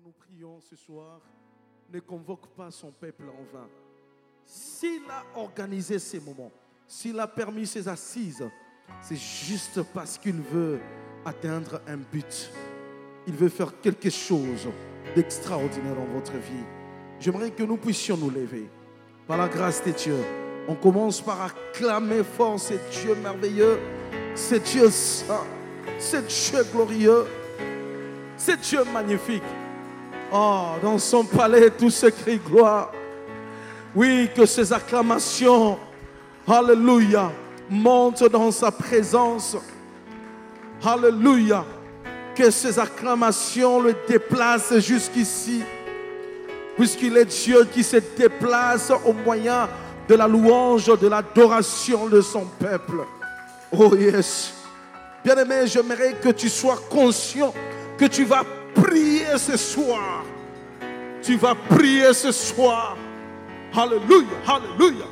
nous prions ce soir ne convoque pas son peuple en vain. S'il a organisé ces moments, s'il a permis ces assises, c'est juste parce qu'il veut atteindre un but. Il veut faire quelque chose d'extraordinaire dans votre vie. J'aimerais que nous puissions nous lever. Par la grâce de Dieu, on commence par acclamer fort ce Dieu merveilleux, ce Dieu saint, ce Dieu glorieux, ce Dieu magnifique. Oh, dans son palais, tout se crie gloire. Oui, que ces acclamations, Alléluia, montent dans sa présence. Alléluia. Que ces acclamations le déplacent jusqu'ici. Puisqu'il est Dieu qui se déplace au moyen de la louange, de l'adoration de son peuple. Oh yes. Bien-aimé, j'aimerais que tu sois conscient que tu vas prier ce soir. Tu vas prier ce soir. Alléluia, alléluia.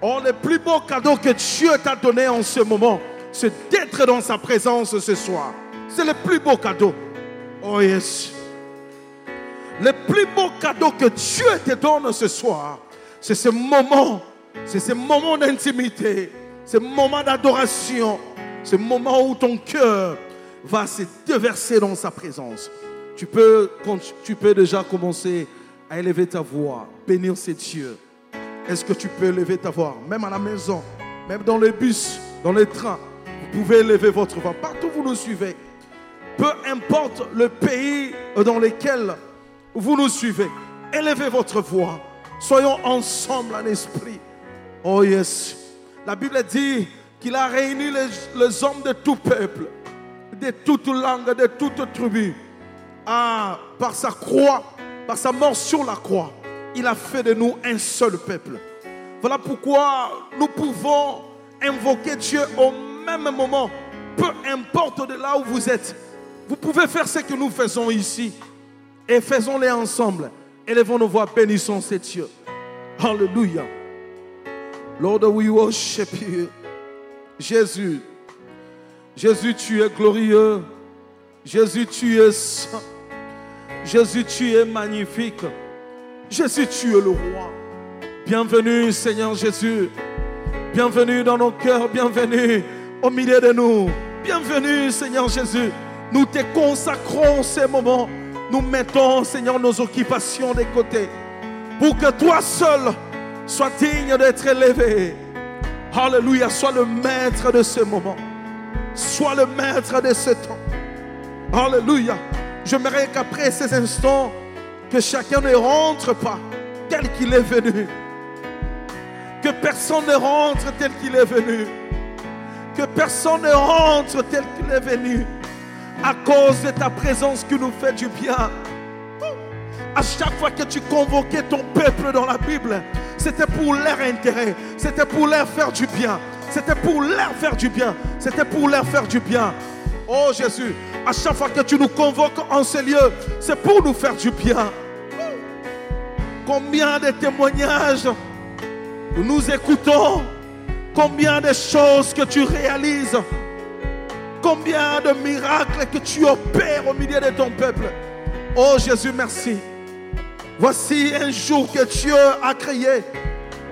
Oh, le plus beau cadeau que Dieu t'a donné en ce moment, c'est d'être dans sa présence ce soir. C'est le plus beau cadeau. Oh yes. Le plus beau cadeau que Dieu te donne ce soir, c'est ce moment, c'est ce moment d'intimité, ce moment d'adoration, ce moment où ton cœur va se déverser dans sa présence. Tu peux, déjà commencer à élever ta voix, bénir ces dieux. Est-ce que tu peux élever ta voix, même à la maison, même dans les bus, dans les trains, vous pouvez élever votre voix. Partout où vous nous suivez, peu importe le pays dans lequel vous nous suivez, élevez votre voix. Soyons ensemble en esprit. Oh yes. La Bible dit qu'il a réuni les, hommes de tout peuple, de toute langue, de toute tribu. Ah, par sa croix, par sa mort sur la croix, il a fait de nous un seul peuple. Voilà pourquoi nous pouvons invoquer Dieu au même moment, peu importe de là où vous êtes. Vous pouvez faire ce que nous faisons ici et faisons-les ensemble. Élevons nos voix, bénissons ces Dieu. Alléluia. Lord, we worship you. Jésus, Jésus, tu es glorieux. Jésus, tu es saint. Jésus, tu es magnifique. Jésus, tu es le roi. Bienvenue, Seigneur Jésus. Bienvenue dans nos cœurs. Bienvenue au milieu de nous. Bienvenue, Seigneur Jésus. Nous te consacrons ces moments. Nous mettons, Seigneur, nos occupations de côté. Pour que toi seul sois digne d'être élevé. Alléluia. Sois le maître de ce moment. Sois le maître de ce temps. Alléluia. J'aimerais qu'après ces instants, que chacun ne rentre pas tel qu'il est venu. Que personne ne rentre tel qu'il est venu. Que personne ne rentre tel qu'il est venu. À cause de ta présence qui nous fait du bien. À chaque fois que tu convoquais ton peuple dans la Bible, c'était pour leur intérêt. C'était pour leur faire du bien. C'était pour leur faire du bien. C'était pour leur faire du bien. Oh Jésus, à chaque fois que tu nous convoques en ces lieux, c'est pour nous faire du bien. Combien de témoignages nous écoutons, combien de choses que tu réalises, combien de miracles que tu opères au milieu de ton peuple. Oh Jésus, merci. Voici un jour que Dieu a créé.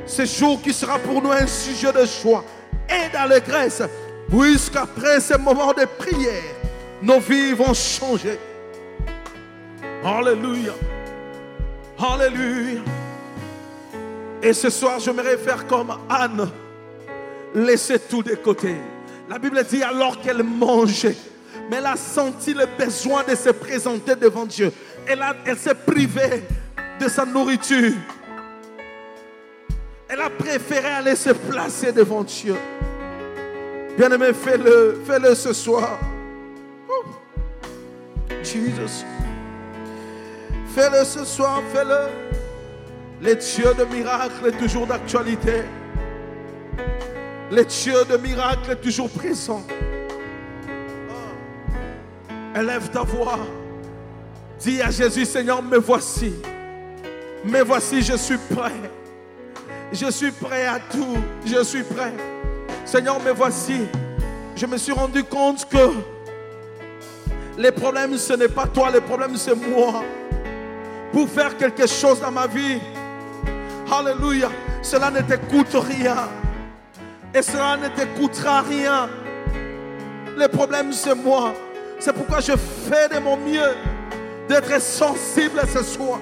Ce jour qui sera pour nous un sujet de joie et d'allégresse, puisqu'après ce moment de prière, nos vies vont changer. Alléluia. Alléluia. Et ce soir, j'aimerais faire comme Anne. Laisser tout de côté. La Bible dit alors qu'elle mangeait, mais elle a senti le besoin de se présenter devant Dieu. Elle, elle s'est privée de sa nourriture. Elle a préféré aller se placer devant Dieu. Bien-aimé, fais-le, fais-le ce soir. Jesus. Fais-le ce soir, fais-le. Les dieux de miracles est toujours d'actualité. Les dieux de miracles est toujours présent. Élève ta voix. Dis à Jésus, Seigneur, me voici. Me voici, je suis prêt. Je suis prêt à tout. Je suis prêt. Seigneur, me voici. Je me suis rendu compte que les problèmes, ce n'est pas toi, les problèmes, c'est moi. pour faire quelque chose dans ma vie. Alléluia. Cela ne te coûte rien. Et cela ne te coûtera rien. Le problème, c'est moi. C'est pourquoi je fais de mon mieux d'être sensible ce soir.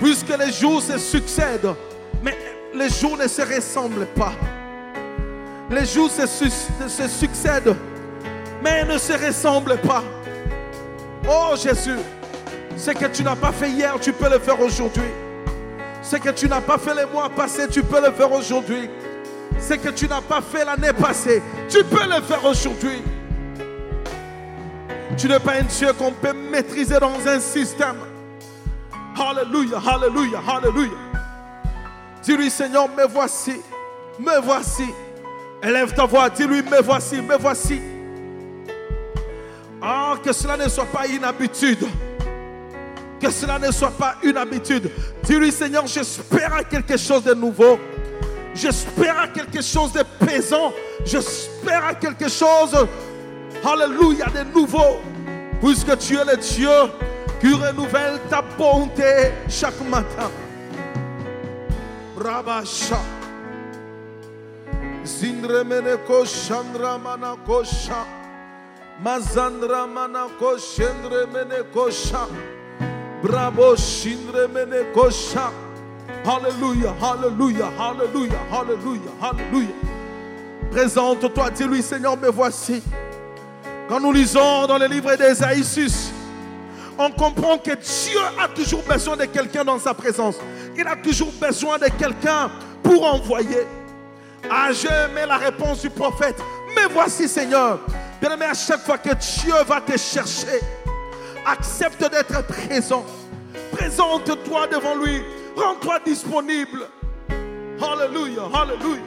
Puisque les jours se succèdent, mais les jours ne se ressemblent pas. Les jours se, succèdent, mais ne se ressemblent pas. Oh Jésus, ce que tu n'as pas fait hier, tu peux le faire aujourd'hui. Ce que tu n'as pas fait les mois passés, tu peux le faire aujourd'hui. Ce que tu n'as pas fait l'année passée, tu peux le faire aujourd'hui. Tu n'es pas un Dieu qu'on peut maîtriser dans un système. Alléluia, alléluia, alléluia. Dis-lui, Seigneur, me voici, me voici. Élève ta voix, dis-lui, me voici, me voici. Ah, que cela ne soit pas une habitude. Que cela ne soit pas une habitude. Dis-lui, Seigneur, j'espère à quelque chose de nouveau. J'espère à quelque chose de pesant. J'espère à quelque chose, alléluia, de nouveau. Puisque tu es le Dieu qui renouvelle ta bonté chaque matin. Rabasha. Zindremeneko Chandra Manakosha. Mazandra Manako. Bravo. Alléluia, Alléluia, Alléluia, Alléluia, Alléluia. Présente-toi, dis-lui Seigneur, me voici. Quand nous lisons dans le livre d'Esaïe on comprend que Dieu a toujours besoin de quelqu'un dans sa présence. Il a toujours besoin de quelqu'un pour envoyer. Ah, j'aimais la réponse du prophète. Mais voici, Seigneur. Bien aimé, à chaque fois que Dieu va te chercher, accepte d'être présent. Présente-toi devant lui. Rends-toi disponible. Alléluia, Alléluia.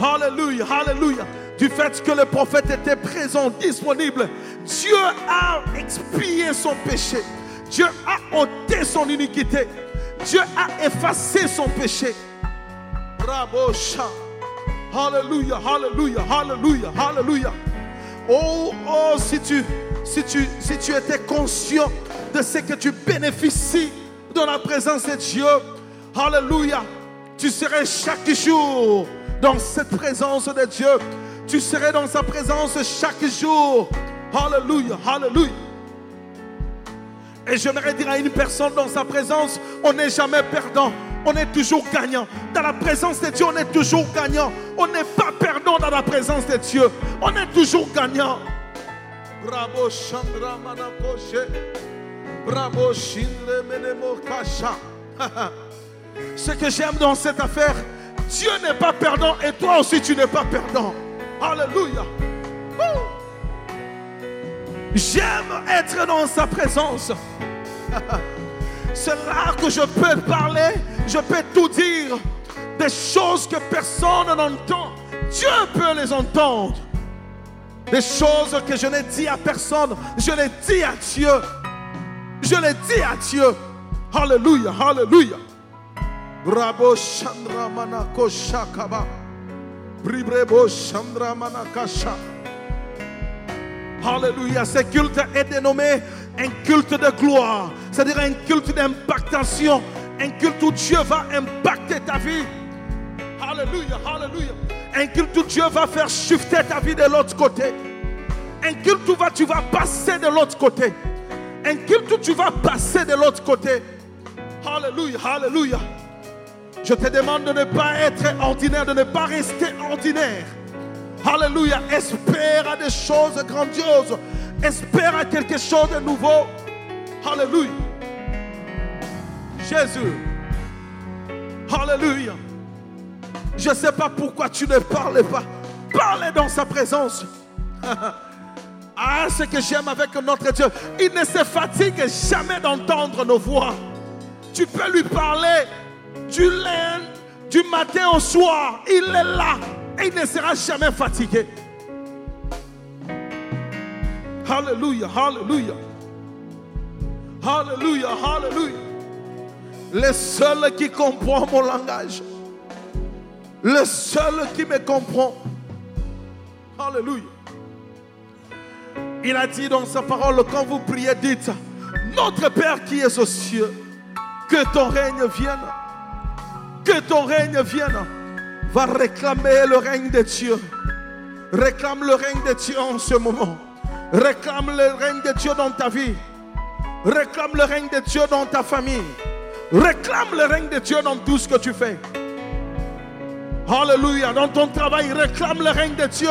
Alléluia, Alléluia. Du fait que le prophète était présent, disponible, Dieu a expié son péché. Dieu a ôté son iniquité. Dieu a effacé son péché. Bravo, Alléluia, Alléluia, Alléluia, Alléluia. Oh, oh, si tu, si tu, si tu étais conscient de ce que tu bénéficies dans la présence de Dieu, Alléluia, tu serais chaque jour dans cette présence de Dieu. Tu serais dans sa présence chaque jour. Alléluia, Alléluia. Et j'aimerais dire à une personne dans sa présence, on n'est jamais perdant, on est toujours gagnant. Dans la présence de Dieu, on est toujours gagnant. On n'est pas perdant dans la présence de Dieu, on est toujours gagnant. Bravo Chandra Manakoshe. Bravo Shindre Kasha. Ce que j'aime dans cette affaire, Dieu n'est pas perdant et toi aussi tu n'es pas perdant. Alléluia. J'aime être dans sa présence. C'est là que je peux parler, je peux tout dire. Des choses que personne n'entend. Dieu peut les entendre. Des choses que je n'ai dit à personne, je les dis à Dieu. Je les dis à Dieu. Alléluia, Alléluia. Bravo Chandra Manako Shakaba. Bribrebo Chandra Manakasha. Alléluia. Ce culte est dénommé un culte de gloire. C'est-à-dire un culte d'impactation. Un culte où Dieu va impacter ta vie. Alléluia, Alléluia. Un culte où Dieu va faire shifter ta vie de l'autre côté. Un culte où tu vas passer de l'autre côté. Un culte où tu vas passer de l'autre côté. Alléluia, Alléluia. Je te demande de ne pas être ordinaire, de ne pas rester ordinaire. Alléluia. Espère à des choses grandioses. Espère à quelque chose de nouveau. Alléluia. Jésus. Alléluia. Je ne sais pas pourquoi tu ne parles pas. Parlez dans sa présence. ah, ce que j'aime avec notre Dieu. Il ne se fatigue jamais d'entendre nos voix. Tu peux lui parler du lundi, du matin au soir. Il est là et il ne sera jamais fatigué. Alléluia, Alléluia. Alléluia, Alléluia. Le seul qui comprend mon langage. Le seul qui me comprend. Alléluia. Il a dit dans sa parole, quand vous priez, dites, Notre Père qui es aux cieux, que ton règne vienne. Que ton règne vienne. Va réclamer le règne de Dieu. Réclame le règne de Dieu en ce moment. Réclame le règne de Dieu dans ta vie. Réclame le règne de Dieu dans ta famille. Réclame le règne de Dieu dans tout ce que tu fais. Alléluia. Dans ton travail, réclame le règne de Dieu.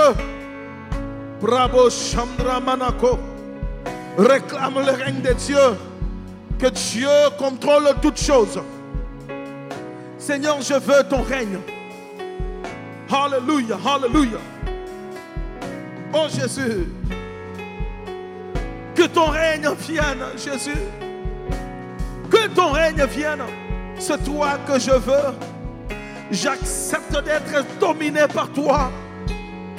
Bravo Chandra Manako. Réclame le règne de Dieu. Que Dieu contrôle toutes choses. Seigneur, je veux ton règne. Alléluia, Alléluia. Oh Jésus. Que ton règne vienne, Jésus. Que ton règne vienne. C'est toi que je veux. J'accepte d'être dominé par toi.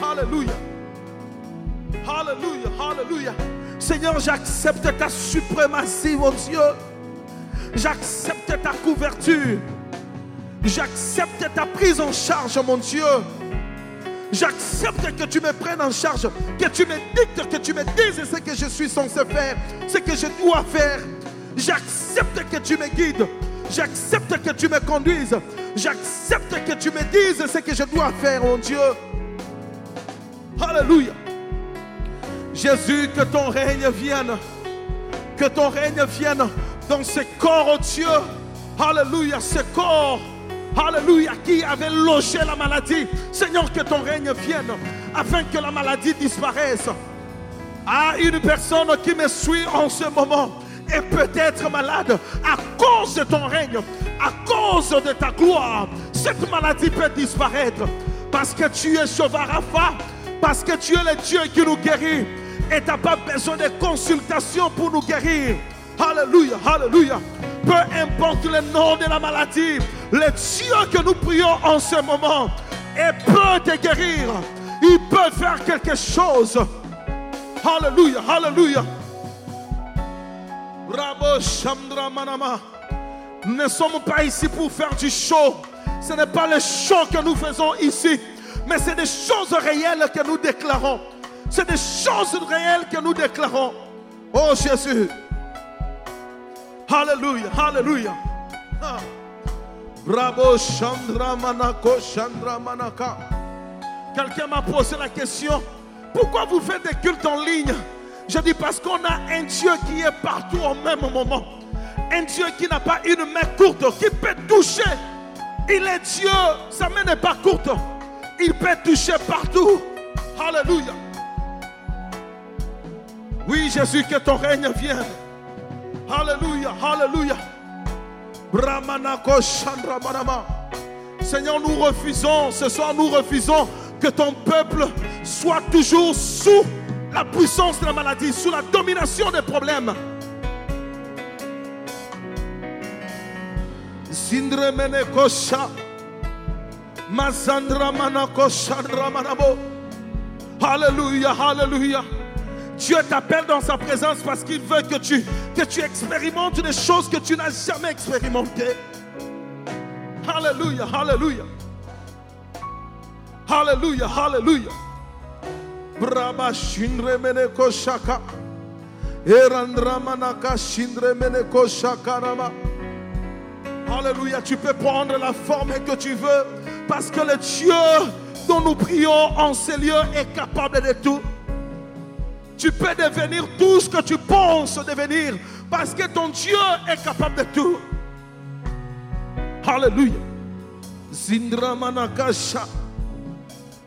Alléluia. Alléluia, Alléluia. Seigneur, j'accepte ta suprématie, mon Dieu. J'accepte ta couverture. J'accepte ta prise en charge, mon Dieu. J'accepte que tu me prennes en charge, que tu me dictes, que tu me dises ce que je suis censé faire, ce que je dois faire. J'accepte que tu me guides. J'accepte que tu me conduises. J'accepte que tu me dises ce que je dois faire, mon Dieu. Alléluia. Jésus, que ton règne vienne. Que ton règne vienne dans ce corps, oh Dieu. Alléluia, ce corps. Alléluia, qui avait logé la maladie. Seigneur, que ton règne vienne afin que la maladie disparaisse. À une personne qui me suit en ce moment et peut-être malade à cause de ton règne, à cause de ta gloire, cette maladie peut disparaître parce que tu es Rafa, parce que tu es le Dieu qui nous guérit et tu n'as pas besoin de consultation pour nous guérir. Alléluia, alléluia. Peu importe le nom de la maladie, le Dieu que nous prions en ce moment, et peut te guérir. Il peut faire quelque chose. Alléluia, alléluia. Bravo, Chandra Manama. Nous ne sommes pas ici pour faire du show. Ce n'est pas le show que nous faisons ici, mais c'est des choses réelles que nous déclarons. C'est des choses réelles que nous déclarons. Oh Jésus. Alléluia, Alléluia. Bravo Chandra Manako, Chandra Manaka. Quelqu'un m'a posé la question pourquoi vous faites des cultes en ligne? Je dis parce qu'on a un Dieu qui est partout au même moment. Un Dieu qui n'a pas une main courte, qui peut toucher. Il est Dieu, sa main n'est pas courte. Il peut toucher partout. Alléluia. Oui, Jésus, que ton règne vienne. Alléluia, Alléluia. Seigneur, nous refusons, ce soir nous refusons que ton peuple soit toujours sous la puissance de la maladie, sous la domination des problèmes. Alléluia, Alléluia. Dieu t'appelle dans sa présence parce qu'il veut que tu, que tu expérimentes des choses que tu n'as jamais expérimentées. Alléluia, Alléluia. Alléluia, Alléluia. Braba shindre meneko shaka. Erandra shindre. Alléluia, tu peux prendre la forme que tu veux parce que le Dieu dont nous prions en ces lieux est capable de tout. Tu peux devenir tout ce que tu penses devenir parce que ton Dieu est capable de tout. Alléluia. Zindra manakasha.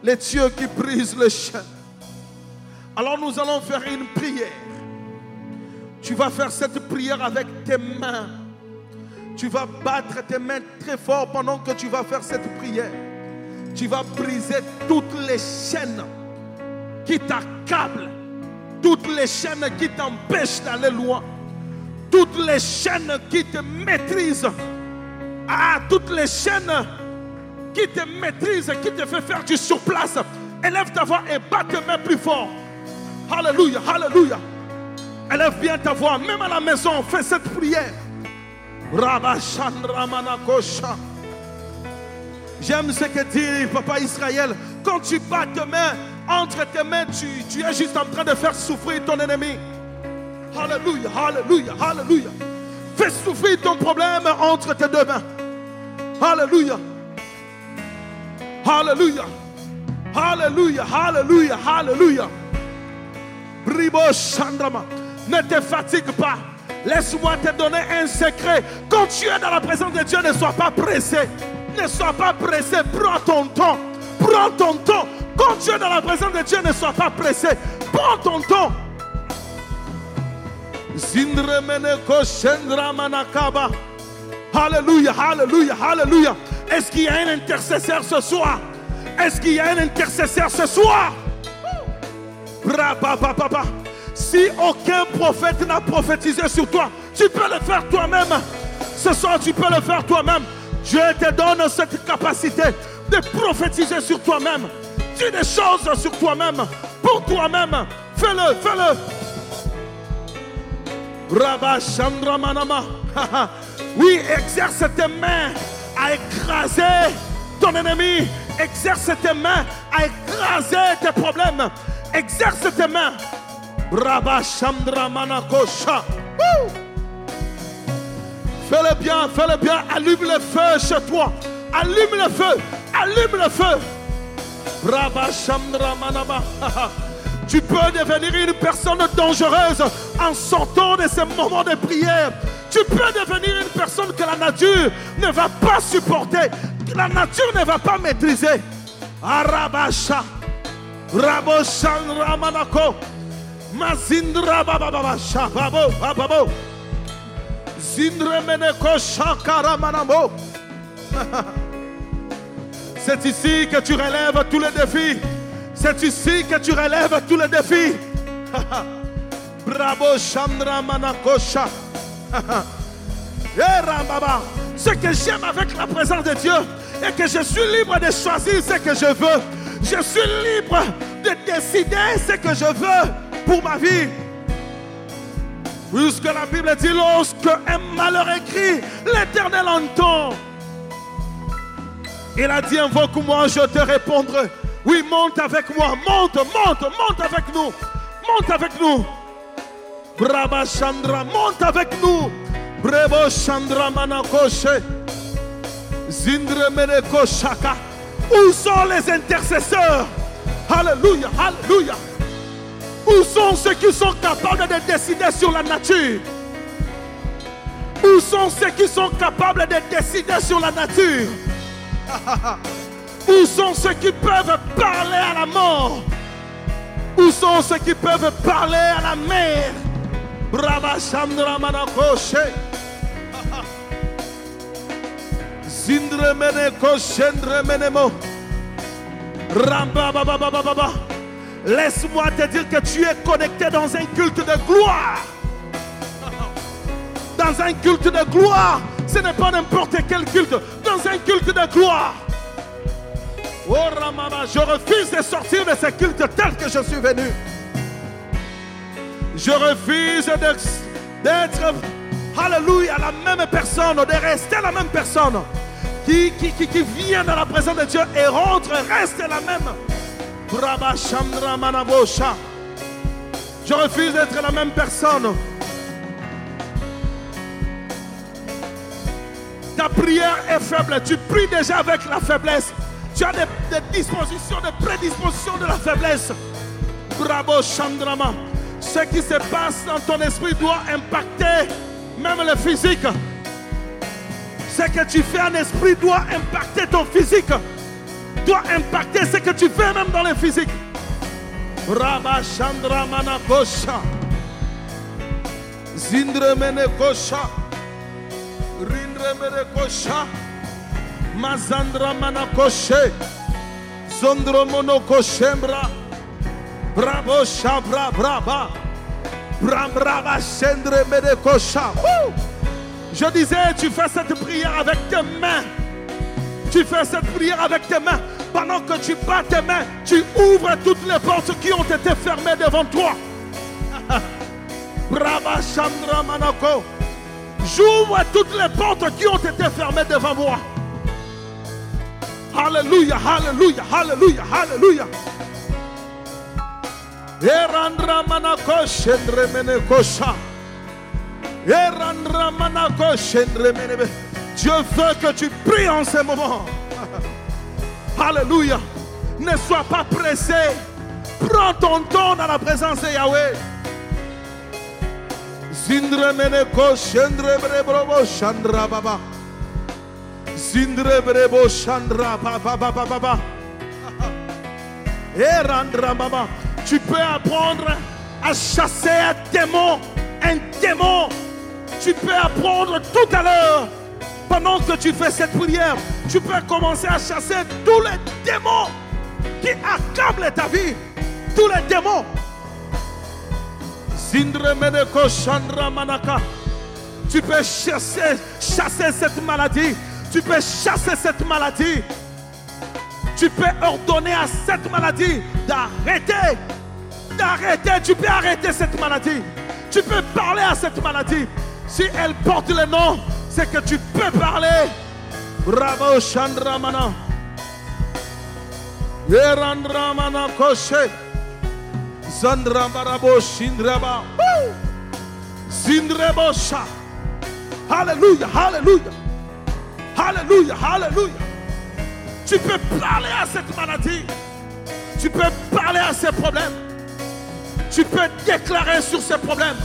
Les dieux qui brisent le chien. Alors nous allons faire une prière. Tu vas faire cette prière avec tes mains. Tu vas battre tes mains très fort pendant que tu vas faire cette prière. Tu vas briser toutes les chaînes qui t'accablent toutes les chaînes qui t'empêchent d'aller loin, toutes les chaînes qui te maîtrisent, ah, toutes les chaînes qui te maîtrisent, qui te fait faire du surplace, élève ta voix et bat tes mains plus fort. Alléluia, Alléluia. Élève bien ta voix, même à la maison, fais cette prière. J'aime ce que dit Papa Israël. Quand tu bats tes mains, entre tes mains, tu, es juste en train de faire souffrir ton ennemi. Alléluia, Alléluia, Alléluia. Fais souffrir ton problème entre tes deux mains. Alléluia. Alléluia. Alléluia, Alléluia, Alléluia. Bribo Chandrama. Ne te fatigue pas. Laisse-moi te donner un secret. Quand tu es dans la présence de Dieu, ne sois pas pressé. Ne sois pas pressé. Prends ton temps. Prends ton temps. Quand tu es dans la présence de Dieu, ne sois pas pressé. Prends ton temps. Alléluia, Alléluia, Alléluia. Est-ce qu'il y a un intercesseur ce soir? Est-ce qu'il y a un intercesseur ce soir? Si aucun prophète n'a prophétisé sur toi, tu peux le faire toi-même. Ce soir, tu peux le faire toi-même. Dieu te donne cette capacité de prophétiser sur toi-même. Dis des choses sur toi-même, pour toi-même. Fais-le, fais-le. Chandra Manama. Oui, exerce tes mains à écraser ton ennemi. Exerce tes mains à écraser tes problèmes. Exerce tes mains. Chandra Manakosha. Fais-le bien, fais-le bien. Allume le feu chez toi. Allume le feu. Allume le feu. Chandra Manama. Tu peux devenir une personne dangereuse en sortant de ces moments de prière. Tu peux devenir une personne que la nature ne va pas supporter, que la nature ne va pas maîtriser. Arabasha, Raboshan Ramanako, Mazindra Bababasha, Babo, Bababo, Zindremeneko Shakaramanamo. C'est ici que tu relèves tous les défis. C'est ici que tu relèves tous les défis. Bravo Chandra Manakosha. Eh, ce que j'aime avec la présence de Dieu est que je suis libre de choisir ce que je veux. Je suis libre de décider ce que je veux pour ma vie. Puisque la Bible dit lorsque un malheur écrit, l'Éternel entend. Il a dit invoque-moi, je te répondrai. Oui, monte avec moi, monte, monte, monte avec nous. Monte avec nous. Braba Chandra, monte avec nous. Brebo Chandra Manakoshe. Zindre Meneko Shaka. Où sont les intercesseurs? Alléluia, Alléluia. Où sont ceux qui sont capables de décider sur la nature? Où sont ceux qui sont capables de décider sur la nature? Où sont ceux qui peuvent parler à la mort? Où sont ceux qui peuvent parler à la mer? Brava Chandra Manakoshe. Zindre Meneko Shendra Menemo. Ramba Baba Baba Baba. Laisse-moi te dire que tu es connecté dans un culte de gloire. Dans un culte de gloire. Ce n'est pas n'importe quel culte. Dans un culte de gloire. Oh Ramama, je refuse de sortir de ce culte tel que je suis venu. Je refuse d'être, alléluia, la même personne, de rester la même personne qui, qui, qui, vient dans la présence de Dieu et rentre, reste la même. Je refuse d'être la même personne. Ta prière est faible. Tu pries déjà avec la faiblesse. Tu as des, dispositions, des prédispositions de la faiblesse. Bravo Chandrama. Ce qui se passe dans ton esprit doit impacter même le physique. Que tu fais en esprit doit impacter ton physique. Doit impacter ce que tu fais même dans le physique. Rabba Chandra Manakosha. Zindre Menekosha. Rindre Menekosha. Mazandra manakoshe. Zondro monokoshembra. Bravo shabra brava. Brambrava sendre medekosha. Je disais, tu fais cette prière avec tes mains. Tu fais cette prière avec tes mains. Pendant que tu bats tes mains, tu ouvres toutes les portes qui ont été fermées devant toi. Brava Chandra Manako. J'ouvre toutes les portes qui ont été fermées devant moi. Alléluia, Alléluia, Alléluia, Alléluia. Manako. Dieu veut que tu pries en ce moment. Alléluia. Ne sois pas pressé. Prends ton temps dans la présence de Yahweh. Zindre. Tu peux apprendre à chasser un démon. Un démon. Tu peux apprendre tout à l'heure. Pendant que tu fais cette prière, tu peux commencer à chasser tous les démons qui accablent ta vie. Tous les démons. Tu peux chasser, chasser cette maladie. Tu peux chasser cette maladie. Tu peux ordonner à cette maladie d'arrêter. D'arrêter. Tu peux arrêter cette maladie. Tu peux parler à cette maladie. Si elle porte le nom, c'est que tu peux parler. Bravo Chandramana. Yerandramana Koshe. Zandrabarabo Shindraba. Woo! Zindrebosha. Alléluia, Alléluia. Alléluia, Alléluia. Tu peux parler à cette maladie. Tu peux parler à ces problèmes. Tu peux déclarer sur ces problèmes.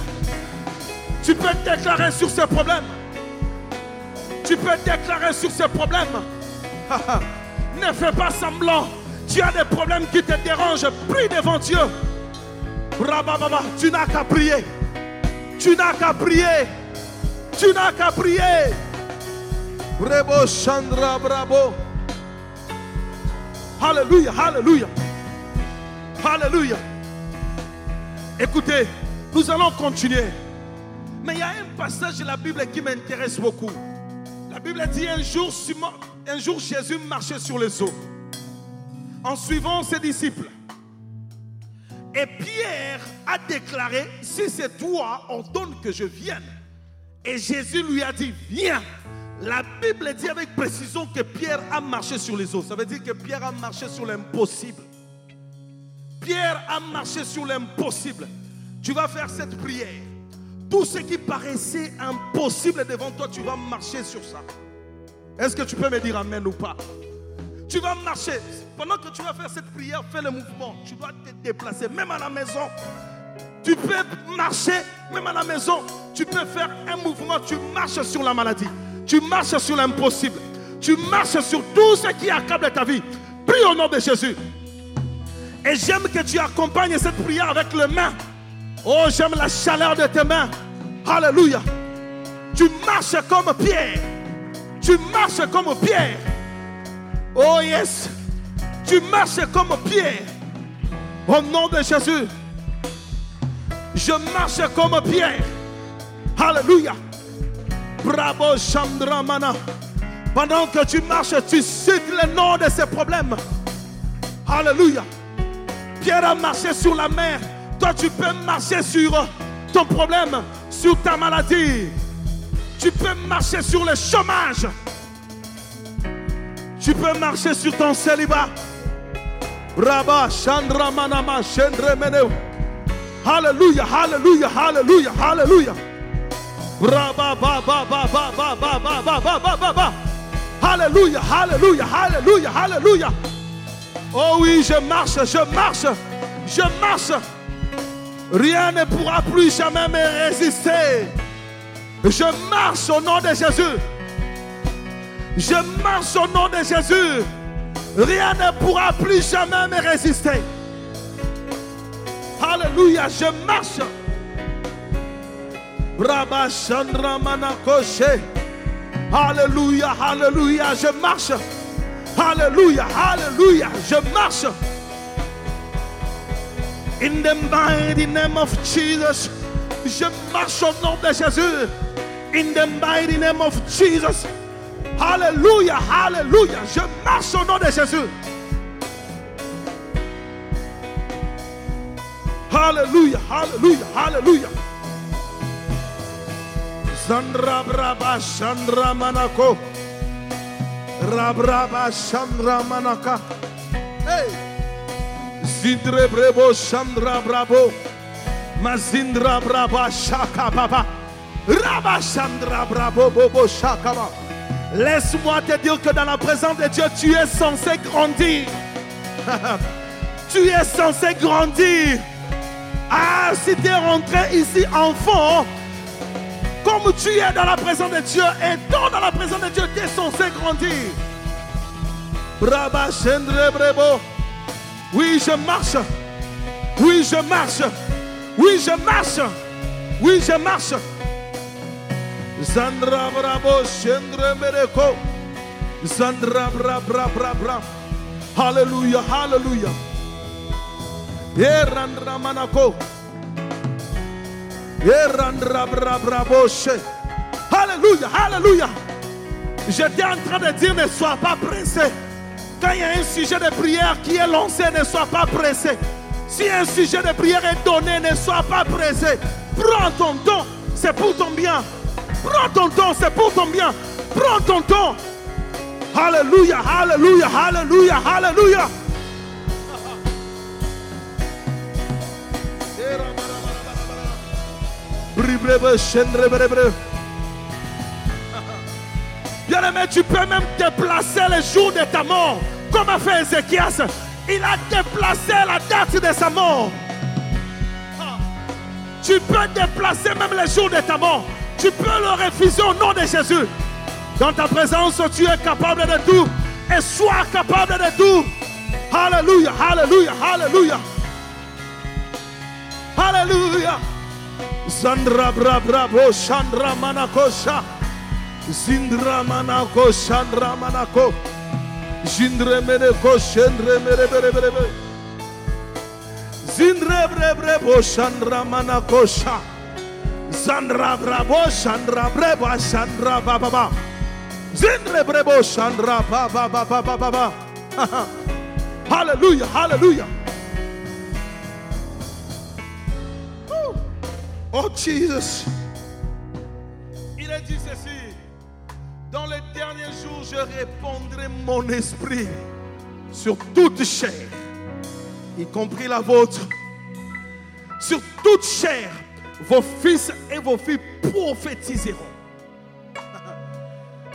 Tu peux déclarer sur ces problèmes. Tu peux déclarer sur ces problèmes. ne fais pas semblant. Tu as des problèmes qui te dérangent. Prie devant Dieu. Rabababa, tu n'as qu'à prier. Tu n'as qu'à prier. Tu n'as qu'à prier. Rebo Chandra Bravo. Alléluia, Alléluia. Alléluia. Écoutez, nous allons continuer. Mais il y a un passage de la Bible qui m'intéresse beaucoup. La Bible dit un jour, Jésus marchait sur les eaux en suivant ses disciples. Et Pierre a déclaré, si c'est toi, ordonne que je vienne. Et Jésus lui a dit, viens. La Bible dit avec précision que Pierre a marché sur les eaux. Ça veut dire que Pierre a marché sur l'impossible. Pierre a marché sur l'impossible. Tu vas faire cette prière. Tout ce qui paraissait impossible devant toi, tu vas marcher sur ça. Est-ce que tu peux me dire Amen ou pas? Tu vas marcher. Pendant que tu vas faire cette prière, fais le mouvement. Tu dois te déplacer, même à la maison. Tu peux marcher, même à la maison. Tu peux faire un mouvement. Tu marches sur la maladie. Tu marches sur l'impossible. Tu marches sur tout ce qui accable ta vie. Prie au nom de Jésus. Et j'aime que tu accompagnes cette prière avec les mains. Oh, j'aime la chaleur de tes mains. Alléluia. Tu marches comme Pierre. Tu marches comme Pierre. Oh yes. Tu marches comme Pierre. Au nom de Jésus. Je marche comme Pierre. Alléluia. Bravo Chandramana. Pendant que tu marches, tu cites le nom de ces problèmes. Alléluia. Pierre a marché sur la mer. Toi, tu peux marcher sur ton problème, sur ta maladie. Tu peux marcher sur le chômage. Tu peux marcher sur ton célibat. Rabba Chandra Manama Chandra Meneu. Alléluia, Alléluia, Alléluia, Alléluia. Rabba ba ba ba ba ba ba ba ba ba ba ba ba. Alléluia, Alléluia, Alléluia, Alléluia. Oh oui, je marche, je marche, je marche. Rien ne pourra plus jamais me résister. Je marche au nom de Jésus. Je marche au nom de Jésus. Rien ne pourra plus jamais me résister. Alléluia, je marche. Rabba Chandra Manakoshe. Alléluia, Alléluia, je marche. Alléluia, Alléluia, je marche. In the mighty name of Jesus, je marche au nom de Jésus. In the mighty name of Jesus. Hallelujah, hallelujah. je marche au nom de Jésus. Hallelujah, hallelujah, hallelujah. Sandra Braba Chandra Manako. Rabraba Chandra Manaka. Hey. Zindre brebo chandra brabo. Mazindra braba shaka baba. Rabba chandra brabo bobo shaka. Laisse-moi te dire que dans la présence de Dieu, tu es censé grandir. tu es censé grandir. Ah, si tu es rentré ici enfant, comme tu es dans la présence de Dieu, étant dans la présence de Dieu, tu es censé grandir. Braba Cendre Brebo. Oui, je marche. Oui, je marche. Oui, je marche. Oui, je marche. Zandra Brabo Cendre Mereko. Zandra Bra Bra Bra Bra. Hallelujah, hallelujah. Erandra Manako. Erandra Bra Bra. Hallelujah, hallelujah. J'étais en train de dire ne sois pas pressé. Quand il y a un sujet de prière qui est lancé, ne sois pas pressé. Si un sujet de prière est donné, ne sois pas pressé. Prends ton temps, c'est pour ton bien. Prends ton temps, c'est pour ton bien. Prends ton temps. Alléluia, Alléluia, Alléluia, Alléluia. Bien-aimé, tu peux même déplacer le jour de ta mort. Comme a fait Ézéchias. Il a déplacé la date de sa mort. Tu peux déplacer même le jour de ta mort. Tu peux le refuser au nom de Jésus. Dans ta présence, tu es capable de tout. Et sois capable de tout. Alléluia, Alléluia, Alléluia. Alléluia. Zandra bra bre bo, Chandra manakosha. Zandra bravo, Chandra brebo, Chandra ba ba ba. Zindre brebo, Chandra ba ba ba ba ba ba ba. Hallelujah, hallelujah. Oh Jesus. Il a dit ceci. Dans les derniers jours, je répandrai mon esprit sur toute chair, y compris la vôtre. Sur toute chair, vos fils et vos filles prophétiseront.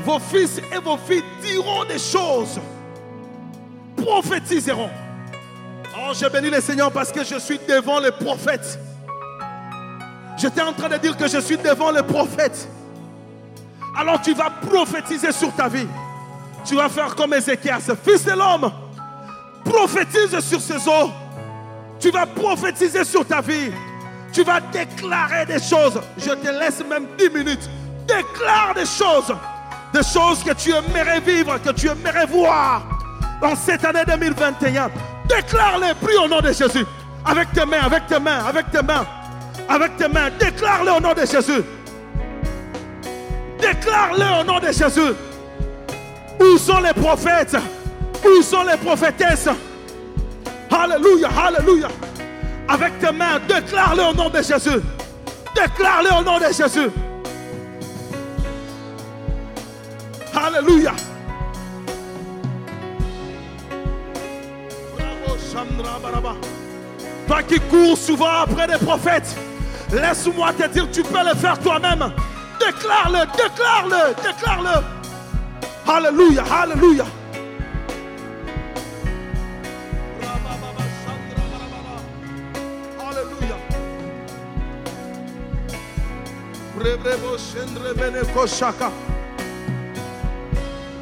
Vos fils et vos filles diront des choses. Prophétiseront. Oh, je bénis le Seigneur parce que je suis devant les prophètes. J'étais en train de dire que je suis devant le prophète. Alors tu vas prophétiser sur ta vie. Tu vas faire comme Ézéchias, fils de l'homme. Prophétise sur ces eaux. Tu vas prophétiser sur ta vie. Tu vas déclarer des choses. Je te laisse même 10 minutes. Déclare des choses. Des choses que tu aimerais vivre, que tu aimerais voir dans cette année 2021. Déclare-les, prie au nom de Jésus. Avec tes mains, avec tes mains, avec tes mains avec tes mains. Déclare-le au nom de Jésus. Déclare-le au nom de Jésus. Où sont les prophètes? Où sont les prophétesses? Alléluia, Alléluia. Avec tes mains, déclare-le au nom de Jésus. Déclare-le au nom de Jésus. Alléluia. Toi qui cours souvent après des prophètes, laisse-moi te dire, tu peux le faire toi-même. Déclare-le, déclare-le, déclare-le. Alléluia, Alléluia.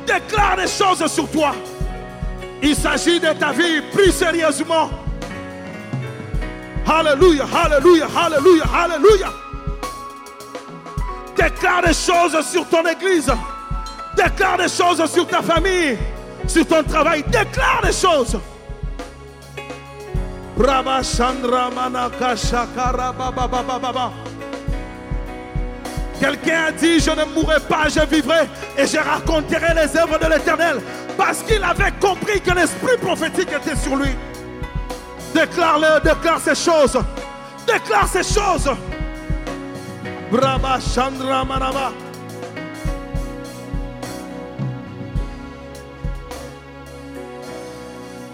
Déclare des choses sur toi. Il s'agit de ta vie plus sérieusement. Alléluia, Alléluia, Alléluia, Alléluia. Déclare des choses sur ton église. Déclare des choses sur ta famille, sur ton travail. Déclare des choses. Quelqu'un a dit, je ne mourrai pas, je vivrai et je raconterai les œuvres de l'Éternel. Parce qu'il avait compris que l'esprit prophétique était sur lui. Déclare-le, déclare ces choses. Déclare ces choses. Brava Chandra Manava.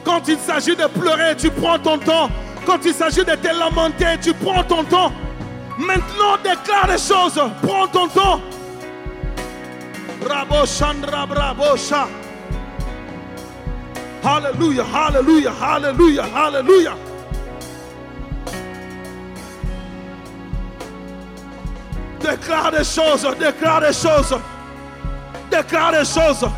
Quand il s'agit de pleurer, tu prends ton temps. Quand il s'agit de te lamenter, tu prends ton temps. Maintenant, déclare les choses. Prends ton temps. Bravo, Chandra, bravo, Alléluia, Alléluia, Alléluia, Alléluia. Déclare des choses, déclare des choses. Déclare des choses.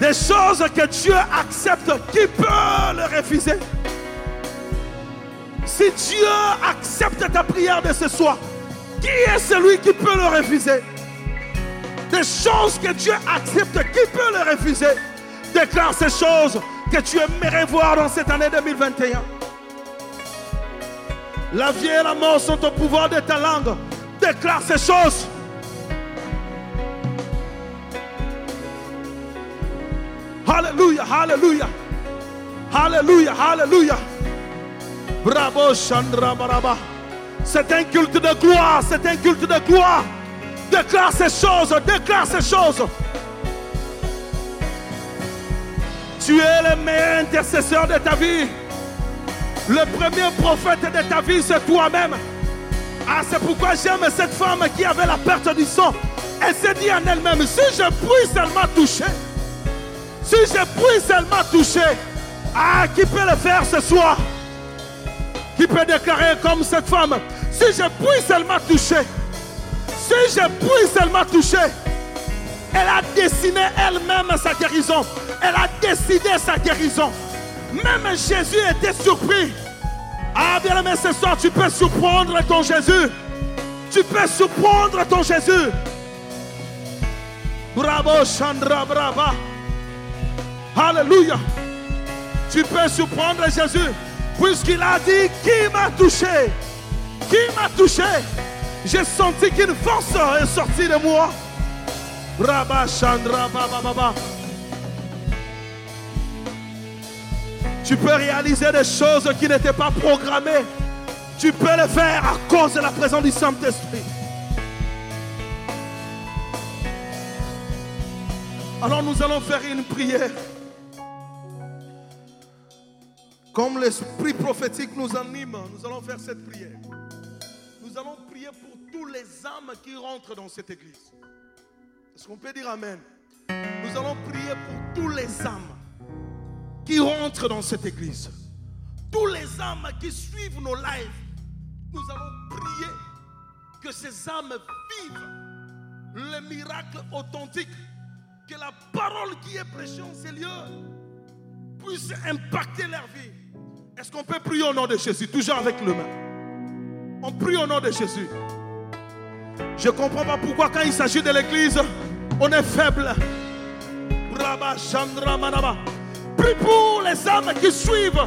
Des choses que Dieu accepte, qui peut le refuser Si Dieu accepte ta prière de ce soir, qui est celui qui peut le refuser? Des choses que Dieu accepte, qui peut le refuser? Déclare ces choses que tu aimerais voir dans cette année 2021. La vie et la mort sont au pouvoir de ta langue. Déclare ces choses. Alléluia, Alléluia. Alléluia, Alléluia. Bravo, Chandra Baraba. C'est un culte de gloire, c'est un culte de gloire. Déclare ces choses, déclare ces choses. Tu es le meilleur intercesseur de ta vie. Le premier prophète de ta vie, c'est toi-même. Ah, c'est pourquoi j'aime cette femme qui avait la perte du sang. Elle s'est dit en elle-même, si je puis seulement toucher, si je puis seulement toucher, ah, qui peut le faire ce soir? Qui peut déclarer comme cette femme, si je puis seulement toucher, si je puis seulement toucher, elle a dessiné elle-même sa guérison. Elle a décidé sa guérison. Même Jésus était surpris. Ah, bien aimé, ce soir, tu peux surprendre ton Jésus. Tu peux surprendre ton Jésus. Bravo, Chandra, brava. Alléluia. Tu peux surprendre Jésus. Puisqu'il a dit, qui m'a touché? Qui m'a touché? J'ai senti qu'une force est sortie de moi. Brava, Chandra, baba, Tu peux réaliser des choses qui n'étaient pas programmées. Tu peux le faire à cause de la présence du Saint-Esprit. Alors nous allons faire une prière. Comme l'esprit prophétique nous anime, nous allons faire cette prière. Nous allons prier pour tous les âmes qui rentrent dans cette église. Est-ce qu'on peut dire Amen? Nous allons prier pour tous les âmes qui rentrent dans cette église, tous les âmes qui suivent nos lives, nous allons prier que ces âmes vivent le miracle authentique, que la parole qui est prêchée en ces lieux puisse impacter leur vie. Est-ce qu'on peut prier au nom de Jésus, toujours avec le main On prie au nom de Jésus. Je ne comprends pas pourquoi quand il s'agit de l'église, on est faible. Braba, Chandra, Manaba. Prie pour les âmes qui suivent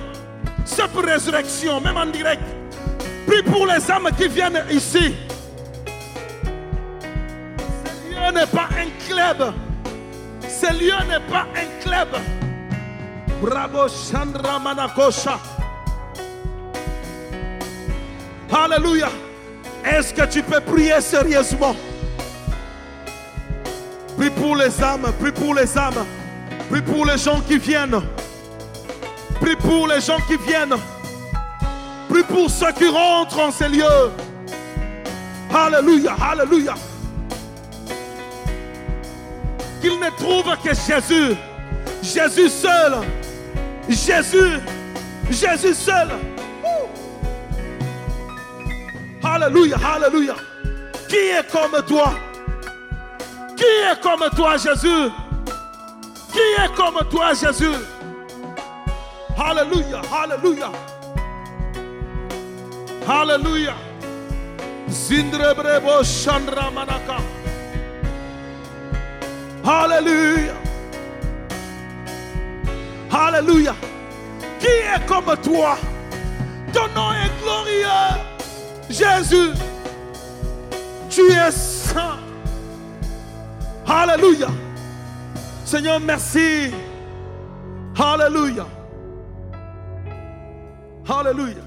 cette résurrection, même en direct. Prie pour les âmes qui viennent ici. Ce lieu n'est pas un club. Ce lieu n'est pas un club. Bravo Chandra Manakosha. Alléluia. Est-ce que tu peux prier sérieusement? Prie pour les âmes, prie pour les âmes. Prie pour les gens qui viennent. Prie pour les gens qui viennent. Prie pour ceux qui rentrent en ces lieux. Alléluia, Alléluia. Qu'ils ne trouvent que Jésus. Jésus seul. Jésus. Jésus seul. Alléluia, Alléluia. Qui est comme toi? Qui est comme toi, Jésus? Qui est comme toi, Jésus? Alléluia, Alléluia. Alléluia. Zindrebrebo Chandra Manaka. Alléluia. Alléluia. Qui est comme toi? Ton nom est glorieux. Jésus, tu es saint. Alléluia. Seigneur, merci. Alléluia. Alléluia.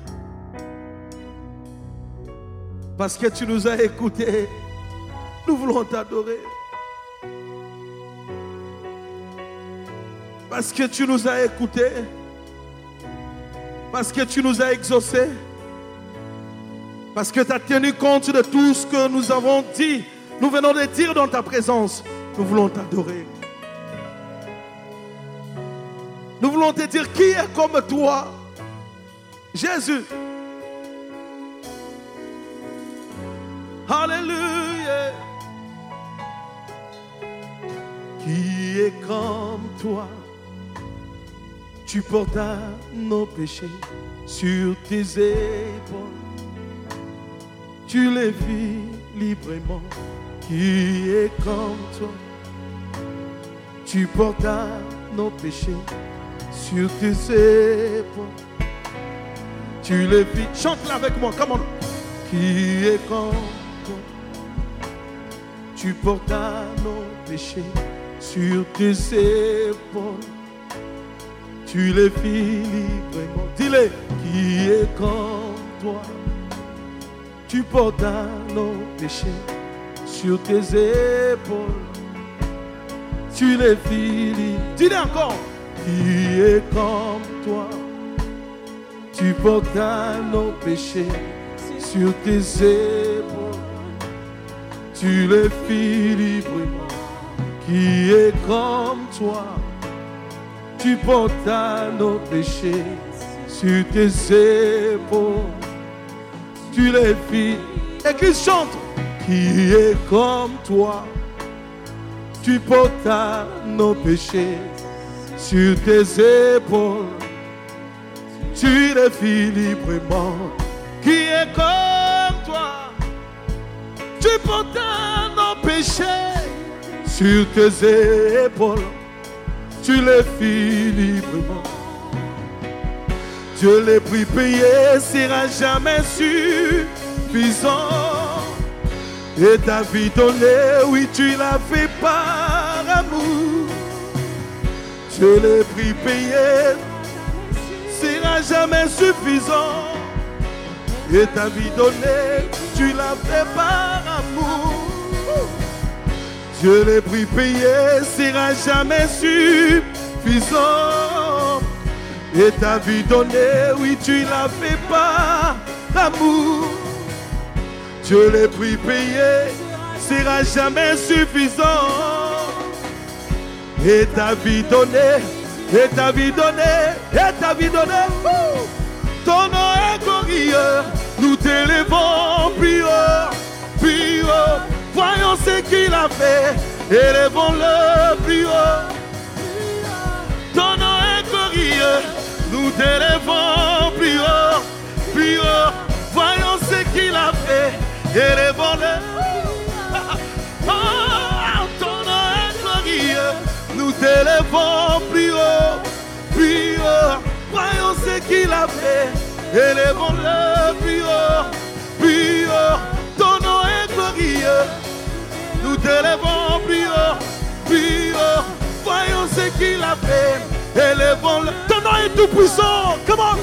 Parce que tu nous as écoutés, nous voulons t'adorer. Parce que tu nous as écoutés, parce que tu nous as exaucés, parce que tu as tenu compte de tout ce que nous avons dit, nous venons de dire dans ta présence, nous voulons t'adorer. Nous voulons te dire qui est comme toi. Jésus. Alléluia. Qui est comme toi? Tu portas nos péchés sur tes épaules. Tu les vis librement. Qui est comme toi? Tu portas nos péchés sur tes épaules. Tu les vis. Chante-la avec moi, comment Qui est toi? Tu portas nos péchés sur tes épaules. Tu les vis librement. Dis-le, qui est comme toi? Tu portas nos péchés sur tes épaules. Tu les vis libres. Dis-le encore qui est comme toi. Tu portas nos péchés sur tes épaules. Tu les fis librement. Qui est comme toi. Tu portas nos péchés sur tes épaules. Tu les fis. Et qui chante. Qui est comme toi. Tu portas nos péchés sur tes épaules. Tu fis librement. Qui est comme toi Tu portes nos péchés sur tes épaules. Tu les fis librement. Dieu les prix payés sera jamais suffisant. Et ta vie donnée, oui, tu l'as fait par amour. Je l'ai prix payé sera jamais suffisant. Et ta vie donnée, tu l'as fait par amour. Je l'ai prix payé sera jamais suffisant. Et ta vie donnée, oui, tu l'as fait par amour. Je l'ai prix payé sera jamais suffisant et ta vie donnée, et ta vie donnée, et ta vie donnée. Ton nom est glorieux, nous t'élevons plus haut, plus haut. Voyons ce qu'il a fait, élevons-le plus haut. Ton nom est glorieux, nous t'élevons plus haut, plus haut. Voyons ce qu'il a fait, élevons-le. nous t'élevons plus haut, plus haut. Voyons ce qu'il a fait, élevons-le plus haut, plus haut. Ton nom est glorieux, nous t'élevons plus haut, plus haut. Voyons ce qu'il a fait, élevons-le. Ton nom est tout puissant, comment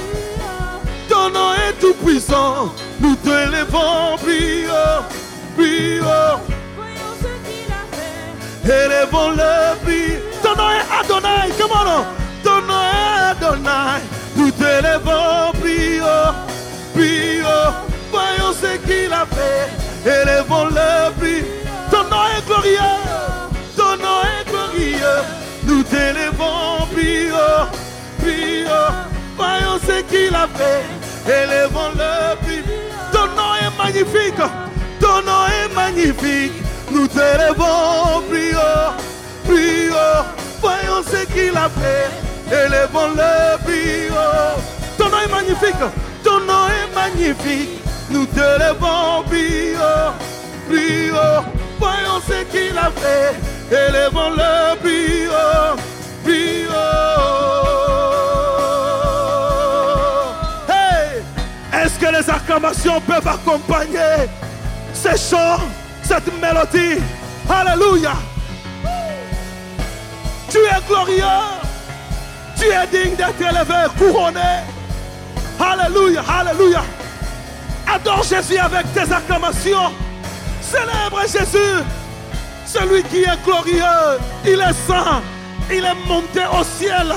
Ton nom est tout puissant, nous t'élevons plus haut, plus haut. Voyons ce qu'il a fait, élevons-le plus haut. Ton nom est Adonai. Comment Ton nom est Adonai. Nous t'élevons plus haut, plus haut. Voyons ce qu'il a fait. Élevons-le plus. Ton nom est glorieux. Ton nom est glorieux. Nous t'élevons plus haut, plus haut. Voyons ce qu'il a fait. Élevons-le plus. Ton nom est magnifique. Ton nom est magnifique. Nous t'élevons plus haut plus. Voyons ce qu'il a fait. Élevons-le plus haut. Ton nom est magnifique. Ton nom est magnifique. Nous te levons plus haut. Plus. Voyons ce qu'il a fait. Élevons-le plus haut. Plus haut. Hey! Est-ce que les acclamations peuvent accompagner ces chants, cette mélodie? Alléluia. Tu es glorieux. Tu es digne d'être élevé, couronné. Alléluia, Alléluia. Adore Jésus avec tes acclamations. Célèbre Jésus. Celui qui est glorieux, il est saint, Il est monté au ciel.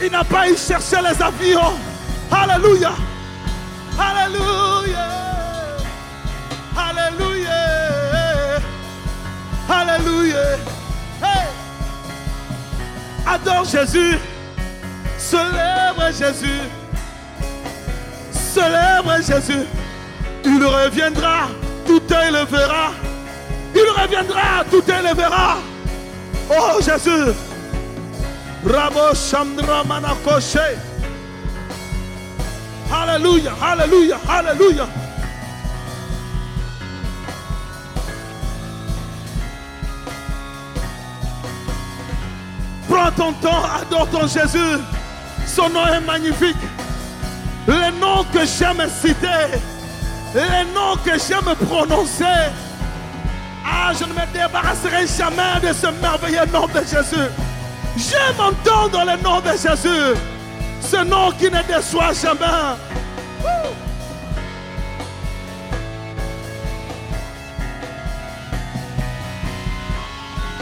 Il n'a pas eu chercher les avions. Alléluia. Alléluia. Alléluia. Alléluia. Adore Jésus. Célèbre Jésus. Célèbre Jésus. Il reviendra, tout œil le verra. Il reviendra, tout œil le verra. Oh Jésus. Bravo Chandra Manakoshe. Alléluia, Alléluia, Alléluia. Ton temps, adore ton Jésus. Son nom est magnifique. Les noms que j'aime citer, les noms que j'aime prononcer. Ah, je ne me débarrasserai jamais de ce merveilleux nom de Jésus. J'aime entendre le nom de Jésus. Ce nom qui ne déçoit jamais.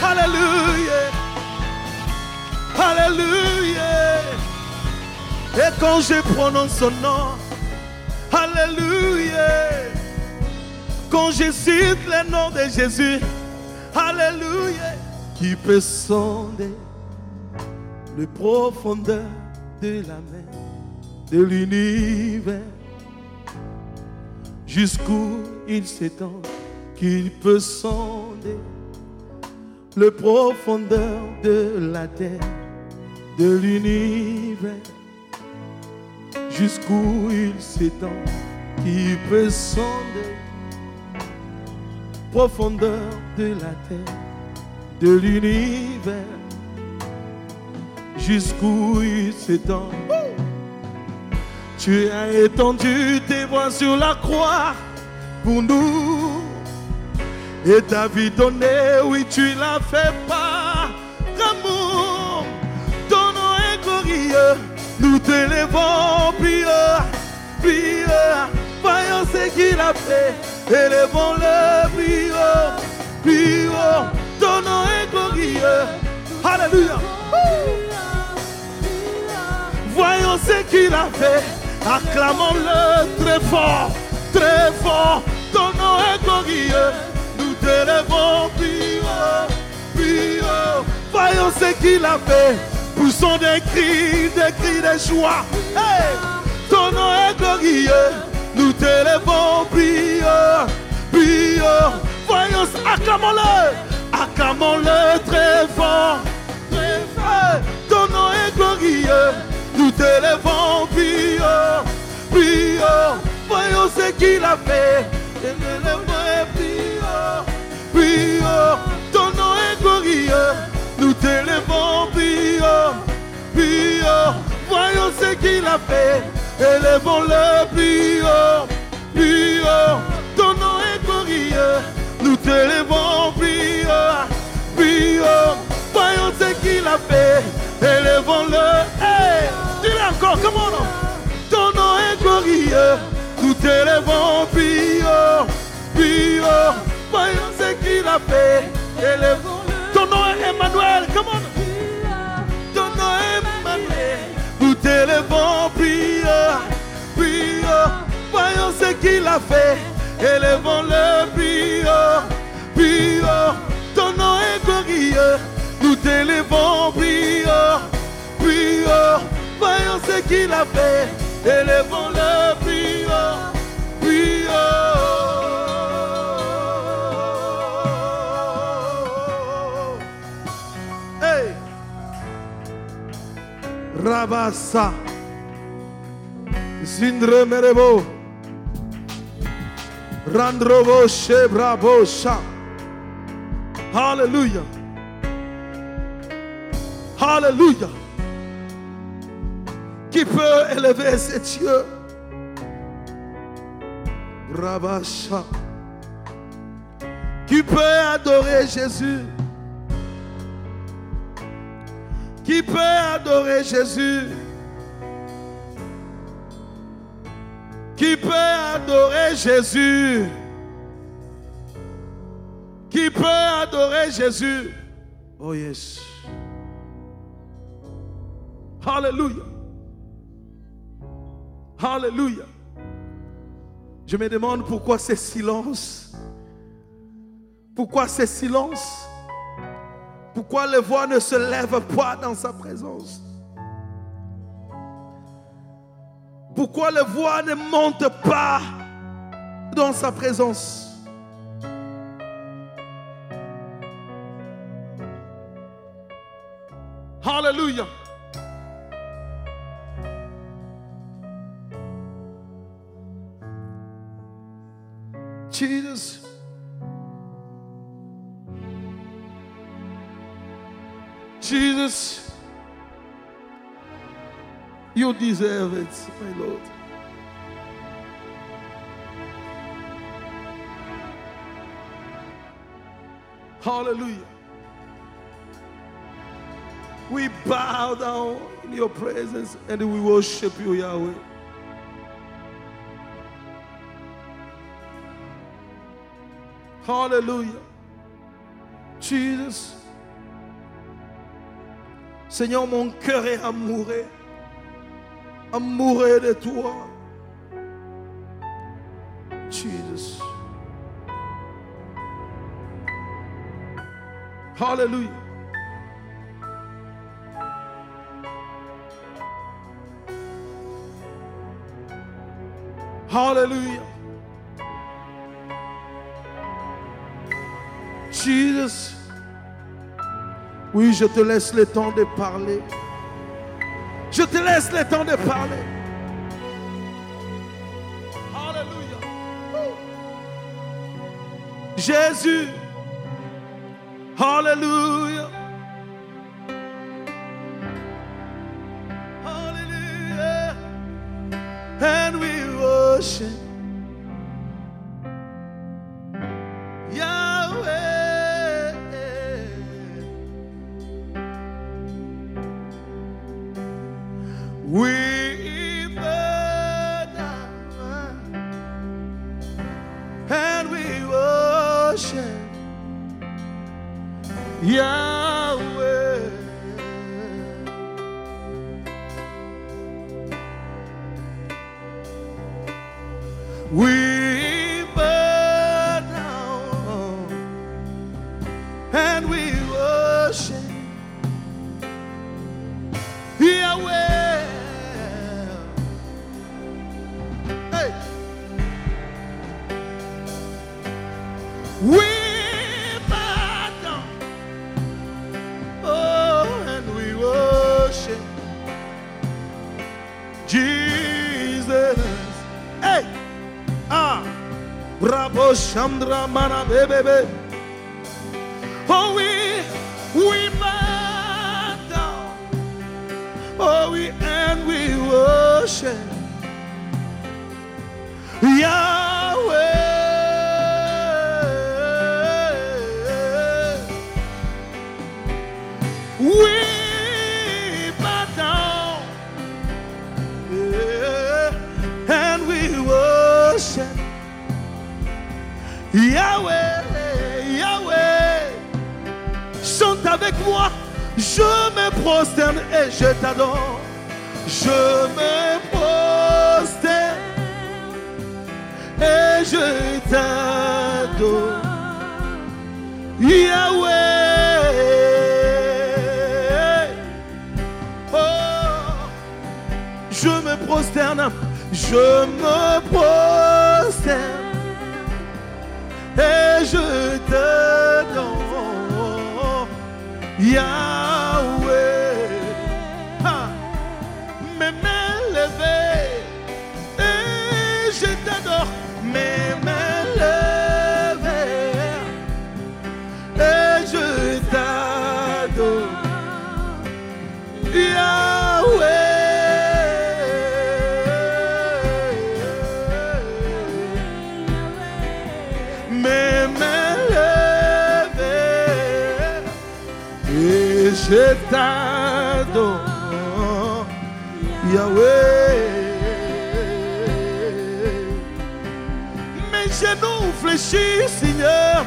Alléluia. Alléluia. Et quand je prononce son nom, Alléluia. Quand je cite le nom de Jésus, Alléluia. Qui peut sonder le profondeur de la mer, de l'univers, jusqu'où il s'étend, qu'il peut sonder le profondeur de la terre, de l'univers, jusqu'où il s'étend, qui peut sonder profondeur de la terre, de l'univers, jusqu'où il s'étend. Tu as étendu tes bras sur la croix pour nous. Et ta vie donnée, oui, tu l'as fait par amour. Nous t'élevons, prieur, prieur. Voyons ce qu'il a fait, élevons-le, prieur, prieur. Ton nom est glorieux. Alléluia. Voyons ce qu'il a fait, acclamons-le très fort, très fort. Ton nom est glorieux nous t'élevons, prions, prions. Voyons ce qu'il a fait. Poussons des cris, des cris de joie. Hey! Ton nom est glorieux. Nous t'élevons, prions, prions. Voyons, acclamons-le. Acclamons-le très fort. Très fort. Ton nom est glorieux. Nous t'élevons, prions, prions. Voyons ce qu'il a fait. Élevons, prions, prions. Ton nom est glorieux. Nous t'élevons, prions, prions. Voyons ce qu'il a fait. Élevons-le, prions, prions. Ton nom est glorieux. Nous t'élevons, prions, prions. Voyons ce qu'il a fait. Élevons-le. Hey, dis-le encore, comment non? Ton nom est glorieux. Nous t'élevons, prions, prions. Voyons ce qu'il a fait. Élevons-le. Ton nom est Emmanuel. Comment Ton nom est Emmanuel. Nous t'élevons, prions, prions. Voyons ce qu'il a fait. Élevons-le, prions, prions. Ton nom est glorieux. Nous t'élevons, prions, prions. Voyons ce qu'il a fait. Élevons-le, Rabassa. Zindre merebo. Randrovo shebrabo sha. Hallelujah. Hallelujah. Qui peut élever ses cieux? Rabasha. Qui peut adorer Jésus? Qui peut adorer Jésus? Qui peut adorer Jésus? Qui peut adorer Jésus? Oh yes. Alléluia. Alléluia. Je me demande pourquoi ces silences? Pourquoi ces silences? Pourquoi les voix ne se lèvent pas dans sa présence? Pourquoi les voix ne montent pas dans sa présence? Alléluia. Jesus. Jesus, you deserve it, my Lord. Hallelujah. We bow down in your presence and we worship you, Yahweh. Hallelujah. Jesus. Seigneur, mon cœur est amoureux. Amoureux de toi. Jesus. Hallelujah. Hallelujah. Jesus. Oui, je te laisse le temps de parler. Je te laisse le temps de parler. Alléluia. Jésus. Alléluia. Bravo Chandra Mana Bebe. Avec. Je me prosterne et je t'adore. Je me prosterne et je t'adore. Yahweh. Oh, je me prosterne, je me prosterne et je te donne Yahweh. Fléchissent, Seigneur,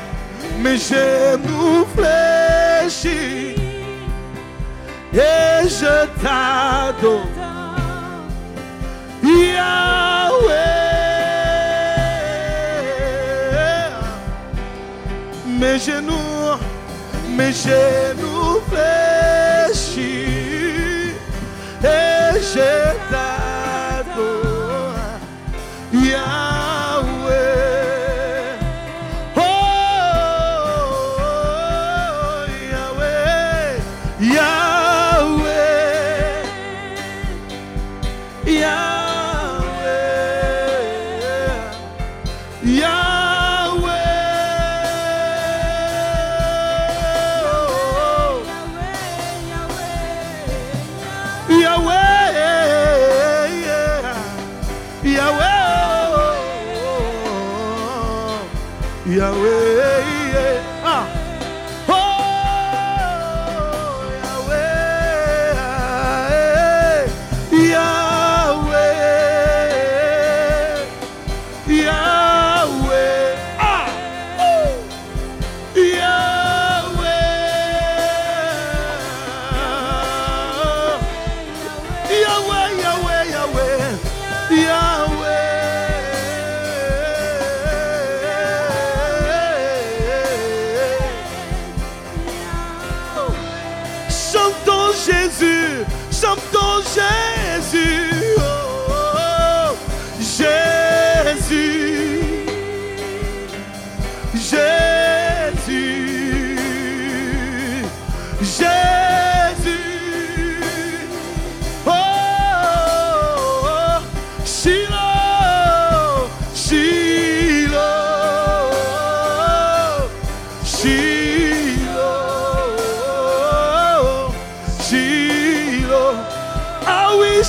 mes genoux fléchissent et je t'adore. Yahweh, mes genoux, mes genoux fléchis et je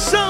Ah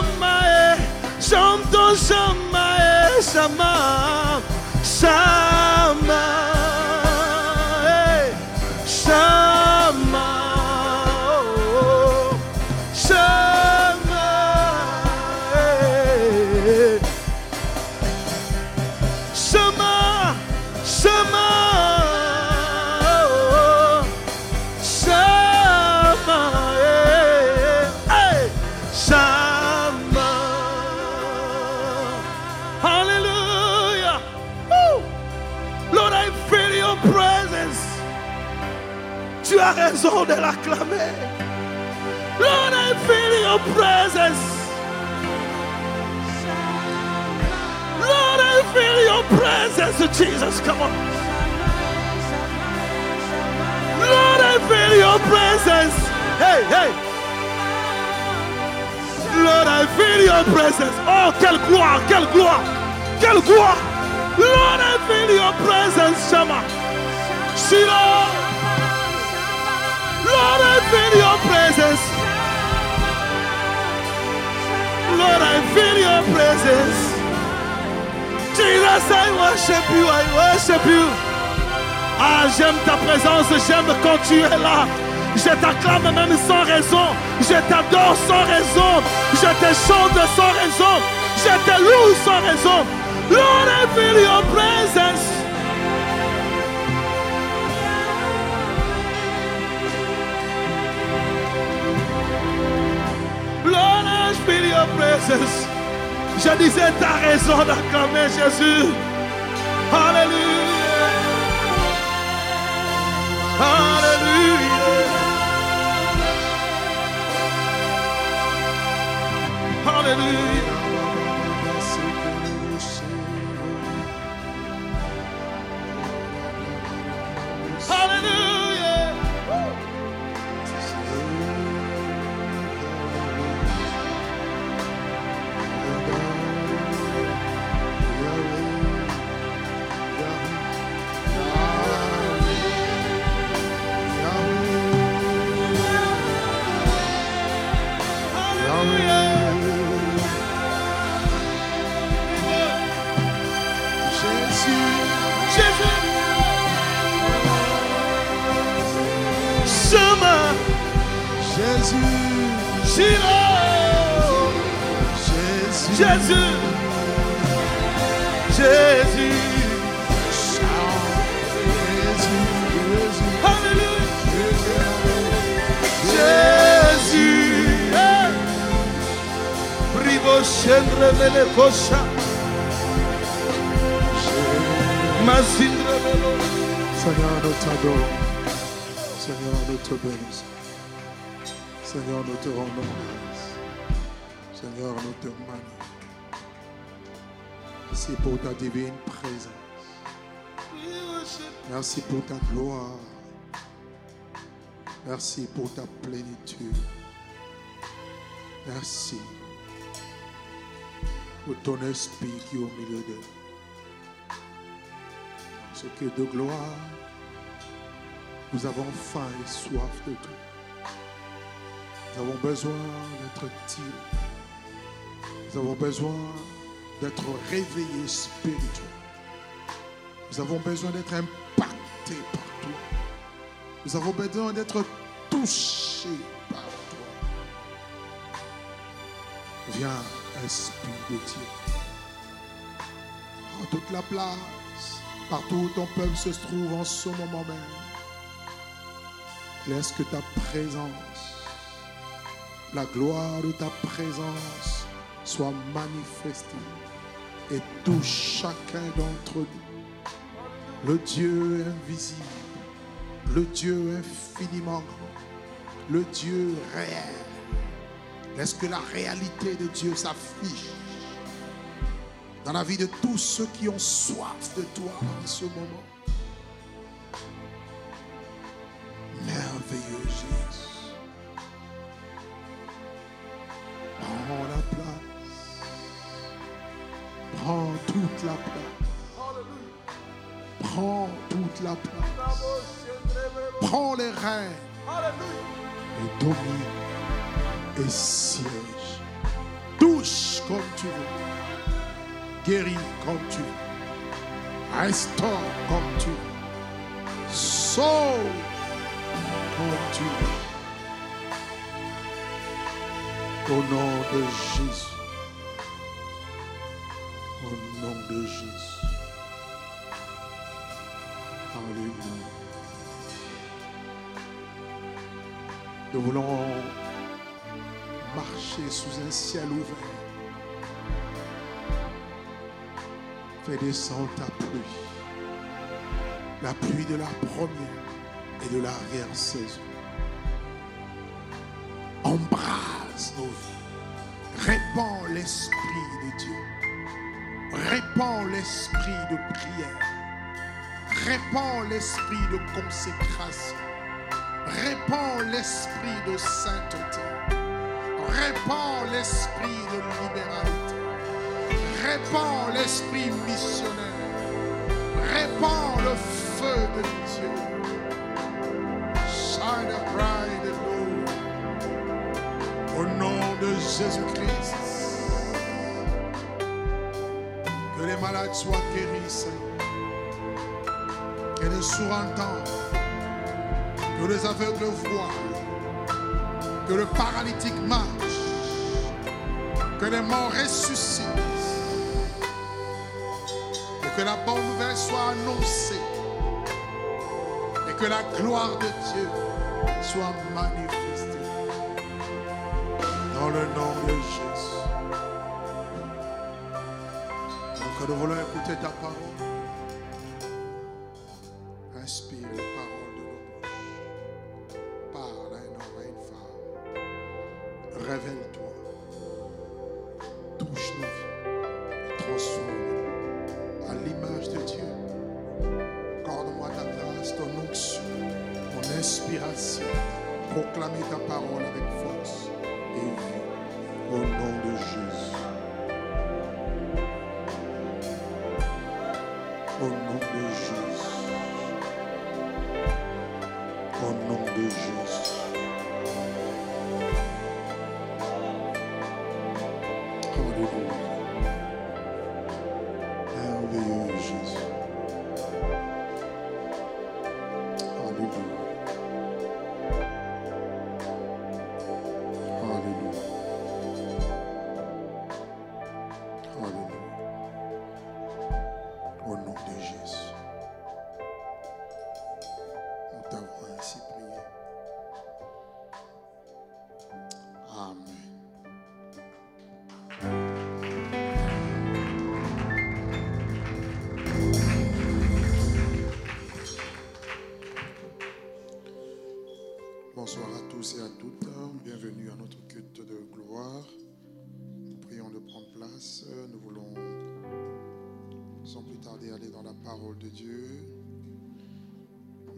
de l'acclamer. Lord, I feel your presence. Lord, I feel your presence, Jesus. Come on. Lord, I feel your presence. Hey, hey. Lord, I feel your presence. Oh, quelle gloire, quelle gloire, quelle gloire. Lord, I feel your presence, Shama. Shiloh. Lord, I feel your presence. Lord, I feel your presence. Jesus, I worship you, I worship you. Ah, j'aime ta présence, j'aime quand tu es là. Je t'acclame même sans raison. Je t'adore sans raison. Je te chante sans raison. Je te loue sans raison. Lord, I feel your presence. Your. Je disais, t'as raison d'acclamer Jésus. Alléluia. Alléluia. Alléluia. Ta divine présence. Merci pour ta gloire. Merci pour ta plénitude. Merci pour ton esprit qui est au milieu d'eux. Ce que de gloire, nous avons faim et soif de toi. Nous avons besoin d'être tirés. Nous avons besoin d'être réveillés spirituellement. Nous avons besoin d'être impactés par toi. Nous avons besoin d'être touchés par toi. Viens, Esprit de Dieu. En toute la place, partout où ton peuple se trouve en ce moment même, laisse que ta présence, la gloire de ta présence soit manifestée et touche chacun d'entre nous. Le Dieu invisible, le Dieu infiniment grand, le Dieu réel. Laisse que la réalité de Dieu s'affiche dans la vie de tous ceux qui ont soif de toi en ce moment? Merveilleux Jésus. La place. Prends toute la place. Prends les rênes et domine et siège. Touche comme tu veux. Guéris comme tu veux. Restaure comme tu veux. Sauve comme tu veux. Au nom de Jésus. Au nom de Jésus. Alléluia. Nous voulons marcher sous un ciel ouvert. Fais descendre ta pluie. La pluie de la première et de l'arrière-saison. Embrase nos vies. Répands l'esprit de Dieu. Répands l'esprit de prière. Répands l'esprit de consécration. Répands l'esprit de sainteté. Répands l'esprit de libéralité. Répands l'esprit missionnaire. Répands le feu de Dieu. Shine a bright Au nom de Jésus-Christ. Malades soient guéris. Que les sourds entendent. Que les aveugles voient. Que le paralytique marche. Que les morts ressuscitent. Et que la bonne nouvelle soit annoncée. Et que la gloire de Dieu soit manifestée. Dans le nom de Jésus. Nous voulons écouter ta parole. De gloire. Nous prions de prendre place. Nous voulons sans plus tarder aller dans la parole de Dieu.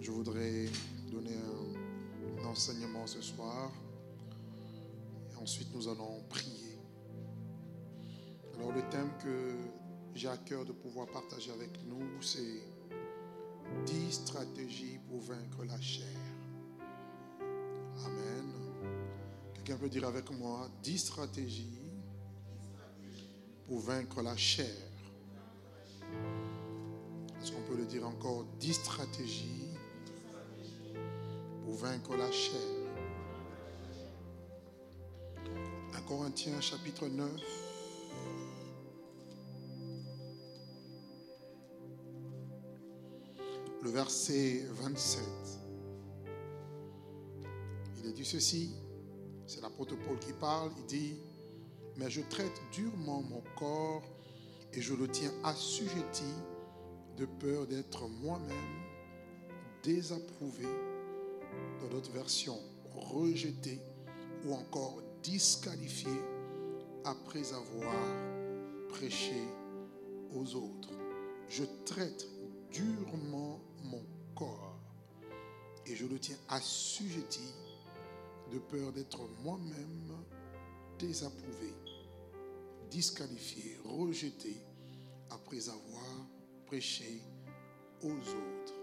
Je voudrais donner un, enseignement ce soir. Et ensuite, nous allons prier. Alors, le thème que j'ai à cœur de pouvoir partager avec nous, c'est 10 stratégies pour vaincre la chair. Amen. Quelqu'un peut dire avec moi 10 stratégies pour vaincre la chair. Est-ce qu'on peut le dire encore 10 stratégies pour vaincre la chair? 1 Corinthiens chapitre 9. Le verset 27. Il est dit ceci, c'est l'apôtre Paul qui parle, il dit, mais je traite durement mon corps et je le tiens assujetti de peur d'être moi-même désapprouvé, dans d'autres versions, rejeté ou encore disqualifié après avoir prêché aux autres. Je traite durement mon corps et je le tiens assujetti de peur d'être moi-même désapprouvé, disqualifié, rejeté après avoir prêché aux autres.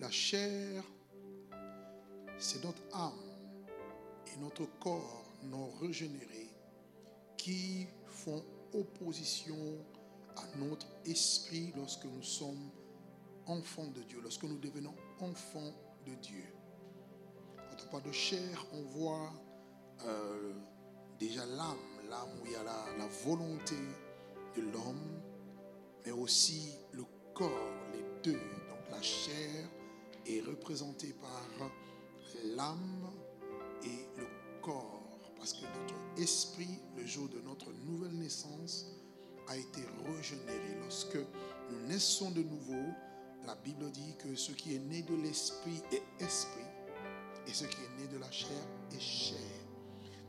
La chair, c'est notre âme et notre corps non régénérés qui font opposition à notre esprit lorsque nous sommes enfants de Dieu, lorsque nous devenons enfants de Dieu. Parle de chair, on voit euh, déjà l'âme, l'âme où il y a la, la volonté de l'homme, mais aussi le corps, les deux. Donc la chair est représentée par l'âme et le corps, parce que notre esprit, le jour de notre nouvelle naissance, a été régénéré. Lorsque nous naissons de nouveau, la Bible dit que ce qui est né de l'esprit est esprit et ce qui est né de la chair est chair.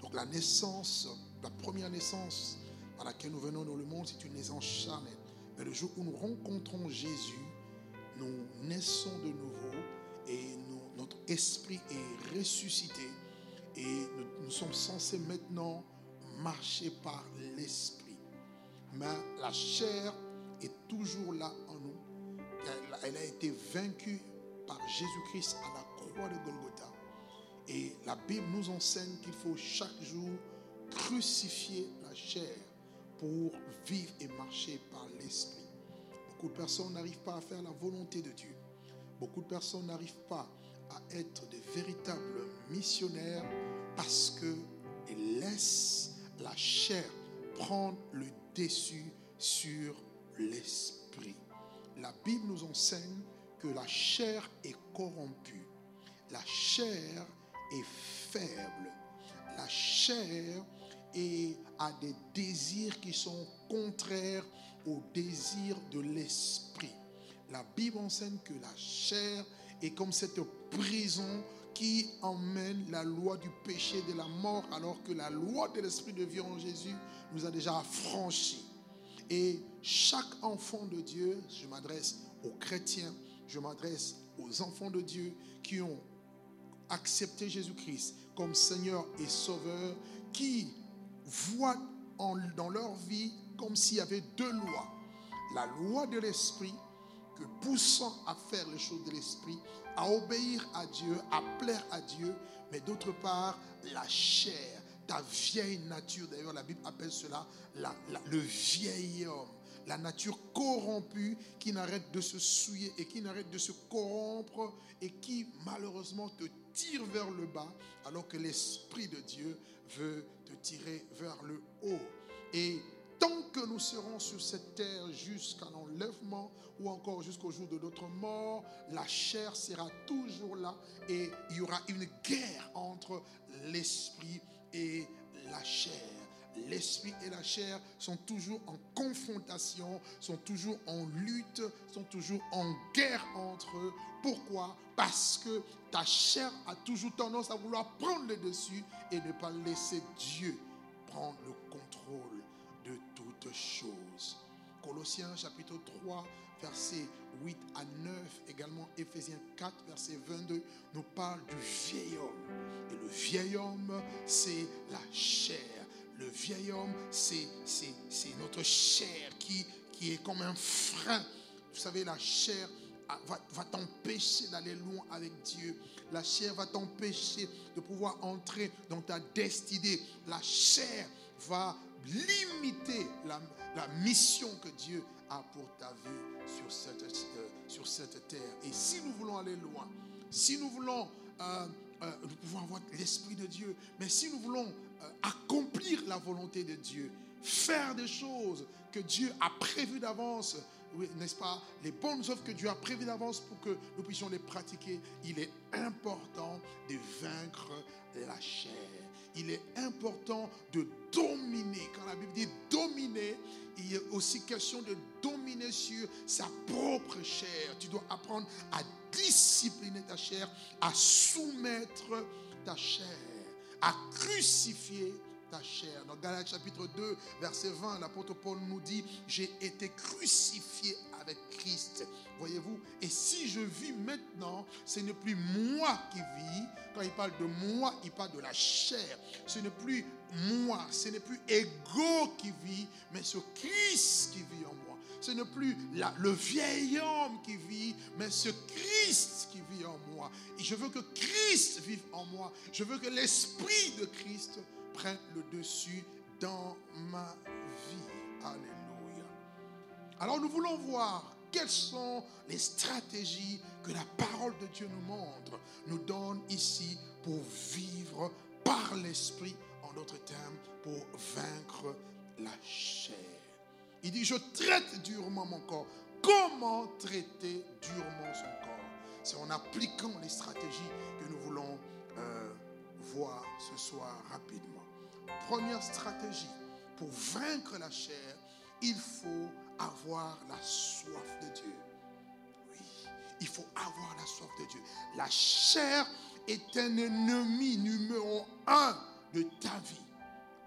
Donc la naissance, la première naissance par laquelle nous venons dans le monde, c'est une naissance charnelle. Mais le jour où nous rencontrons Jésus, nous naissons de nouveau et notre esprit est ressuscité et nous, sommes censés maintenant marcher par l'esprit. Mais la chair est toujours là en nous. Elle, elle a été vaincue par Jésus-Christ à la croix de Golgotha. Et la Bible nous enseigne qu'il faut chaque jour crucifier la chair pour vivre et marcher par l'esprit. Beaucoup de personnes n'arrivent pas à faire la volonté de Dieu. Beaucoup de personnes n'arrivent pas à être des véritables missionnaires parce qu'ils laissent la chair prendre le dessus sur l'esprit. La Bible nous enseigne que la chair est corrompue. La chair est faible. La chair et a des désirs qui sont contraires aux désirs de l'esprit. La Bible enseigne que la chair est comme cette prison qui emmène la loi du péché de la mort, alors que la loi de l'esprit de vie en Jésus nous a déjà affranchis. Et chaque enfant de Dieu, je m'adresse aux chrétiens, je m'adresse aux enfants de Dieu qui ont accepté Jésus-Christ comme Seigneur et Sauveur, qui voient en, dans leur vie comme s'il y avait deux lois. La loi de l'esprit, que poussant à faire les choses de l'esprit, à obéir à Dieu, à plaire à Dieu, mais d'autre part, la chair, ta vieille nature, d'ailleurs la Bible appelle cela la, le vieil homme, la nature corrompue qui n'arrête de se souiller et qui n'arrête de se corrompre et qui malheureusement te tire vers le bas alors que l'Esprit de Dieu veut te tirer vers le haut. Et tant que nous serons sur cette terre jusqu'à l'enlèvement ou encore jusqu'au jour de notre mort, la chair sera toujours là et il y aura une guerre entre l'esprit et la chair. L'esprit et la chair sont toujours en confrontation, sont toujours en lutte, sont toujours en guerre entre eux. Pourquoi? Parce que ta chair a toujours tendance à vouloir prendre le dessus et ne pas laisser Dieu prendre le contrôle de toutes choses. Colossiens chapitre 3, versets 8 à 9, également Éphésiens 4, verset 22, nous parle du vieil homme. Et le vieil homme, c'est la chair. Le vieil homme, c'est notre chair qui, qui est comme un frein. Vous savez, la chair va, va t'empêcher d'aller loin avec Dieu. La chair va t'empêcher de pouvoir entrer dans ta destinée. La chair va limiter la, la mission que Dieu a pour ta vie sur cette, euh, sur cette terre. Et si nous voulons aller loin, si nous voulons, euh, euh, nous pouvons avoir l'Esprit de Dieu, mais si nous voulons accomplir la volonté de Dieu, faire des choses que Dieu a prévues d'avance, n'est-ce pas, les bonnes œuvres que Dieu a prévues d'avance pour que nous puissions les pratiquer, il est important de vaincre la chair. Il est important de dominer. Quand la Bible dit dominer, il est aussi question de dominer sur sa propre chair. Tu dois apprendre à discipliner ta chair, à soumettre ta chair, à crucifier ta chair. Dans Galates chapitre 2, verset 20, l'apôtre Paul nous dit, j'ai été crucifié avec Christ. Voyez-vous Et si je vis maintenant, ce n'est plus moi qui vis. Quand il parle de moi, il parle de la chair. Ce n'est plus moi, ce n'est plus ego qui vit, mais ce Christ qui vit en moi. Ce n'est plus le vieil homme qui vit, mais ce Christ qui vit en moi. Et je veux que Christ vive en moi. Je veux que l'esprit de Christ prenne le dessus dans ma vie. Alléluia. Alors nous voulons voir quelles sont les stratégies que la parole de Dieu nous montre, nous donne ici pour vivre par l'esprit, en d'autres termes, pour vaincre la chair. Il dit, je traite durement mon corps. Comment traiter durement son corps? C'est en appliquant les stratégies que nous voulons euh, voir ce soir rapidement. Première stratégie, pour vaincre la chair, il faut avoir la soif de Dieu. Oui, il faut avoir la soif de Dieu. La chair est un ennemi numéro un de ta vie.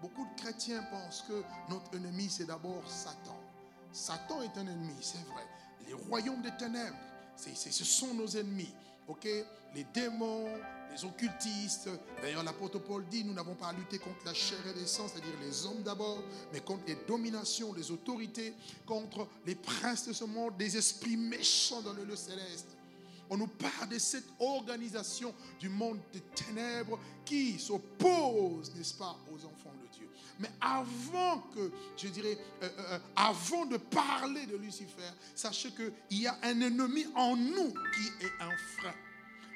Beaucoup de chrétiens pensent que notre ennemi, c'est d'abord Satan. Satan est un ennemi, c'est vrai. Les royaumes des ténèbres, ce sont nos ennemis. Les démons, les occultistes. D'ailleurs, l'apôtre Paul dit, nous n'avons pas à lutter contre la chair et les sang, c'est-à-dire les hommes d'abord, mais contre les dominations, les autorités, contre les princes de ce monde, des esprits méchants dans le lieu céleste. On nous parle de cette organisation du monde des ténèbres qui s'oppose, n'est-ce pas, aux enfants de Dieu. Mais avant que, je dirais, euh, euh, euh, avant de parler de Lucifer, sachez qu'il y a un ennemi en nous qui est un frein.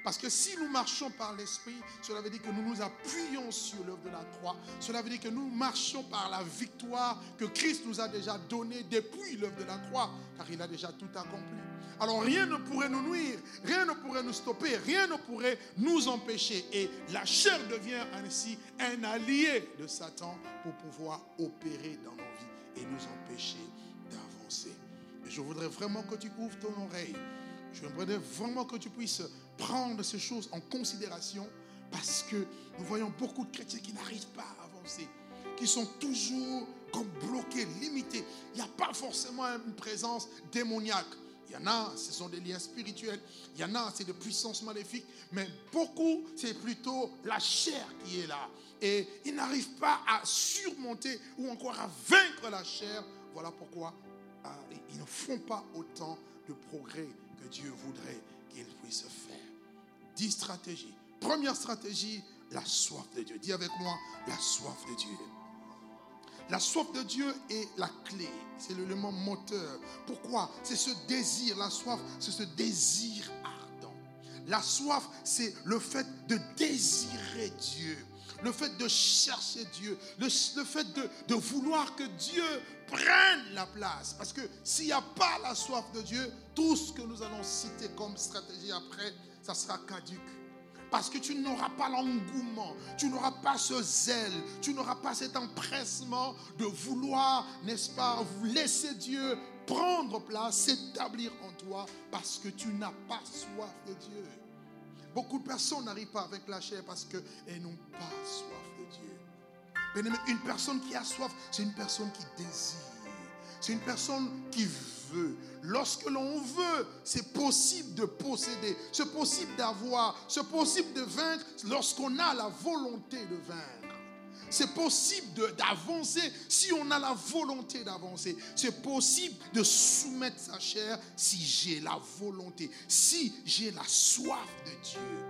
Parce que si nous marchons par l'Esprit, cela veut dire que nous nous appuyons sur l'œuvre de la croix. Cela veut dire que nous marchons par la victoire que Christ nous a déjà donnée depuis l'œuvre de la croix, car il a déjà tout accompli. Alors rien ne pourrait nous nuire, rien ne pourrait nous stopper, rien ne pourrait nous empêcher. Et la chair devient ainsi un allié de Satan pour pouvoir opérer dans nos vies et nous empêcher d'avancer. Je voudrais vraiment que tu ouvres ton oreille. Je voudrais vraiment que tu puisses prendre ces choses en considération parce que nous voyons beaucoup de chrétiens qui n'arrivent pas à avancer, qui sont toujours comme bloqués, limités. Il n'y a pas forcément une présence démoniaque. Il y en a, ce sont des liens spirituels. Il y en a, c'est des puissances maléfiques. Mais beaucoup, c'est plutôt la chair qui est là. Et ils n'arrivent pas à surmonter ou encore à vaincre la chair. Voilà pourquoi ah, ils ne font pas autant de progrès que Dieu voudrait qu'ils puissent faire. Dix stratégies. Première stratégie, la soif de Dieu. Dis avec moi, la soif de Dieu. La soif de Dieu est la clé, c'est l'élément moteur. Pourquoi? C'est ce désir, la soif, c'est ce désir ardent. La soif, c'est le fait de désirer Dieu, le fait de chercher Dieu, le, fait de, de, vouloir que Dieu prenne la place. Parce que s'il n'y a pas la soif de Dieu, tout ce que nous allons citer comme stratégie après, ça sera caduque. Parce que tu n'auras pas l'engouement, tu n'auras pas ce zèle, tu n'auras pas cet empressement de vouloir, n'est-ce pas, laisser Dieu prendre place, s'établir en toi, parce que tu n'as pas soif de Dieu. Beaucoup de personnes n'arrivent pas avec la chair parce qu'elles n'ont pas soif de Dieu. une personne qui a soif, c'est une personne qui désire. C'est une personne qui veut. Lorsque l'on veut, c'est possible de posséder, c'est possible d'avoir, c'est possible de vaincre lorsqu'on a la volonté de vaincre. C'est possible d'avancer si on a la volonté d'avancer. C'est possible de soumettre sa chair si j'ai la volonté, si j'ai la soif de Dieu.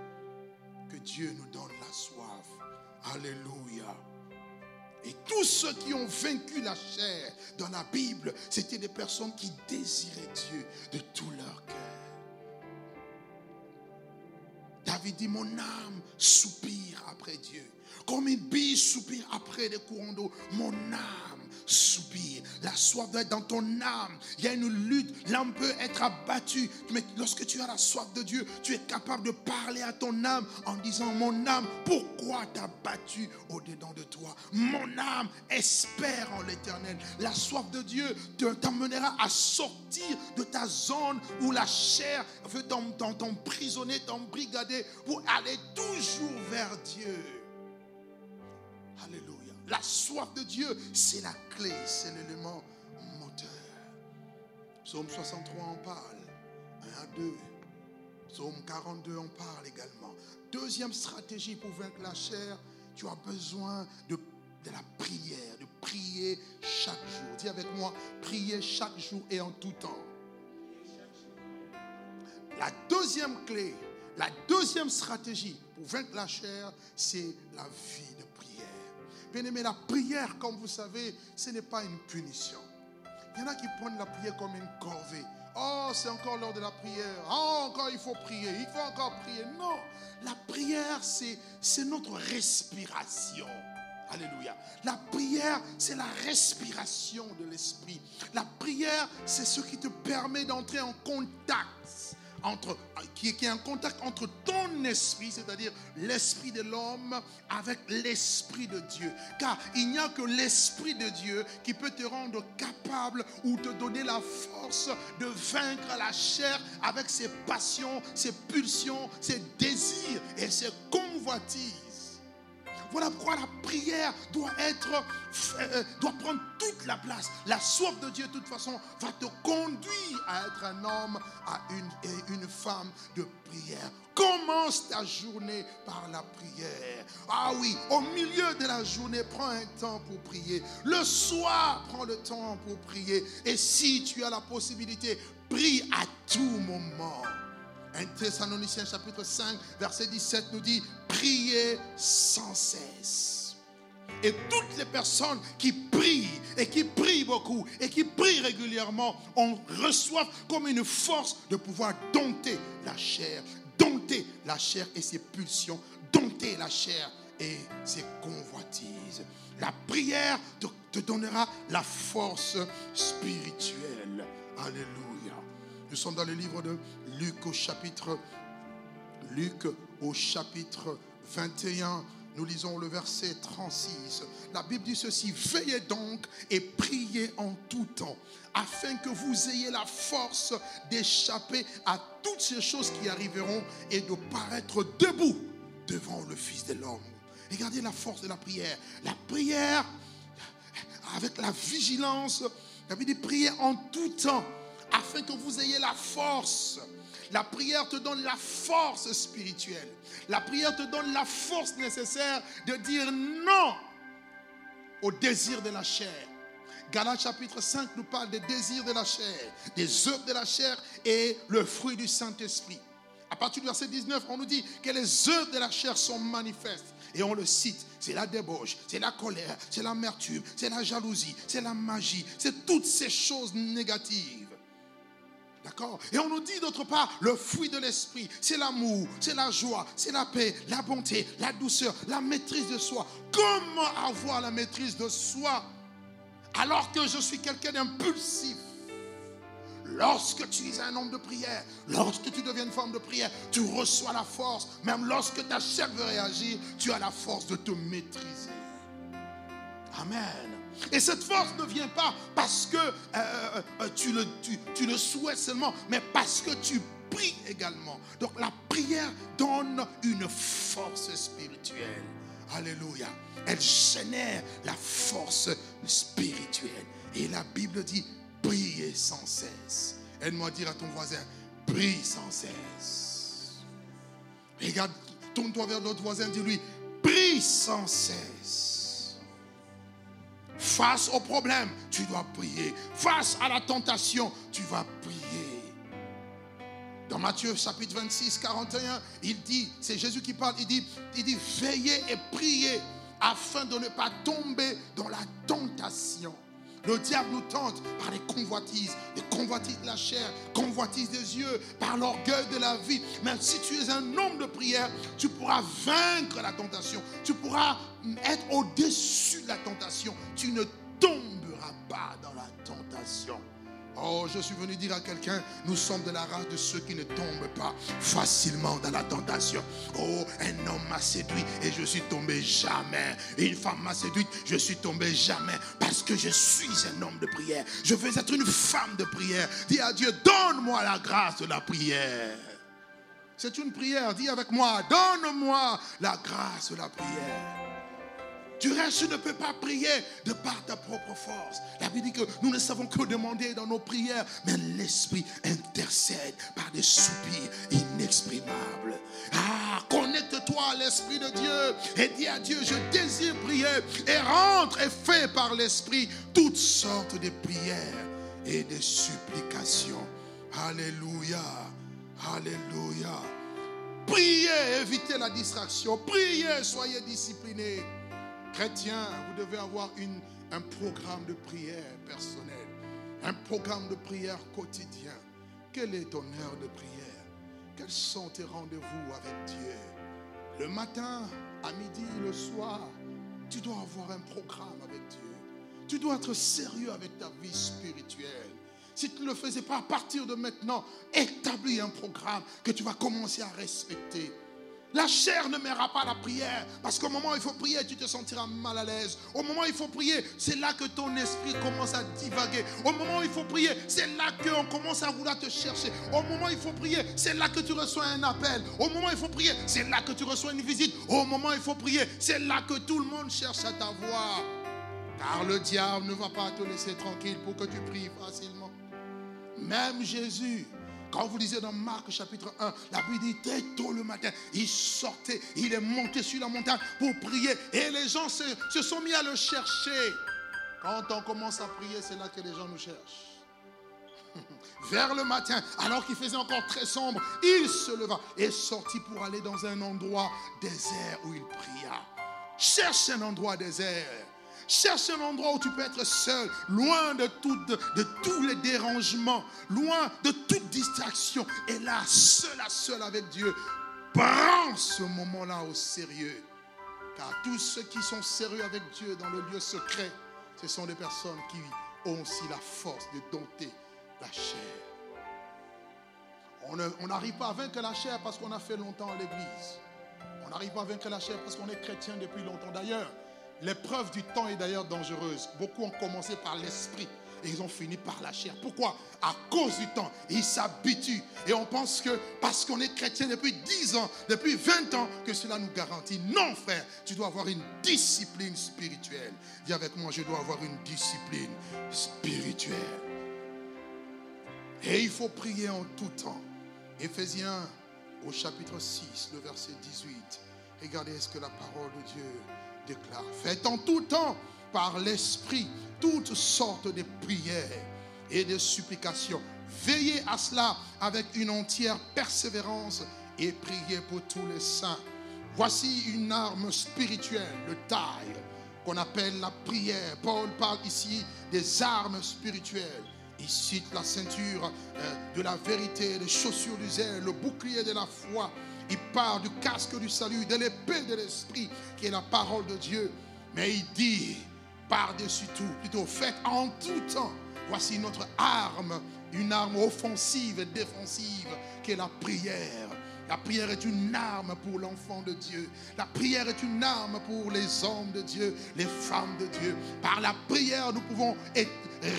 Que Dieu nous donne la soif. Alléluia. Et tous ceux qui ont vaincu la chair dans la Bible, c'était des personnes qui désiraient Dieu de tout leur cœur. David dit, mon âme soupire après Dieu. Comme une bille soupire après des courants d'eau, mon âme soupir. La soif doit être dans ton âme. Il y a une lutte. L'âme peut être abattue. Mais lorsque tu as la soif de Dieu, tu es capable de parler à ton âme en disant, mon âme, pourquoi t'as battu au-dedans de toi? Mon âme espère en l'éternel. La soif de Dieu t'emmènera à sortir de ta zone où la chair veut t'emprisonner, t'embrigader pour aller toujours vers Dieu. Alléluia. La soif de Dieu, c'est la clé, c'est l'élément moteur. Psaume 63 en parle. 1 à 2. Psaume 42 en parle également. Deuxième stratégie pour vaincre la chair, tu as besoin de, de la prière, de prier chaque jour. Dis avec moi, prier chaque jour et en tout temps. La deuxième clé, la deuxième stratégie pour vaincre la chair, c'est la vie Bien aimé, la prière, comme vous savez, ce n'est pas une punition. Il y en a qui prennent la prière comme une corvée. Oh, c'est encore l'heure de la prière. Oh, encore il faut prier. Il faut encore prier. Non, la prière, c'est, notre respiration. Alléluia. La prière, c'est la respiration de l'esprit. La prière, c'est ce qui te permet d'entrer en contact entre, qui, est un contact entre ton esprit, c'est-à-dire l'esprit de l'homme, avec l'esprit de Dieu. Car il n'y a que l'esprit de Dieu qui peut te rendre capable ou te donner la force de vaincre la chair avec ses passions, ses pulsions, ses désirs et ses convoitises. Voilà pourquoi la prière doit être, euh, euh, doit prendre toute la place. La soif de Dieu, de toute façon, va te conduire à être un homme, à une, et une femme de prière. Commence ta journée par la prière. Ah oui, au milieu de la journée, prends un temps pour prier. Le soir, prends le temps pour prier. Et si tu as la possibilité, prie à tout moment. 1 Thessaloniciens chapitre 5, verset 17 nous dit, priez sans cesse. Et toutes les personnes qui prient et qui prient beaucoup et qui prient régulièrement, on reçoit comme une force de pouvoir dompter la chair, dompter la chair et ses pulsions, dompter la chair et ses convoitises. La prière te, te donnera la force spirituelle. Alléluia. Nous sommes dans le livre de Luc au chapitre Luc au chapitre 21. Nous lisons le verset 36. La Bible dit ceci, veillez donc et priez en tout temps, afin que vous ayez la force d'échapper à toutes ces choses qui arriveront et de paraître debout devant le Fils de l'homme. Regardez la force de la prière. La prière, avec la vigilance, la Bible dit priez en tout temps, afin que vous ayez la force la prière te donne la force spirituelle. La prière te donne la force nécessaire de dire non au désir de la chair. Galates chapitre 5 nous parle des désirs de la chair, des œuvres de la chair et le fruit du Saint-Esprit. À partir du verset 19, on nous dit que les œuvres de la chair sont manifestes. Et on le cite. C'est la débauche, c'est la colère, c'est l'amertume, c'est la jalousie, c'est la magie, c'est toutes ces choses négatives. D'accord? Et on nous dit d'autre part, le fruit de l'esprit, c'est l'amour, c'est la joie, c'est la paix, la bonté, la douceur, la maîtrise de soi. Comment avoir la maîtrise de soi alors que je suis quelqu'un d'impulsif? Lorsque tu es un homme de prière, lorsque tu deviens une femme de prière, tu reçois la force. Même lorsque ta chair veut réagir, tu as la force de te maîtriser. Amen. Et cette force ne vient pas parce que euh, euh, tu, le, souhaites seulement, mais parce que tu pries également. Donc la prière donne une force spirituelle. Alléluia. Elle génère la force spirituelle. Et la Bible dit, priez sans cesse. Elle moi dire à ton voisin, prie sans cesse. Regarde, tourne-toi vers l'autre voisin, dis-lui, prie sans cesse. Face au problème, tu dois prier. Face à la tentation, tu vas prier. Dans Matthieu chapitre 26, 41, il dit, c'est Jésus qui parle, il dit, il dit, veillez et priez afin de ne pas tomber dans la tentation. Le diable nous tente par les convoitises, les convoitises de la chair, convoitises des yeux, par l'orgueil de la vie. Mais si tu es un homme de prière, tu pourras vaincre la tentation. Tu pourras être au-dessus de la tentation. Tu ne tomberas pas dans la tentation. Oh, je suis venu dire à quelqu'un, nous sommes de la race de ceux qui ne tombent pas facilement dans la tentation. Oh, un homme m'a séduit et je suis tombé jamais. Une femme m'a séduite, je suis tombé jamais. Parce que je suis un homme de prière. Je veux être une femme de prière. Dis à Dieu, donne-moi la grâce de la prière. C'est une prière. Dis avec moi, donne-moi la grâce de la prière. Du reste, tu ne peux pas prier de par ta propre force. La Bible dit que nous ne savons que demander dans nos prières, mais l'Esprit intercède par des soupirs inexprimables. Ah, connecte-toi à l'Esprit de Dieu et dis à Dieu, je désire prier et rentre et fais par l'Esprit toutes sortes de prières et de supplications. Alléluia. Alléluia. Priez, évitez la distraction. Priez, soyez disciplinés. Chrétien, vous devez avoir un programme de prière personnel, un programme de prière quotidien. Quelle est ton heure de prière? Quels sont tes rendez-vous avec Dieu? Le matin, à midi, le soir, tu dois avoir un programme avec Dieu. Tu dois être sérieux avec ta vie spirituelle. Si tu ne le faisais pas à partir de maintenant, établis un programme que tu vas commencer à respecter. La chair ne mènera pas la prière. Parce qu'au moment où il faut prier, tu te sentiras mal à l'aise. Au moment où il faut prier, c'est là que ton esprit commence à divaguer. Au moment où il faut prier, c'est là qu'on commence à vouloir te chercher. Au moment où il faut prier, c'est là que tu reçois un appel. Au moment où il faut prier, c'est là que tu reçois une visite. Au moment où il faut prier, c'est là que tout le monde cherche à t'avoir. Car le diable ne va pas te laisser tranquille pour que tu pries facilement. Même Jésus, quand vous lisez dans Marc chapitre 1, la Bible dit très tôt le matin, il sortait, il est monté sur la montagne pour prier et les gens se, sont mis à le chercher. Quand on commence à prier, c'est là que les gens nous cherchent. Vers le matin, alors qu'il faisait encore très sombre, il se leva et sortit pour aller dans un endroit désert où il pria. Cherche un endroit désert. Cherche un endroit où tu peux être seul, loin de, tous les dérangements, loin de toute distraction. Et là, seul à seul avec Dieu, prends ce moment-là au sérieux. Car tous ceux qui sont sérieux avec Dieu dans le lieu secret, ce sont des personnes qui ont aussi la force de dompter la chair. On n'arrive pas à vaincre la chair parce qu'on a fait longtemps l'église. On n'arrive pas à vaincre la chair parce qu'on est chrétien depuis longtemps. D'ailleurs, L'épreuve du temps est d'ailleurs dangereuse. Beaucoup ont commencé par l'esprit et ils ont fini par la chair. Pourquoi? À cause du temps. Ils s'habituent. Et on pense que parce qu'on est chrétien depuis 10 ans, depuis 20 ans, que cela nous garantit. Non, frère, tu dois avoir une discipline spirituelle. Dis avec moi, je dois avoir une discipline spirituelle. Et il faut prier en tout temps. Éphésiens au chapitre 6, le verset 18. Regardez ce que la parole de Dieu Faites en tout temps par l'Esprit toutes sortes de prières et de supplications. Veillez à cela avec une entière persévérance et priez pour tous les saints. Voici une arme spirituelle, le taille, qu'on appelle la prière. Paul parle ici des armes spirituelles. Il cite la ceinture euh, de la vérité, les chaussures du zèle, le bouclier de la foi, il part du casque du salut, de l'épée de l'esprit, qui est la parole de Dieu. Mais il dit, par-dessus tout, plutôt faites en tout temps. Voici notre arme une arme offensive et défensive qui est la prière. La prière est une arme pour l'enfant de Dieu. La prière est une arme pour les hommes de Dieu, les femmes de Dieu. Par la prière, nous pouvons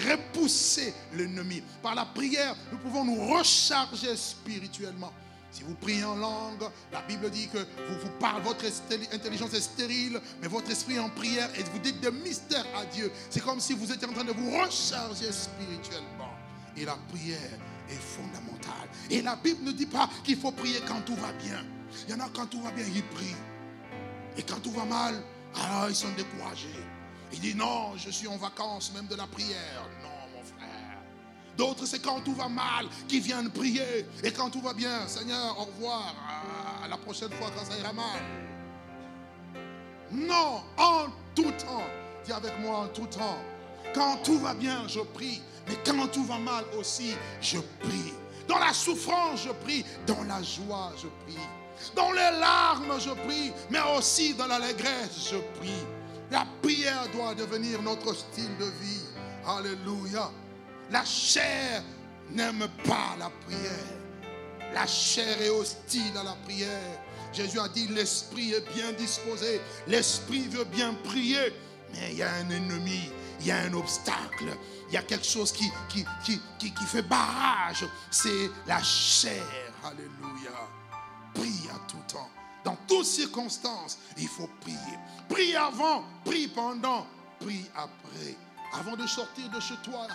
repousser l'ennemi. Par la prière, nous pouvons nous recharger spirituellement. Si vous priez en langue, la Bible dit que vous, vous parlez, votre intelligence est stérile, mais votre esprit est en prière et vous dites des mystères à Dieu. C'est comme si vous étiez en train de vous recharger spirituellement. Et la prière est fondamentale. Et la Bible ne dit pas qu'il faut prier quand tout va bien. Il y en a quand tout va bien, ils prient. Et quand tout va mal, alors ils sont découragés. Ils disent non, je suis en vacances même de la prière. D'autres, c'est quand tout va mal qui viennent prier. Et quand tout va bien, Seigneur, au revoir. À la prochaine fois quand ça ira mal. Non, en tout temps. Dis avec moi en tout temps. Quand tout va bien, je prie. Mais quand tout va mal aussi, je prie. Dans la souffrance, je prie. Dans la joie, je prie. Dans les larmes, je prie. Mais aussi dans l'allégresse, je prie. La prière doit devenir notre style de vie. Alléluia. La chair n'aime pas la prière. La chair est hostile à la prière. Jésus a dit, l'esprit est bien disposé. L'esprit veut bien prier. Mais il y a un ennemi, il y a un obstacle, il y a quelque chose qui, fait barrage. C'est la chair. Alléluia. Prie à tout temps. Dans toutes circonstances, il faut prier. Prie avant, prie pendant, prie après. Avant de sortir de chez toi,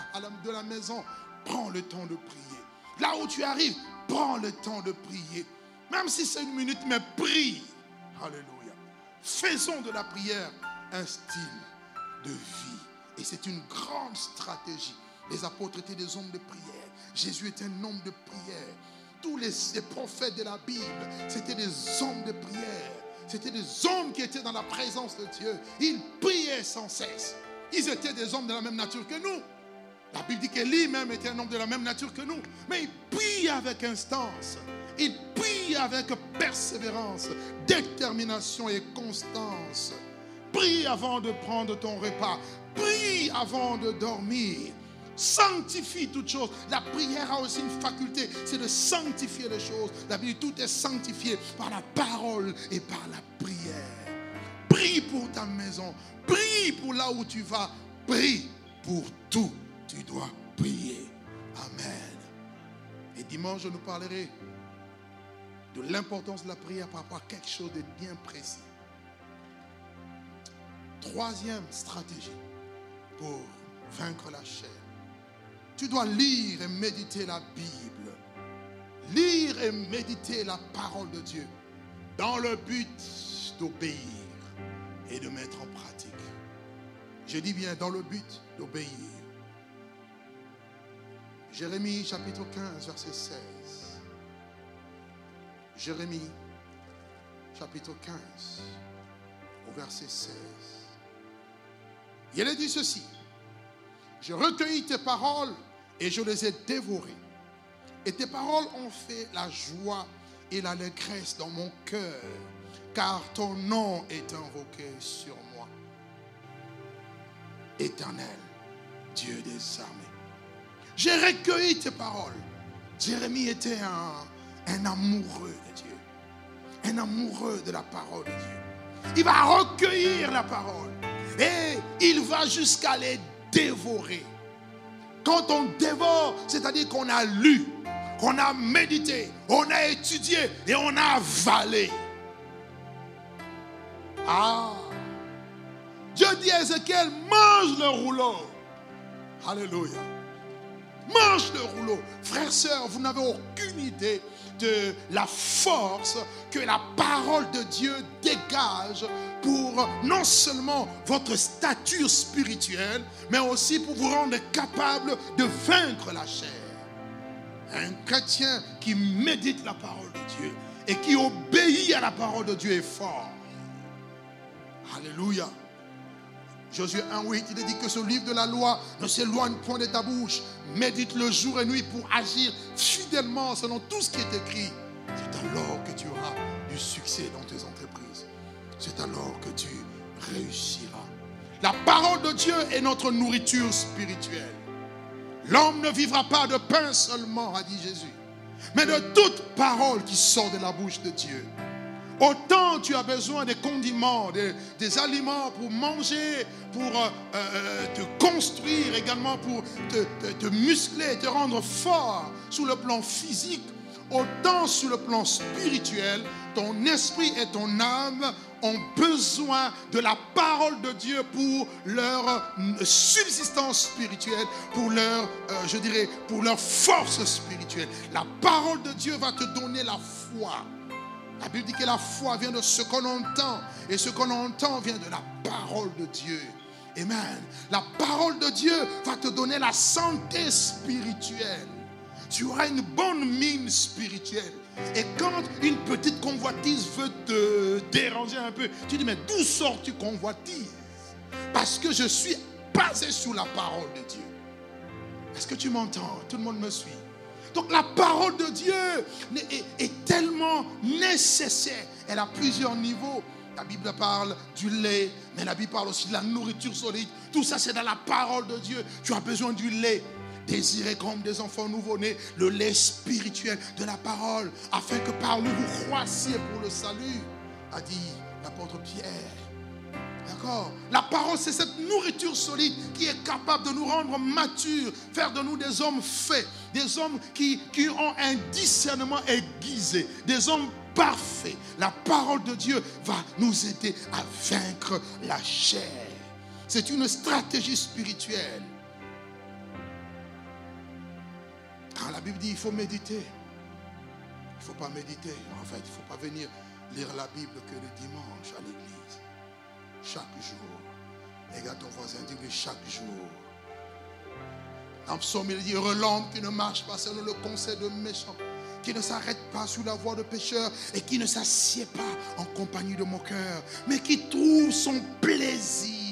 de la maison, prends le temps de prier. Là où tu arrives, prends le temps de prier. Même si c'est une minute, mais prie. Alléluia. Faisons de la prière un style de vie. Et c'est une grande stratégie. Les apôtres étaient des hommes de prière. Jésus était un homme de prière. Tous les, les prophètes de la Bible, c'était des hommes de prière. C'était des hommes qui étaient dans la présence de Dieu. Ils priaient sans cesse. Ils étaient des hommes de la même nature que nous. La Bible dit qu'Élie même était un homme de la même nature que nous. Mais il prie avec instance. Il prie avec persévérance, détermination et constance. Prie avant de prendre ton repas. Prie avant de dormir. Sanctifie toutes choses. La prière a aussi une faculté, c'est de sanctifier les choses. La Bible, tout est sanctifié par la parole et par la prière. Prie pour ta maison. Prie pour là où tu vas. Prie pour tout. Tu dois prier. Amen. Et dimanche, je nous parlerai de l'importance de la prière par rapport à quelque chose de bien précis. Troisième stratégie pour vaincre la chair. Tu dois lire et méditer la Bible. Lire et méditer la parole de Dieu dans le but d'obéir et de mettre en pratique. Je dis bien dans le but d'obéir. Jérémie chapitre 15, verset 16. Jérémie chapitre 15, au verset 16. Il a dit ceci. Je recueillis tes paroles et je les ai dévorées. Et tes paroles ont fait la joie et l'allégresse dans mon cœur car ton nom est invoqué sur moi. Éternel, Dieu des armées. J'ai recueilli tes paroles. Jérémie était un, amoureux de Dieu, un amoureux de la parole de Dieu. Il va recueillir la parole et il va jusqu'à les dévorer. Quand on dévore, c'est-à-dire qu'on a lu, qu'on a médité, on a étudié et on a avalé. Ah. Dieu dit à Ézéchiel, mange le rouleau. Alléluia. Mange le rouleau. Frères, sœurs, vous n'avez aucune idée de la force que la parole de Dieu dégage pour non seulement votre stature spirituelle, mais aussi pour vous rendre capable de vaincre la chair. Un chrétien qui médite la parole de Dieu et qui obéit à la parole de Dieu est fort. Alléluia. Josué 1.8, il dit que ce livre de la loi ne s'éloigne point de ta bouche. Médite le jour et nuit pour agir fidèlement selon tout ce qui est écrit. C'est alors que tu auras du succès dans tes entreprises. C'est alors que tu réussiras. La parole de Dieu est notre nourriture spirituelle. L'homme ne vivra pas de pain seulement, a dit Jésus, mais de toute parole qui sort de la bouche de Dieu. Autant tu as besoin des condiments, des, aliments pour manger, pour euh, euh, te construire également, pour te, muscler, te rendre fort sur le plan physique, autant sur le plan spirituel, ton esprit et ton âme ont besoin de la parole de Dieu pour leur euh, subsistance spirituelle, pour leur, je dirais, pour leur force spirituelle. La parole de Dieu va te donner la foi. La Bible dit que la foi vient de ce qu'on entend. Et ce qu'on entend vient de la parole de Dieu. Amen. La parole de Dieu va te donner la santé spirituelle. Tu auras une bonne mine spirituelle. Et quand une petite convoitise veut te déranger un peu, tu dis, mais d'où sors-tu convoitise? Parce que je suis basé sur la parole de Dieu. Est-ce que tu m'entends? Tout le monde me suit. Donc la parole de Dieu est, tellement nécessaire. Elle a plusieurs niveaux. La Bible parle du lait, mais la Bible parle aussi de la nourriture solide. Tout ça, c'est dans la parole de Dieu. Tu as besoin du lait. Désirez comme des enfants nouveau-nés le lait spirituel de la parole, afin que par nous vous croissiez pour le salut, a dit l'apôtre Pierre. D'accord La parole, c'est cette nourriture solide qui est capable de nous rendre matures, faire de nous des hommes faits, des hommes qui, qui ont un discernement aiguisé, des hommes parfaits. La parole de Dieu va nous aider à vaincre la chair. C'est une stratégie spirituelle. Quand la Bible dit il faut méditer, il ne faut pas méditer. En fait, il ne faut pas venir lire la Bible que le dimanche. Chaque jour. Regarde ton voisin, dis-lui chaque jour. Dans psaume, il dit Heureux l'homme qui ne marche pas selon le conseil de méchants, qui ne s'arrête pas sous la voie de pécheurs et qui ne s'assied pas en compagnie de moqueurs, mais qui trouve son plaisir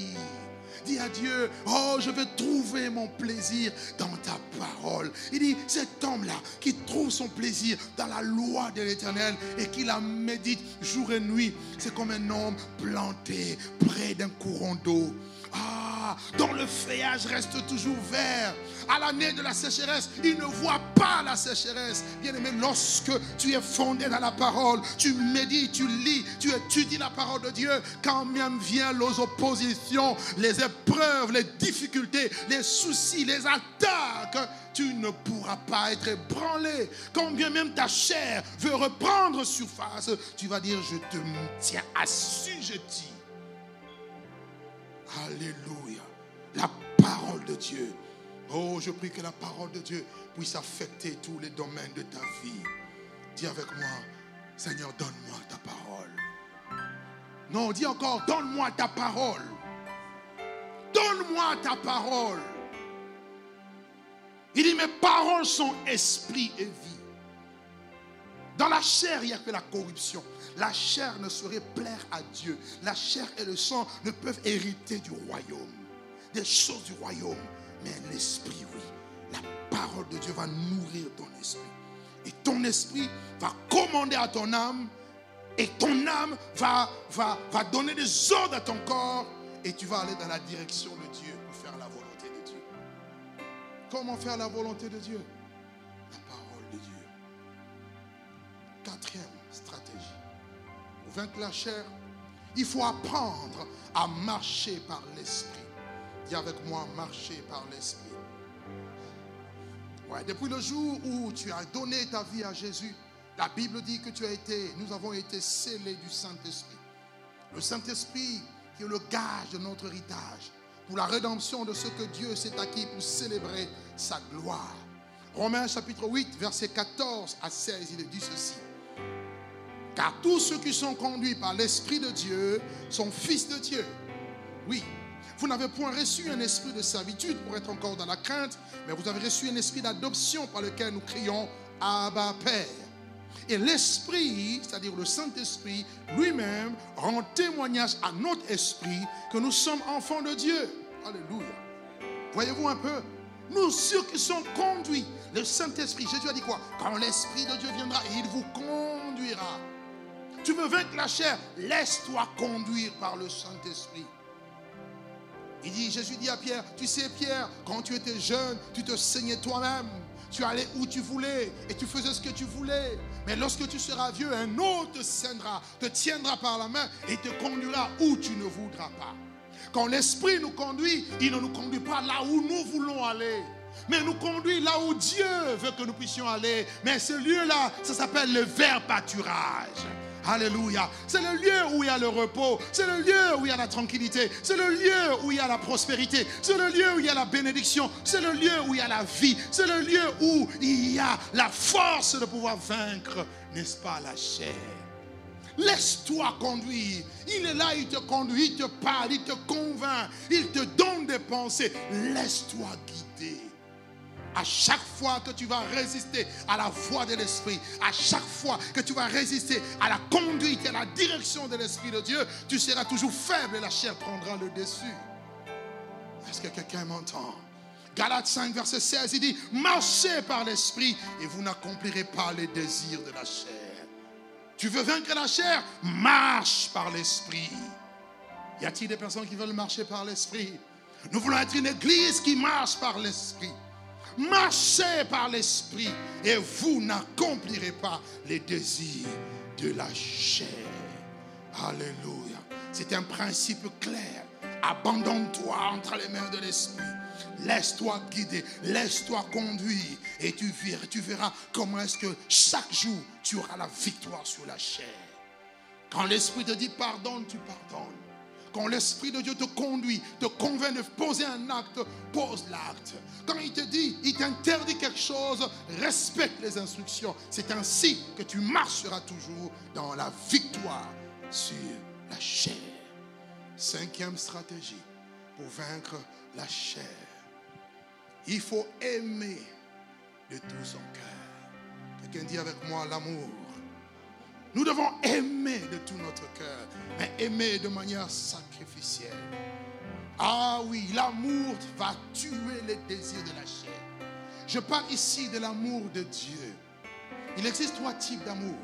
Dis à Dieu, oh, je veux trouver mon plaisir dans ta parole. Il dit, cet homme-là qui trouve son plaisir dans la loi de l'éternel et qui la médite jour et nuit, c'est comme un homme planté près d'un courant d'eau. Ah, dont le feuillage reste toujours vert. À l'année de la sécheresse, il ne voit pas la sécheresse. Bien aimé, lorsque tu es fondé dans la parole, tu médites, tu lis, tu étudies la parole de Dieu, quand même viennent les oppositions, les épreuves, les difficultés, les soucis, les attaques, tu ne pourras pas être ébranlé. Quand bien même ta chair veut reprendre surface, tu vas dire, je te tiens assujetti Alléluia. La parole de Dieu. Oh, je prie que la parole de Dieu puisse affecter tous les domaines de ta vie. Dis avec moi, Seigneur, donne-moi ta parole. Non, dis encore, donne-moi ta parole. Donne-moi ta parole. Il dit, mes paroles sont esprit et vie. Dans la chair, il n'y a que la corruption. La chair ne saurait plaire à Dieu. La chair et le sang ne peuvent hériter du royaume, des choses du royaume. Mais l'esprit, oui. La parole de Dieu va nourrir ton esprit. Et ton esprit va commander à ton âme. Et ton âme va, va, va donner des ordres à ton corps. Et tu vas aller dans la direction de Dieu pour faire la volonté de Dieu. Comment faire la volonté de Dieu? Quatrième stratégie vaincre la chair, il faut apprendre à marcher par l'esprit. Dis avec moi, marcher par l'esprit. Ouais, depuis le jour où tu as donné ta vie à Jésus, la Bible dit que tu as été, nous avons été scellés du Saint-Esprit. Le Saint-Esprit qui est le gage de notre héritage pour la rédemption de ce que Dieu s'est acquis pour célébrer sa gloire. Romains chapitre 8, verset 14 à 16, il dit ceci. Car tous ceux qui sont conduits par l'Esprit de Dieu sont fils de Dieu. Oui, vous n'avez point reçu un esprit de servitude pour être encore dans la crainte, mais vous avez reçu un esprit d'adoption par lequel nous crions Abba Père. Et l'Esprit, c'est-à-dire le Saint-Esprit lui-même, rend témoignage à notre esprit que nous sommes enfants de Dieu. Alléluia. Voyez-vous un peu? Nous, ceux qui sont conduits, le Saint-Esprit, Jésus a dit quoi? Quand l'Esprit de Dieu viendra, il vous conduira. Tu veux vaincre la chair, laisse-toi conduire par le Saint-Esprit. Il dit, Jésus dit à Pierre, tu sais Pierre, quand tu étais jeune, tu te saignais toi-même. Tu allais où tu voulais et tu faisais ce que tu voulais. Mais lorsque tu seras vieux, un autre te saignera, te tiendra par la main et te conduira où tu ne voudras pas. Quand l'Esprit nous conduit, il ne nous conduit pas là où nous voulons aller mais nous conduit là où Dieu veut que nous puissions aller. Mais ce lieu-là, ça s'appelle le vert pâturage. Alléluia. C'est le lieu où il y a le repos. C'est le lieu où il y a la tranquillité. C'est le lieu où il y a la prospérité. C'est le lieu où il y a la bénédiction. C'est le lieu où il y a la vie. C'est le lieu où il y a la force de pouvoir vaincre, n'est-ce pas, la chair? Laisse-toi conduire. Il est là, il te conduit, il te parle, il te convainc, il te donne des pensées. Laisse-toi guider. À chaque fois que tu vas résister à la voix de l'Esprit, à chaque fois que tu vas résister à la conduite et à la direction de l'Esprit de Dieu, tu seras toujours faible et la chair prendra le dessus. Est-ce que quelqu'un m'entend? Galates 5, verset 16, il dit, marchez par l'Esprit et vous n'accomplirez pas les désirs de la chair. Tu veux vaincre la chair? Marche par l'Esprit. Y a-t-il des personnes qui veulent marcher par l'Esprit? Nous voulons être une église qui marche par l'Esprit. Marchez par l'Esprit et vous n'accomplirez pas les désirs de la chair. Alléluia. C'est un principe clair. Abandonne-toi entre les mains de l'Esprit. Laisse-toi guider, laisse-toi conduire et tu verras, tu verras comment est-ce que chaque jour tu auras la victoire sur la chair. Quand l'Esprit te dit pardonne, tu pardonnes. Quand l'Esprit de Dieu te conduit, te convainc de poser un acte, pose l'acte. Quand il te dit, il t'interdit quelque chose, respecte les instructions. C'est ainsi que tu marcheras toujours dans la victoire sur la chair. Cinquième stratégie pour vaincre la chair. Il faut aimer de tout son cœur. Quelqu'un dit avec moi l'amour. Nous devons aimer de tout notre cœur, mais aimer de manière sacrificielle. Ah oui, l'amour va tuer les désirs de la chair. Je parle ici de l'amour de Dieu. Il existe trois types d'amour.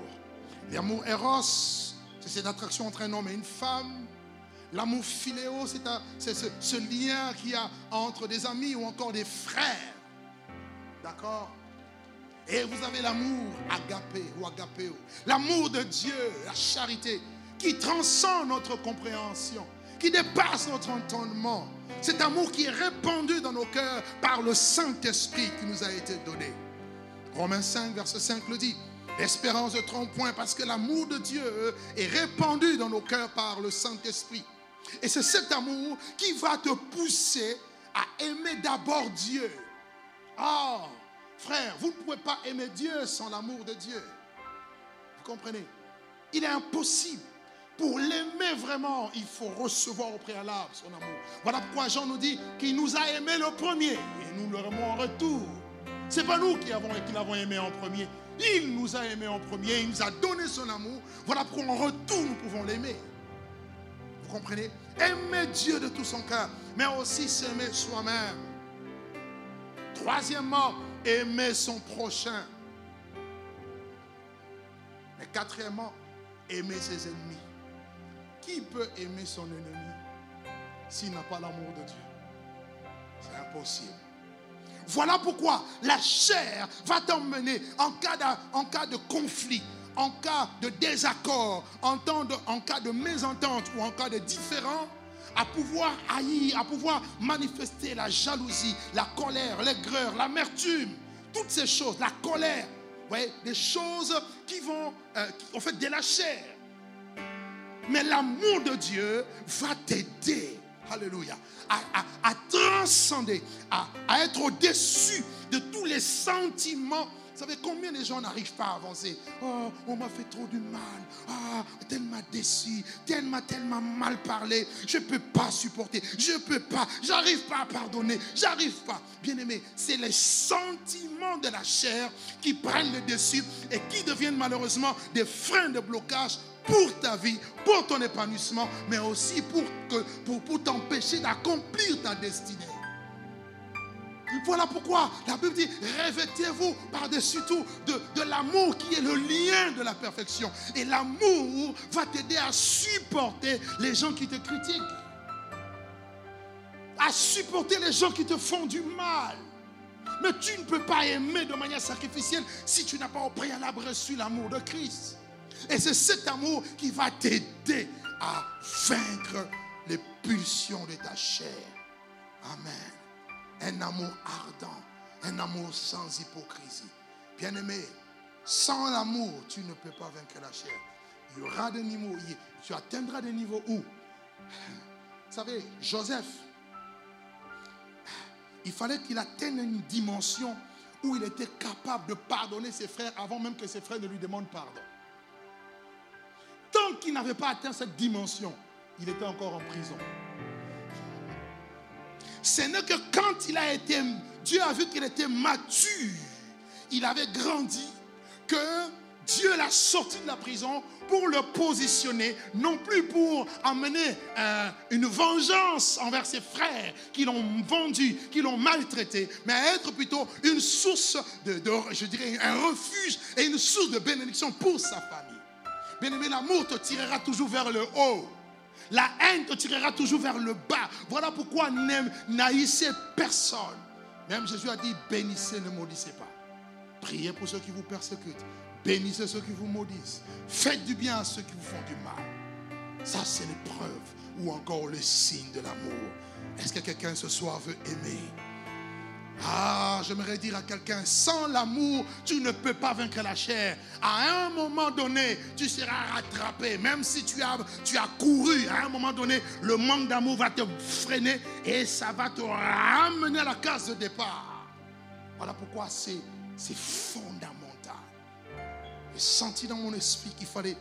L'amour éros, c'est cette attraction entre un homme et une femme. L'amour philéo, c'est ce, ce lien qu'il y a entre des amis ou encore des frères. D'accord? Et vous avez l'amour agapé ou agapéo. L'amour de Dieu, la charité, qui transcende notre compréhension, qui dépasse notre entendement. Cet amour qui est répandu dans nos cœurs par le Saint-Esprit qui nous a été donné. Romains 5, verset 5 le dit. L'espérance de trompe point parce que l'amour de Dieu est répandu dans nos cœurs par le Saint-Esprit. Et c'est cet amour qui va te pousser à aimer d'abord Dieu. Ah, Frère, vous ne pouvez pas aimer Dieu sans l'amour de Dieu. Vous comprenez? Il est impossible. Pour l'aimer vraiment, il faut recevoir au préalable son amour. Voilà pourquoi Jean nous dit qu'il nous a aimé le premier et nous le aimons en retour. Ce n'est pas nous qui, avons, qui l'avons aimé en premier. Il nous a aimé en premier, il nous a donné son amour. Voilà pourquoi en retour nous pouvons l'aimer. Vous comprenez? Aimer Dieu de tout son cœur, mais aussi s'aimer soi-même. Troisièmement, aimer son prochain. Mais quatrièmement, aimer ses ennemis. Qui peut aimer son ennemi s'il n'a pas l'amour de Dieu? C'est impossible. Voilà pourquoi la chair va t'emmener en cas, de, conflit, en cas de désaccord, en, en cas de mésentente ou en cas de différend, à pouvoir haïr, à pouvoir manifester la jalousie, la colère, l'aigreur, l'amertume, toutes ces choses, la colère, voyez, des choses qui vont, euh, en fait, de la chair. Mais l'amour de Dieu va t'aider, alléluia, à, transcender, à, être au-dessus de tous les sentiments savez combien de gens n'arrivent pas à avancer? Oh, on m'a fait trop du mal. Ah, tel m'a déçu. Tel m'a tellement mal parlé. Je ne peux pas supporter. Je ne peux pas. J'arrive pas à pardonner. J'arrive pas. Bien aimé, c'est les sentiments de la chair qui prennent le dessus et qui deviennent malheureusement des freins de blocage pour ta vie, pour ton épanouissement, mais aussi pour, pour, pour t'empêcher d'accomplir ta destinée. Voilà pourquoi la Bible dit, revêtez-vous par-dessus tout de, de l'amour qui est le lien de la perfection. Et l'amour va t'aider à supporter les gens qui te critiquent. à supporter les gens qui te font du mal. Mais tu ne peux pas aimer de manière sacrificielle si tu n'as pas au préalable reçu l'amour de Christ. Et c'est cet amour qui va t'aider à vaincre les pulsions de ta chair. Amen. Un amour ardent, un amour sans hypocrisie. Bien-aimé, sans l'amour, tu ne peux pas vaincre la chair. Il y aura des niveaux, tu atteindras des niveaux où, vous savez, Joseph, il fallait qu'il atteigne une dimension où il était capable de pardonner ses frères avant même que ses frères ne lui demandent pardon. Tant qu'il n'avait pas atteint cette dimension, il était encore en prison. Ce n'est que quand il a été, Dieu a vu qu'il était mature, il avait grandi, que Dieu l'a sorti de la prison pour le positionner, non plus pour amener euh, une vengeance envers ses frères qui l'ont vendu, qui l'ont maltraité, mais être plutôt une source de, je dirais, un refuge et une source de bénédiction pour sa famille. Bien-aimé, l'amour te tirera toujours vers le haut. La haine te tirera toujours vers le bas. Voilà pourquoi n'haïssez personne. Même Jésus a dit, bénissez, ne maudissez pas. Priez pour ceux qui vous persécutent. Bénissez ceux qui vous maudissent. Faites du bien à ceux qui vous font du mal. Ça, c'est l'épreuve ou encore le signe de l'amour. Est-ce que quelqu'un ce soir veut aimer? Ah, j'aimerais dire à quelqu'un, sans l'amour, tu ne peux pas vaincre la chair. À un moment donné, tu seras rattrapé. Même si tu as, tu as couru, à un moment donné, le manque d'amour va te freiner et ça va te ramener à la case de départ. Voilà pourquoi c'est fondamental j'ai senti dans mon esprit qu'il fallait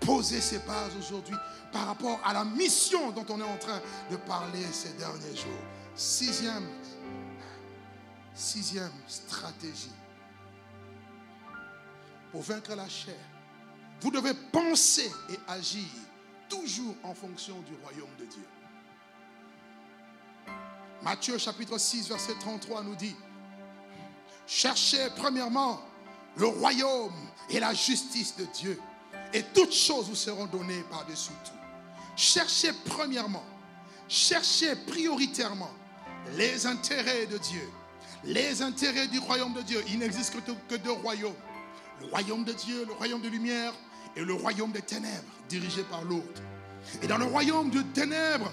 poser ses bases aujourd'hui par rapport à la mission dont on est en train de parler ces derniers jours. Sixième, sixième stratégie. Pour vaincre la chair, vous devez penser et agir toujours en fonction du royaume de Dieu. Matthieu chapitre 6, verset 33 nous dit, cherchez premièrement le royaume et la justice de Dieu. Et toutes choses vous seront données par-dessus tout. Cherchez premièrement, cherchez prioritairement les intérêts de Dieu. Les intérêts du royaume de Dieu. Il n'existe que deux royaumes. Le royaume de Dieu, le royaume de lumière et le royaume des ténèbres, dirigé par l'autre. Et dans le royaume de ténèbres,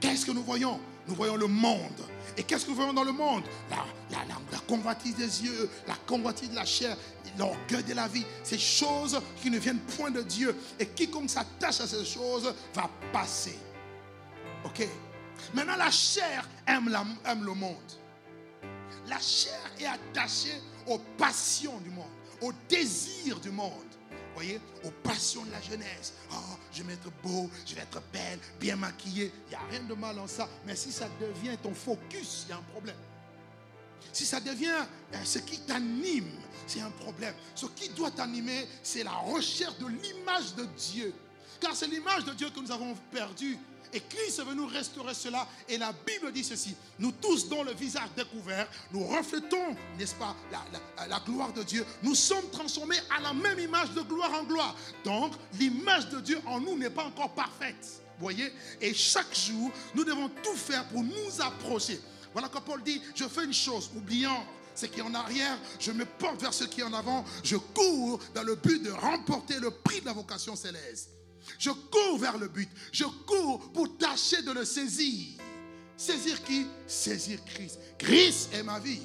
qu'est-ce que nous voyons? Nous voyons le monde et qu'est-ce que nous voyons dans le monde? La, la, convoitise des yeux, la convoitise de la chair, l'orgueil de la vie, ces choses qui ne viennent point de Dieu. Et quiconque s'attache à ces choses va passer. Ok? Maintenant, la chair aime le monde. La chair est attachée aux passions du monde, aux désirs du monde voyez, aux passions de la jeunesse. Oh, je vais être beau, je vais être belle, bien maquillée. Il n'y a rien de mal en ça. Mais si ça devient ton focus, il y a un problème. Si ça devient euh, ce qui t'anime, c'est un problème. Ce qui doit t'animer, c'est la recherche de l'image de Dieu. Car c'est l'image de Dieu que nous avons perdue et Christ est venu restaurer cela. Et la Bible dit ceci. Nous tous, dont le visage découvert, nous reflétons, n'est-ce pas, la, gloire de Dieu. Nous sommes transformés à la même image de gloire en gloire. Donc, l'image de Dieu en nous n'est pas encore parfaite. Voyez Et chaque jour, nous devons tout faire pour nous approcher. Voilà quand Paul dit, je fais une chose, oubliant ce qui est en arrière, je me porte vers ce qui est en avant, je cours dans le but de remporter le prix de la vocation céleste. Je cours vers le but. Je cours pour tâcher de le saisir. Saisir qui? Saisir Christ. Christ est ma vie.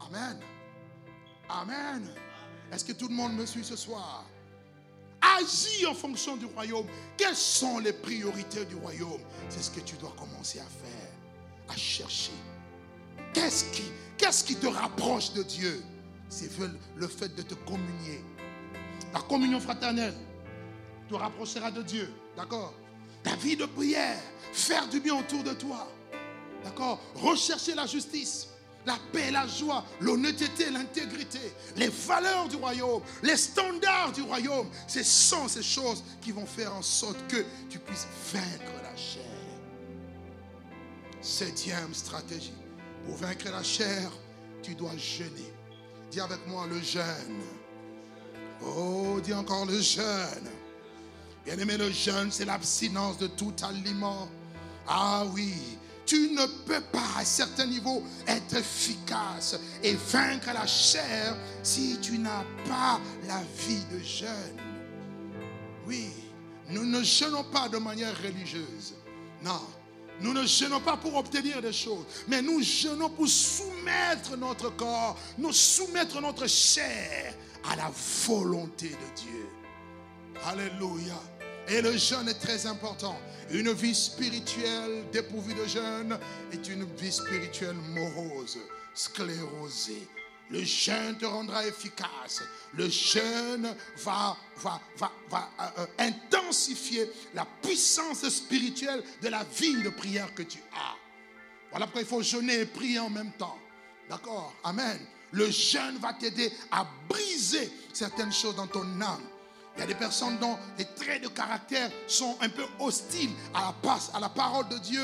Amen. Amen. Est-ce que tout le monde me suit ce soir? Agis en fonction du royaume. Quelles sont les priorités du royaume? C'est ce que tu dois commencer à faire, à chercher. Qu'est-ce qui, qu'est-ce qui te rapproche de Dieu? C'est le fait de te communier. La communion fraternelle te rapprochera de Dieu. D'accord? Ta vie de prière, faire du bien autour de toi. D'accord? Rechercher la justice, la paix, la joie, l'honnêteté, l'intégrité, les valeurs du royaume, les standards du royaume. Ce sont ces choses qui vont faire en sorte que tu puisses vaincre la chair. Septième stratégie. Pour vaincre la chair, tu dois jeûner. Dis avec moi le jeûne. Oh, dis encore le jeûne. Bien-aimé, le jeûne, c'est l'abstinence de tout aliment. Ah oui, Tu ne peux pas à certains niveaux être efficace et vaincre la chair si tu n'as pas la vie de jeûne. Oui, nous ne jeûnons pas de manière religieuse. Non, nous ne jeûnons pas pour obtenir des choses, mais nous jeûnons pour soumettre notre corps, nous soumettre notre chair à la volonté de Dieu. Alléluia. Et le jeûne est très important. Une vie spirituelle dépourvue de jeûne est une vie spirituelle morose, sclérosée. Le jeûne te rendra efficace. Le jeûne va, va, va, euh, euh, intensifier la puissance spirituelle de la vie de prière que tu as. Voilà pourquoi il faut jeûner et prier en même temps. D'accord? Amen. Le jeûne va t'aider à briser certaines choses dans ton âme. Il y a des personnes dont les traits de caractère sont un peu hostiles à la, parole de Dieu.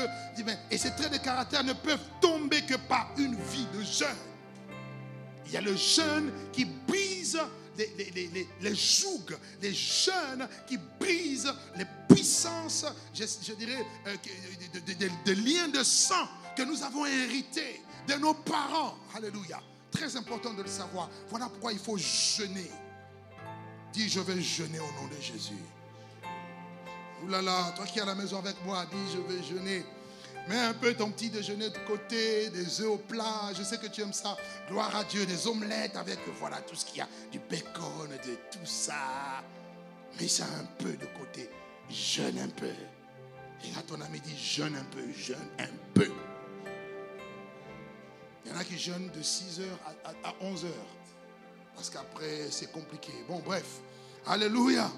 Et ces traits de caractère ne peuvent tomber que par une vie de jeûne. Il y a le jeûne qui brise les, les, les, jougs, les jeûnes qui brisent les puissances, je, dirais, euh, des liens de sang que nous avons hérités de nos parents. Alléluia. Très important de le savoir. Voilà pourquoi il faut jeûner. Dis, je vais jeûner au nom de Jésus. Ouh là là, toi qui es à la maison avec moi, dis, je vais jeûner. Mets un peu ton petit déjeuner de côté, des œufs au plat. Je sais que tu aimes ça. Gloire à Dieu, des omelettes avec voilà tout ce qu'il y a, du bacon, de tout ça. Mets ça un peu de côté. Jeûne un peu. Et là, ton ami dit jeûne un peu, jeûne un peu. Il y en a qui jeûnent de 6h à 11h. Parce qu'après, c'est compliqué. Bon, bref. Alléluia.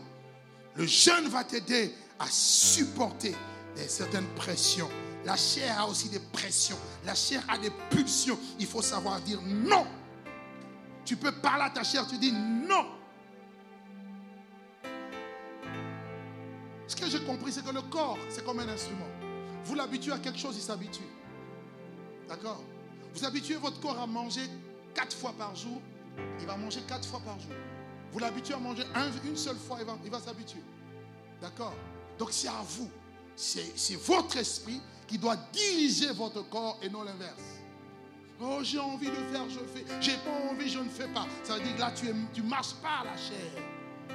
Le jeûne va t'aider à supporter certaines pressions. La chair a aussi des pressions. La chair a des pulsions. Il faut savoir dire non. Tu peux parler à ta chair, tu dis non. Ce que j'ai compris, c'est que le corps, c'est comme un instrument. Vous l'habituez à quelque chose, il s'habitue. D'accord? Vous habituez votre corps à manger quatre fois par jour, il va manger quatre fois par jour. Vous l'habituez à manger une seule fois, il va, il va s'habituer. D'accord? Donc c'est à vous. C'est votre esprit qui doit diriger votre corps et non l'inverse. Oh, j'ai envie de faire, je fais. J'ai pas envie, je ne fais pas. Ça veut dire que là, tu, tu marches par la chair.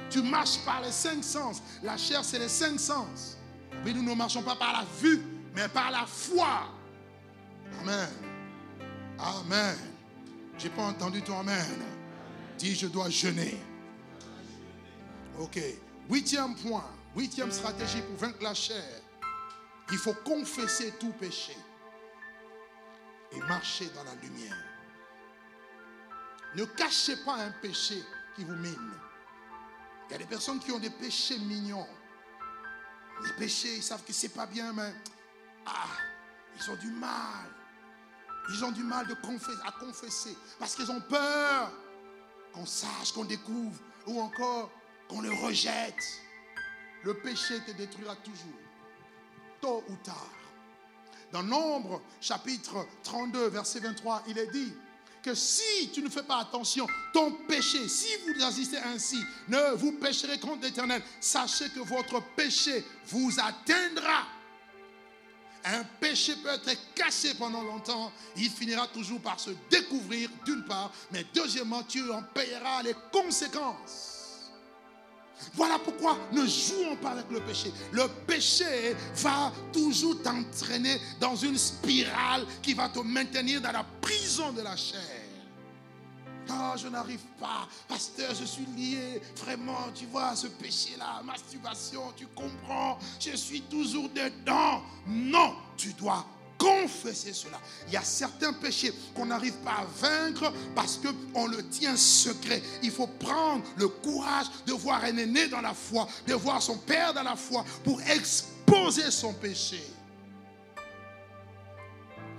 Tu marches par les cinq sens. La chair, c'est les cinq sens. Mais nous ne marchons pas par la vue, mais par la foi. Amen. Amen. J'ai pas entendu ton amen. Dis, je dois jeûner. Ok. Huitième point, huitième stratégie pour vaincre la chair. Il faut confesser tout péché et marcher dans la lumière. Ne cachez pas un péché qui vous mine. Il y a des personnes qui ont des péchés mignons. Les péchés, ils savent que c'est pas bien, mais ah, ils ont du mal ils ont du mal à confesser parce qu'ils ont peur qu'on sache, qu'on découvre ou encore qu'on le rejette. Le péché te détruira toujours, tôt ou tard. Dans Nombre, chapitre 32, verset 23, il est dit que si tu ne fais pas attention, ton péché, si vous assistez ainsi, ne vous pécherez contre l'Éternel. Sachez que votre péché vous atteindra. Un péché peut être caché pendant longtemps. Il finira toujours par se découvrir d'une part, mais deuxièmement, tu en payeras les conséquences. Voilà pourquoi ne jouons pas avec le péché. Le péché va toujours t'entraîner dans une spirale qui va te maintenir dans la prison de la chair. Ah, je n'arrive pas. Pasteur, je suis lié. Vraiment, tu vois, ce péché-là, masturbation, tu comprends. Je suis toujours dedans. Non, tu dois confesser cela. Il y a certains péchés qu'on n'arrive pas à vaincre parce qu'on le tient secret. Il faut prendre le courage de voir un aîné dans la foi, de voir son père dans la foi pour exposer son péché.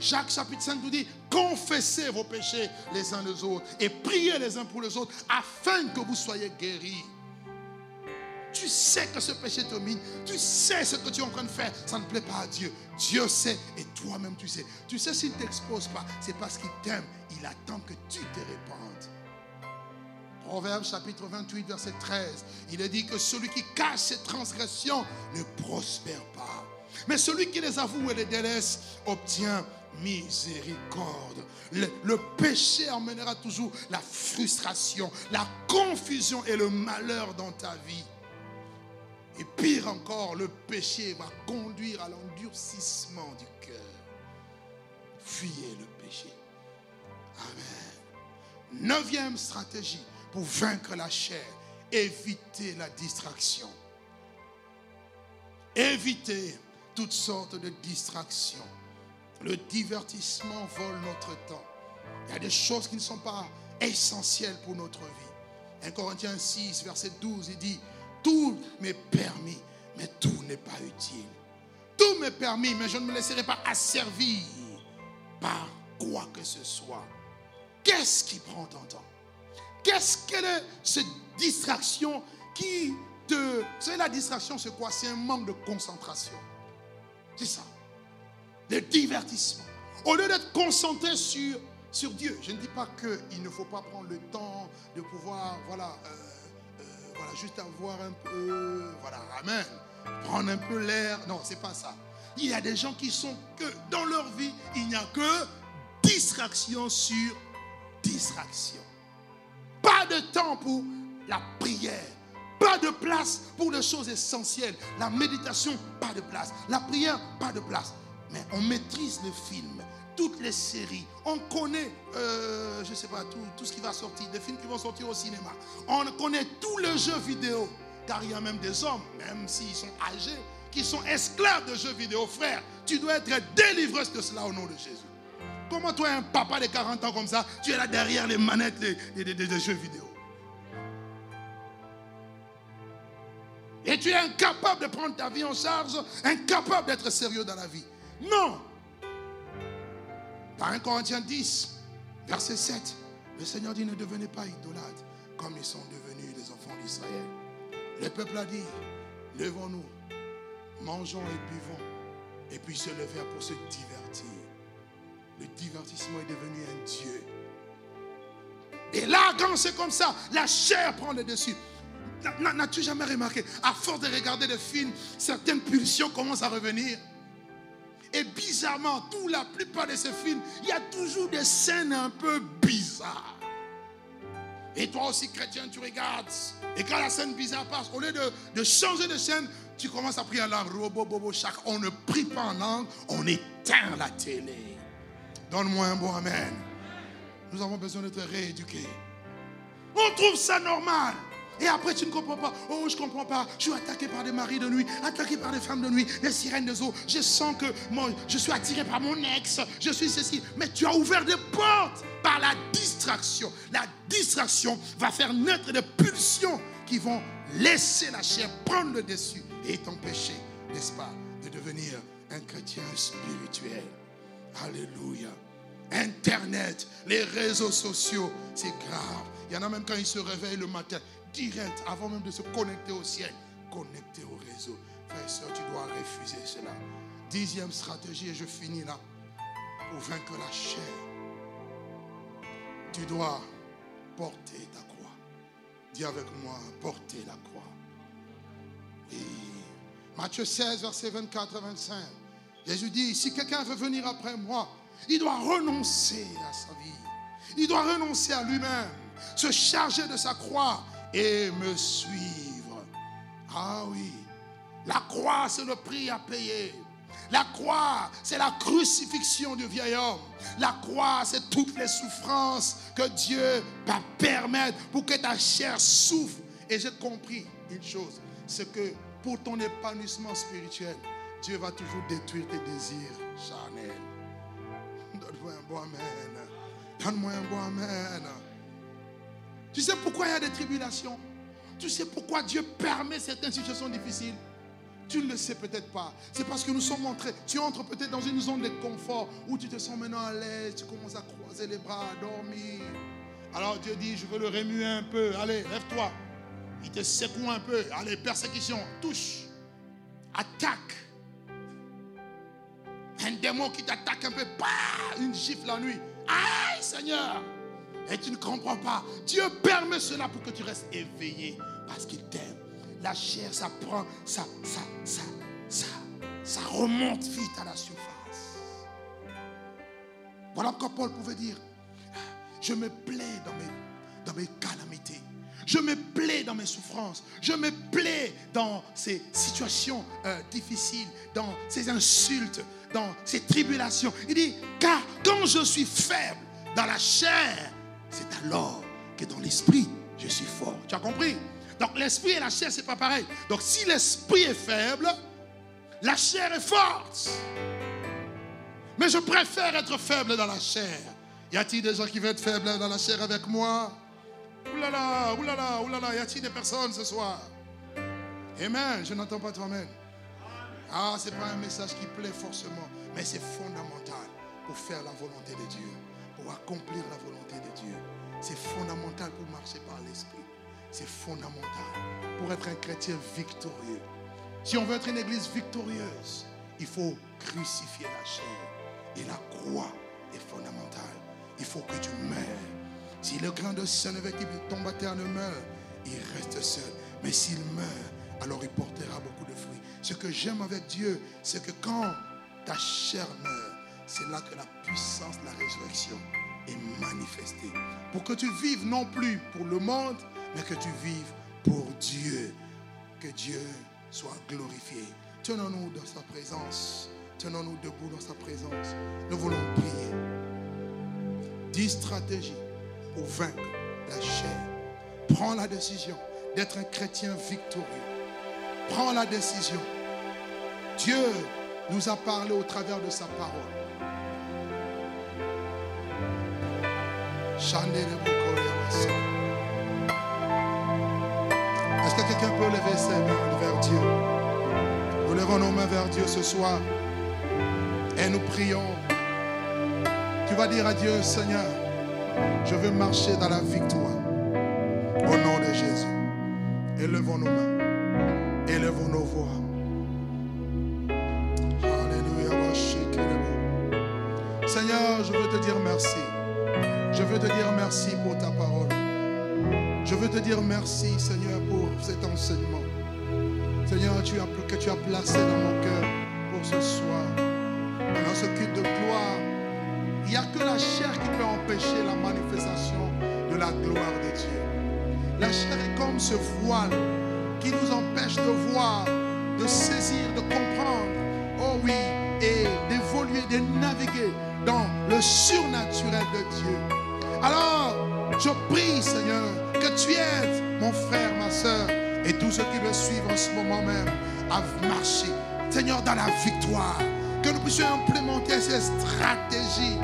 Jacques chapitre 5 nous dit, confessez vos péchés les uns les autres et priez les uns pour les autres afin que vous soyez guéris. Tu sais que ce péché te mine. Tu sais ce que tu es en train de faire. Ça ne plaît pas à Dieu. Dieu sait et toi-même tu sais. Tu sais s'il ne t'expose pas, c'est parce qu'il t'aime. Il attend que tu te répandes. Proverbe chapitre 28, verset 13. Il est dit que celui qui cache ses transgressions ne prospère pas. Mais celui qui les avoue et les délaisse obtient miséricorde. Le, péché amènera toujours la frustration, la confusion et le malheur dans ta vie. Et pire encore, le péché va conduire à l'endurcissement du cœur. Fuyez le péché. Amen. Neuvième stratégie pour vaincre la chair, éviter la distraction. Éviter toutes sortes de distractions. Le divertissement vole notre temps. Il y a des choses qui ne sont pas essentielles pour notre vie. 1 Corinthiens 6, verset 12, il dit, tout m'est permis, mais tout n'est pas utile. Tout m'est permis, mais je ne me laisserai pas asservir par quoi que ce soit. Qu'est-ce qui prend ton temps? Qu'est-ce que cette distraction qui te... C'est la distraction, c'est quoi? C'est un manque de concentration. C'est ça. Le divertissement. Au lieu d'être concentré sur, sur Dieu, je ne dis pas qu'il ne faut pas prendre le temps de pouvoir, voilà, euh, euh, voilà, juste avoir un peu, voilà, amen, prendre un peu l'air. Non, c'est pas ça. Il y a des gens qui sont que dans leur vie, il n'y a que distraction sur distraction. Pas de temps pour la prière. Pas de place pour les choses essentielles. La méditation, pas de place. La prière, pas de place. Mais on maîtrise le film, toutes les séries. On connaît, euh, je ne sais pas, tout, tout, ce qui va sortir, des films qui vont sortir au cinéma. On connaît tous les jeux vidéo. Car il y a même des hommes, même s'ils sont âgés, qui sont esclaves de jeux vidéo. Frère, tu dois être délivré de cela au nom de Jésus. Comment toi, un papa de 40 ans comme ça, tu es là derrière les manettes des, jeux vidéo? Et tu es incapable de prendre ta vie en charge, incapable d'être sérieux dans la vie. Non. Dans 1 Corinthiens 10, verset 7, le Seigneur dit ne devenez pas idolâtres comme ils sont devenus les enfants d'Israël. Le peuple a dit, levons-nous, mangeons et buvons, et puis se lever pour se divertir. Le divertissement est devenu un Dieu. Et là, quand c'est comme ça, la chair prend le dessus. N'as-tu jamais remarqué, à force de regarder des films, certaines pulsions commencent à revenir? Et bizarrement, tout, la plupart de ces films, il y a toujours des scènes un peu bizarres. Et toi aussi, chrétien, tu regardes. Et quand la scène bizarre passe, au lieu de, de changer de scène, tu commences à prier langue. Robo, bobo, chaque. On ne prie pas en langue, on éteint la télé. Donne-moi un bon amen. Nous avons besoin d'être rééduqués. On trouve ça normal. Et après, tu ne comprends pas. Oh, je ne comprends pas. Je suis attaqué par des maris de nuit, attaqué par des femmes de nuit, des sirènes des eaux. Je sens que moi, je suis attiré par mon ex. Je suis ceci. Mais tu as ouvert des portes par la distraction. La distraction va faire naître des pulsions qui vont laisser la chair prendre le dessus et t'empêcher, n'est-ce pas, de devenir un chrétien spirituel. Alléluia. Internet, les réseaux sociaux, c'est grave. Il y en a même quand ils se réveillent le matin, direct, avant même de se connecter au ciel, connecter au réseau. Frère et soeur, tu dois refuser cela. Dixième stratégie, et je finis là, pour vaincre la chair. Tu dois porter ta croix. Dis avec moi, porter la croix. Oui. Matthieu 16, verset 24 et 25. Jésus dit, si quelqu'un veut venir après moi, il doit renoncer à sa vie. Il doit renoncer à lui-même, se charger de sa croix et me suivre. Ah oui, la croix, c'est le prix à payer. La croix, c'est la crucifixion du vieil homme. La croix, c'est toutes les souffrances que Dieu va permettre pour que ta chair souffre. Et j'ai compris une chose, c'est que pour ton épanouissement spirituel, Dieu va toujours détruire tes désirs charnels. Donne-moi un bon amen. Donne-moi un bon amen. Tu sais pourquoi il y a des tribulations? Tu sais pourquoi Dieu permet certaines situations difficiles? Tu ne le sais peut-être pas. C'est parce que nous sommes entrés. Tu entres peut-être dans une zone de confort où tu te sens maintenant à l'aise. Tu commences à croiser les bras, à dormir. Alors Dieu dit, je veux le remuer un peu. Allez, lève-toi. Il te secoue un peu. Allez, persécution, touche. Attaque. Un démon qui t'attaque un peu. Bah, une gifle la nuit. Aïe, Seigneur. Et tu ne comprends pas. Dieu permet cela pour que tu restes éveillé. Parce qu'il t'aime. La chair, ça prend, ça, ça, ça, ça ça remonte vite à la surface. Voilà pourquoi Paul pouvait dire, je me plais dans mes, dans mes calamités. Je me plais dans mes souffrances. Je me plais dans ces situations euh, difficiles, dans ces insultes, dans ces tribulations. Il dit, car quand je suis faible dans la chair, c'est alors que dans l'esprit, je suis fort. Tu as compris? Donc l'esprit et la chair, c'est pas pareil. Donc si l'esprit est faible, la chair est forte. Mais je préfère être faible dans la chair. Y a-t-il des gens qui veulent être faibles dans la chair avec moi? Oulala, oulala, oulala, y a-t-il des personnes ce soir? Amen, je n'entends pas toi-même. Ah, ce n'est pas un message qui plaît forcément, mais c'est fondamental pour faire la volonté de Dieu, accomplir la volonté de Dieu. C'est fondamental pour marcher par l'esprit. C'est fondamental pour être un chrétien victorieux. Si on veut être une église victorieuse, il faut crucifier la chair. Et la croix est fondamentale. Il faut que tu meurs. Si le grain de avec qui tombe à terre ne meurt, il reste seul. Mais s'il meurt, alors il portera beaucoup de fruits. Ce que j'aime avec Dieu, c'est que quand ta chair meurt, c'est là que la puissance de la résurrection est manifestée. Pour que tu vives non plus pour le monde, mais que tu vives pour Dieu. Que Dieu soit glorifié. Tenons-nous dans sa présence. Tenons-nous debout dans sa présence. Nous voulons prier. Dix stratégies pour vaincre la chair. Prends la décision d'être un chrétien victorieux. Prends la décision. Dieu nous a parlé au travers de sa parole. Est-ce que quelqu'un peut lever ses mains vers Dieu? Nous levons nos mains vers Dieu ce soir et nous prions. Tu vas dire à Dieu, Seigneur, je veux marcher dans la victoire. Au nom de Jésus. Élevons nos mains. Élevons nos voix. Alléluia. Seigneur, je veux te dire merci. Je veux te dire merci pour ta parole. Je veux te dire merci, Seigneur, pour cet enseignement. Seigneur, que tu as placé dans mon cœur pour ce soir. Dans ce culte de gloire, il n'y a que la chair qui peut empêcher la manifestation de la gloire de Dieu. La chair est comme ce voile qui nous empêche de voir, de saisir, de comprendre. Oh oui, et d'évoluer, de naviguer dans le surnaturel de Dieu. Alors, je prie, Seigneur, que tu aides mon frère, ma soeur et tous ceux qui me suivent en ce moment même à marcher, Seigneur, dans la victoire. Que nous puissions implémenter ces stratégies.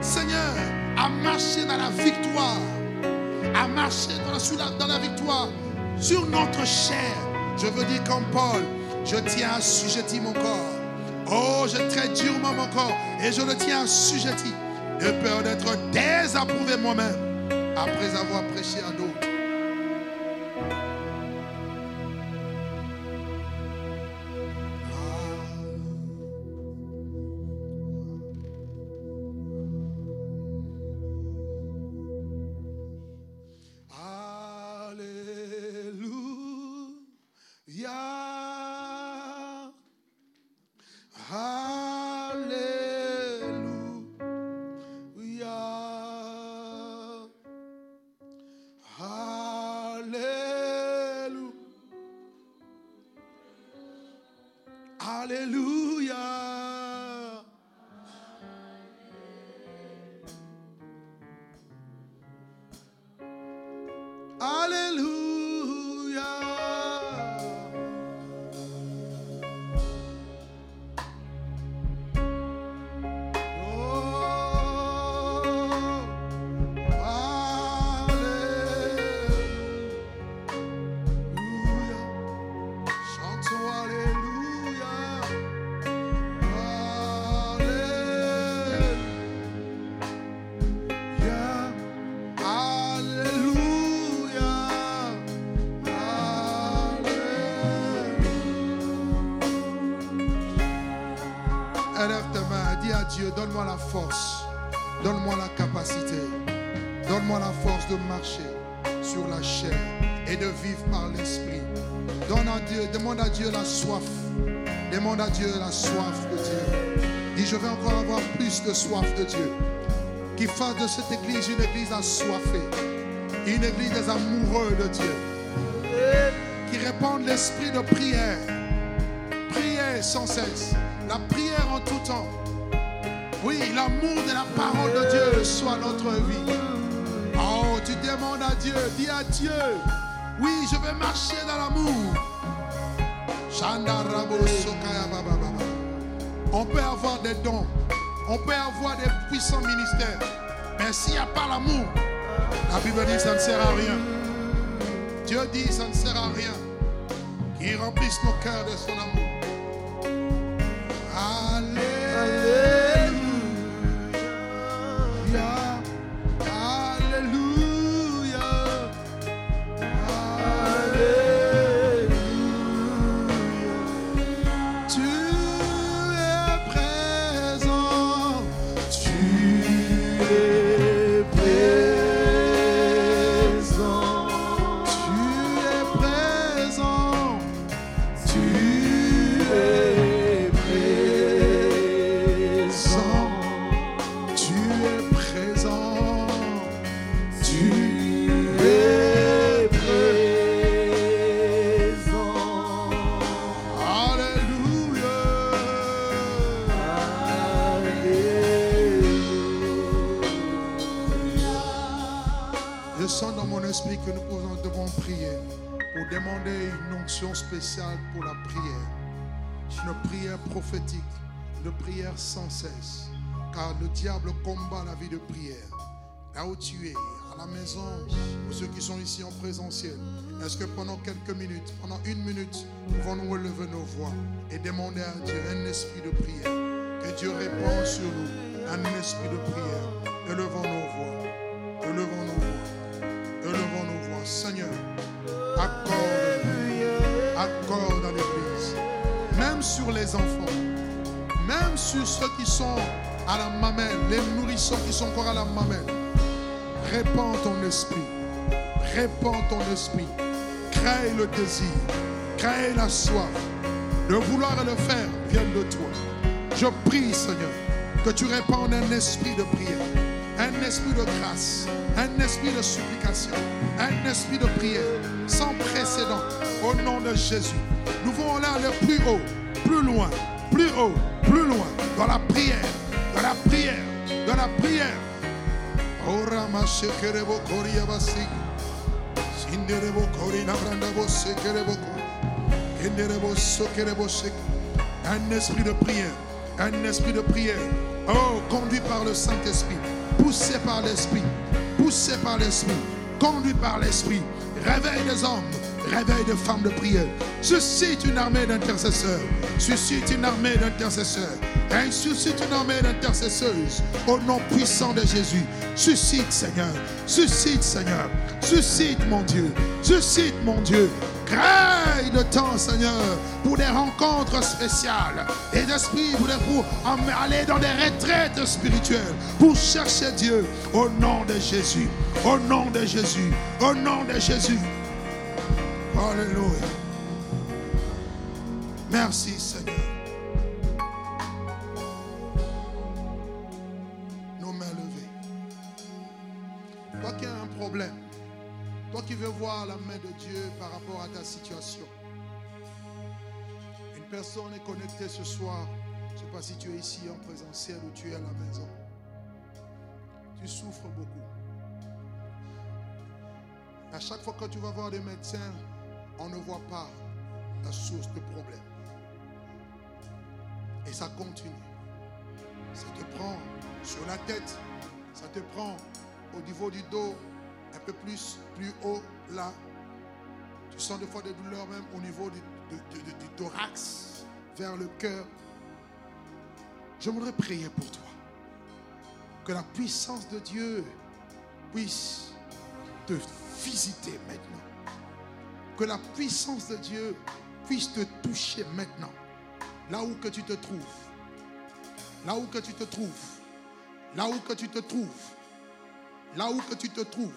Seigneur, à marcher dans la victoire, à marcher dans la, dans la victoire sur notre chair. Je veux dire comme Paul, je tiens à assujetti mon corps. Oh, je traite durement mon corps et je le tiens assujetti de peur d'être désapprouvé moi-même après avoir prêché à d'autres. De Dieu. Qui fasse de cette église une église assoiffée. Une église des amoureux de Dieu. Qui répande l'esprit de prière. Prière sans cesse. La prière en tout temps. Oui, l'amour de la parole de Dieu soit notre vie. Oh, tu demandes à Dieu, dis à Dieu, oui, je vais marcher dans l'amour. On peut avoir des dons, on peut avoir des puissants ministères, mais s'il n'y a pas l'amour, la Bible dit que ça ne sert à rien. Dieu dit que ça ne sert à rien. Qu'il remplisse nos cœurs de son amour. Le diable combat la vie de prière. Là où tu es, à la maison, ou ceux qui sont ici en présentiel, est-ce que pendant quelques minutes, pendant une minute, nous pouvons nous relever nos voix et demander à Dieu un esprit de prière? Que Dieu répand sur nous un esprit de prière. Élevons nos voix. Élevons nos voix. Élevons nos voix. Seigneur, accorde, accorde à l'Église, même sur les enfants, même sur ceux qui sont à la mamelle, les nourrissons qui sont encore à la mamelle. Répands ton esprit, répands ton esprit, crée le désir, crée la soif. Le vouloir et le faire viennent de toi. Je prie, Seigneur, que tu répandes un esprit de prière, un esprit de grâce, un esprit de supplication, un esprit de prière sans précédent. Au nom de Jésus, nous voulons aller plus haut, plus loin, plus haut, plus loin, dans la prière, la prière, dans la prière. Un esprit de prière, un esprit de prière. Oh, conduit par le Saint-Esprit, poussé par l'Esprit, poussé par l'Esprit, conduit par l'Esprit. Réveille des hommes, réveille des femmes de prière. Suscite une armée d'intercesseurs, suscite une armée d'intercesseurs, et suscite une armée d'intercesseuses. Au nom puissant de Jésus. Suscite, Seigneur, suscite, Seigneur, suscite, mon Dieu, suscite, mon Dieu. Crée le temps, Seigneur, pour des rencontres spéciales. Et d'esprit pour, pour aller dans des retraites spirituelles, pour chercher Dieu. Au nom de Jésus, au nom de Jésus, au nom de Jésus. Alléluia. Merci, Seigneur. Nos mains levées. Toi qui as un problème, toi qui veux voir la main de Dieu par rapport à ta situation. Une personne est connectée ce soir. Je ne sais pas si tu es ici en présentiel ou tu es à la maison. Tu souffres beaucoup. À chaque fois que tu vas voir des médecins, on ne voit pas la source du problème. Et ça continue. Ça te prend sur la tête, ça te prend au niveau du dos, un peu plus, plus haut, là. Tu sens des fois des douleurs même au niveau du thorax, vers le cœur. Je voudrais prier pour toi. Que la puissance de Dieu puisse te visiter maintenant. Que la puissance de Dieu puisse te toucher maintenant. Là où que tu te trouves. Là où que tu te trouves. Là où que tu te trouves. là où que tu te trouves,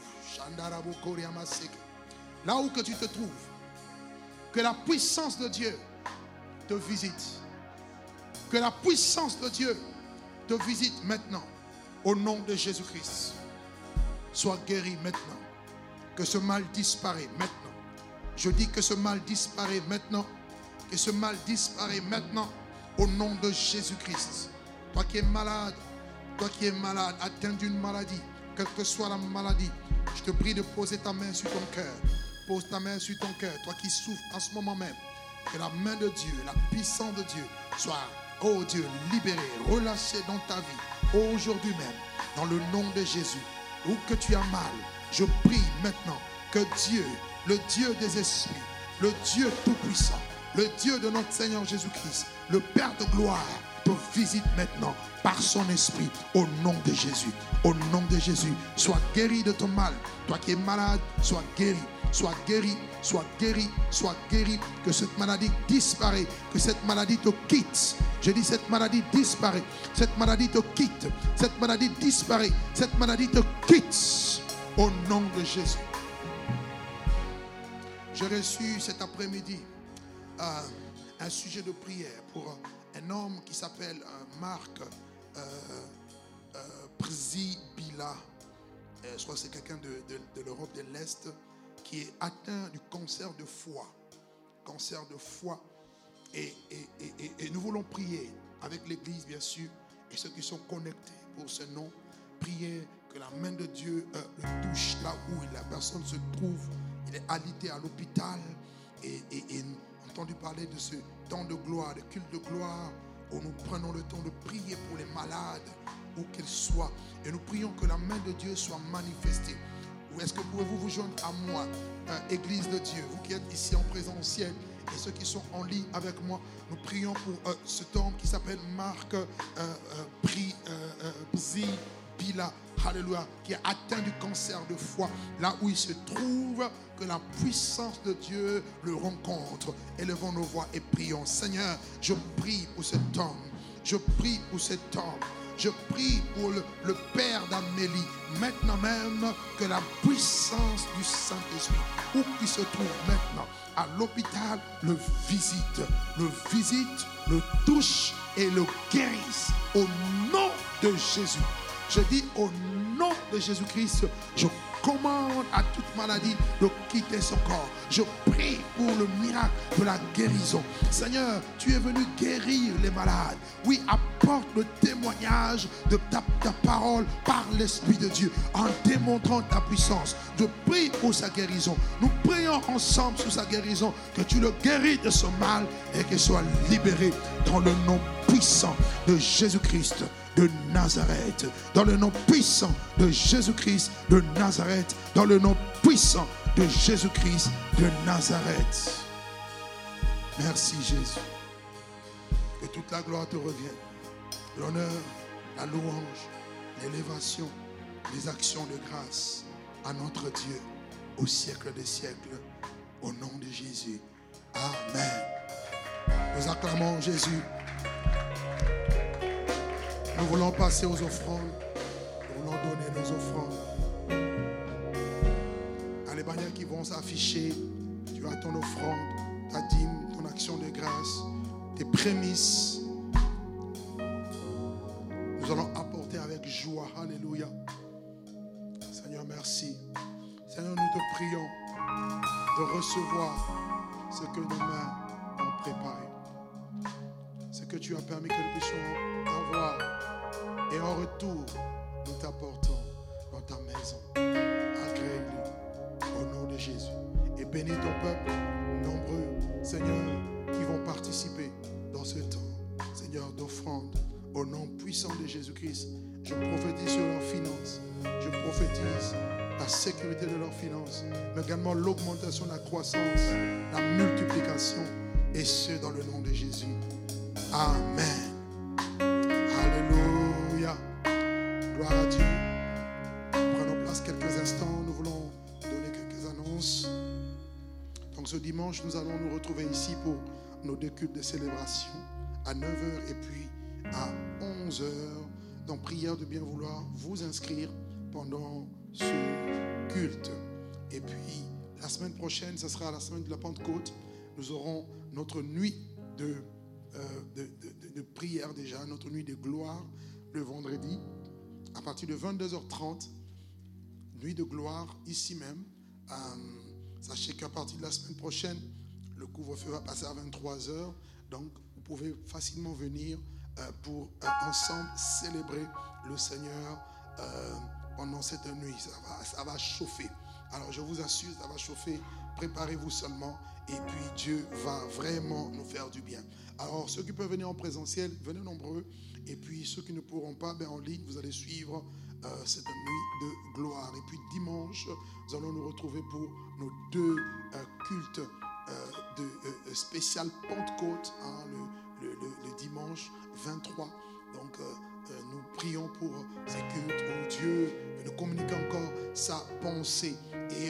là où que tu te trouves, que la puissance de Dieu te visite. Que la puissance de Dieu te visite maintenant. Au nom de Jésus-Christ. Sois guéri maintenant. Que ce mal disparaît maintenant. Je dis que ce mal disparaît maintenant. Que ce mal disparaît maintenant. Au nom de Jésus-Christ. Toi qui es malade, toi qui es malade, atteint d'une maladie, quelle que soit la maladie, je te prie de poser ta main sur ton cœur. Pose ta main sur ton cœur, toi qui souffres en ce moment même. Que la main de Dieu, la puissance de Dieu soit, oh Dieu, libérée, relâchée dans ta vie, aujourd'hui même, dans le nom de Jésus. Où que tu as mal, je prie maintenant que Dieu, le Dieu des esprits, le Dieu tout-puissant, le Dieu de notre Seigneur Jésus-Christ, le Père de gloire, te visite maintenant par son esprit au nom de Jésus. Au nom de Jésus, sois guéri de ton mal. Toi qui es malade, sois guéri. Sois guéri, sois guéri, sois guéri. Que cette maladie disparaît, que cette maladie te quitte. Je dis cette maladie disparaît, cette maladie te quitte, cette maladie disparaît, cette maladie te quitte. Au nom de Jésus. J'ai reçu cet après-midi euh, un sujet de prière pour un homme qui s'appelle euh, Marc euh, Przibila. Euh, je crois que c'est quelqu'un de, l'Europe de l'Est qui est atteint du cancer de foie. Cancer de foie. Et, nous voulons prier avec l'Église, bien sûr, et ceux qui sont connectés pour ce nom. Prier que la main de Dieu touche là où la personne se trouve. Il est alité à l'hôpital. Et, entendu parler de ce temps de gloire, de culte de gloire, où nous prenons le temps de prier pour les malades, où qu'ils soient. Et nous prions que la main de Dieu soit manifestée. Ou est-ce que pouvez-vous vous joindre à moi, euh, Église de Dieu, vous qui êtes ici en présentiel et ceux qui sont en ligne avec moi, nous prions pour euh, cet homme qui s'appelle Marc euh, euh, euh, Alléluia, qui est atteint du cancer de foie, là où il se trouve, que la puissance de Dieu le rencontre. Élevons nos voix et prions. Seigneur, je prie pour cet homme. Je prie pour cet homme. Je prie pour le, le Père d'Amélie, maintenant même que la puissance du Saint-Esprit, où qu'il se trouve maintenant, à l'hôpital, le visite, le visite, le touche et le guérisse au nom de Jésus. Je dis au nom de Jésus-Christ, je commande à toute maladie de quitter son corps. Je prie pour le miracle de la guérison. Seigneur, tu es venu guérir les malades. Oui, apporte le témoignage de ta, parole par l'Esprit de Dieu en démontrant ta puissance. Je prie pour sa guérison. Nous prions ensemble sur sa guérison, que tu le guéris de ce mal et qu'il soit libéré dans le nom puissant de Jésus-Christ de Nazareth. Dans le nom puissant de Jésus-Christ de Nazareth. Dans le nom puissant de Jésus-Christ de Nazareth. Merci Jésus. Que toute la gloire te revienne. L'honneur, la louange, l'élévation, les actions de grâce à notre Dieu au siècle des siècles. Au nom de Jésus. Amen. Nous acclamons Jésus. Nous voulons passer aux offrandes. Nous voulons donner nos offrandes. À les bannières qui vont s'afficher, tu as ton offrande, ta dîme, ton action de grâce, tes prémices. Nous allons apporter avec joie. Alléluia. Seigneur, merci. Seigneur, nous te prions de recevoir ce que nos mains ont préparé. Ce que tu as permis que nous puissions avoir. Et en retour, nous t'apportons dans ta maison. Agrée-le au nom de Jésus. Et bénis ton peuple, nombreux, Seigneur, qui vont participer dans ce temps, Seigneur, d'offrande. Au nom puissant de Jésus-Christ, je prophétise sur leurs finances. Je prophétise la sécurité de leurs finances, mais également l'augmentation, la croissance, la multiplication, et ce dans le nom de Jésus. Amen. À Dieu. Prenons place quelques instants. Nous voulons donner quelques annonces. Donc ce dimanche, nous allons nous retrouver ici pour nos deux cultes de célébration à 9h et puis à 11h. Donc prière de bien vouloir vous inscrire pendant ce culte. Et puis, la semaine prochaine, ce sera la semaine de la Pentecôte. Nous aurons notre nuit de, euh, de, prière déjà, notre nuit de gloire le vendredi à partir de 22h30. Nuit de gloire ici même. Euh, sachez qu'à partir de la semaine prochaine, le couvre-feu va passer à 23h. Donc, vous pouvez facilement venir euh, pour euh, ensemble célébrer le Seigneur pendant cette nuit. Ça va, ça va chauffer. Alors, je vous assure, ça va chauffer. Préparez-vous seulement. Et puis, Dieu va vraiment nous faire du bien. Alors, ceux qui peuvent venir en présentiel, venez nombreux. Et puis, ceux qui ne pourront pas, ben, en ligne, vous allez suivre euh, cette nuit de gloire. Et puis, dimanche, nous allons nous retrouver pour nos deux euh, cultes euh, de spécial Pentecôte, hein, le, le- dimanche 23. Donc, nous prions pour ces cultes où Dieu nous communique encore sa pensée. Et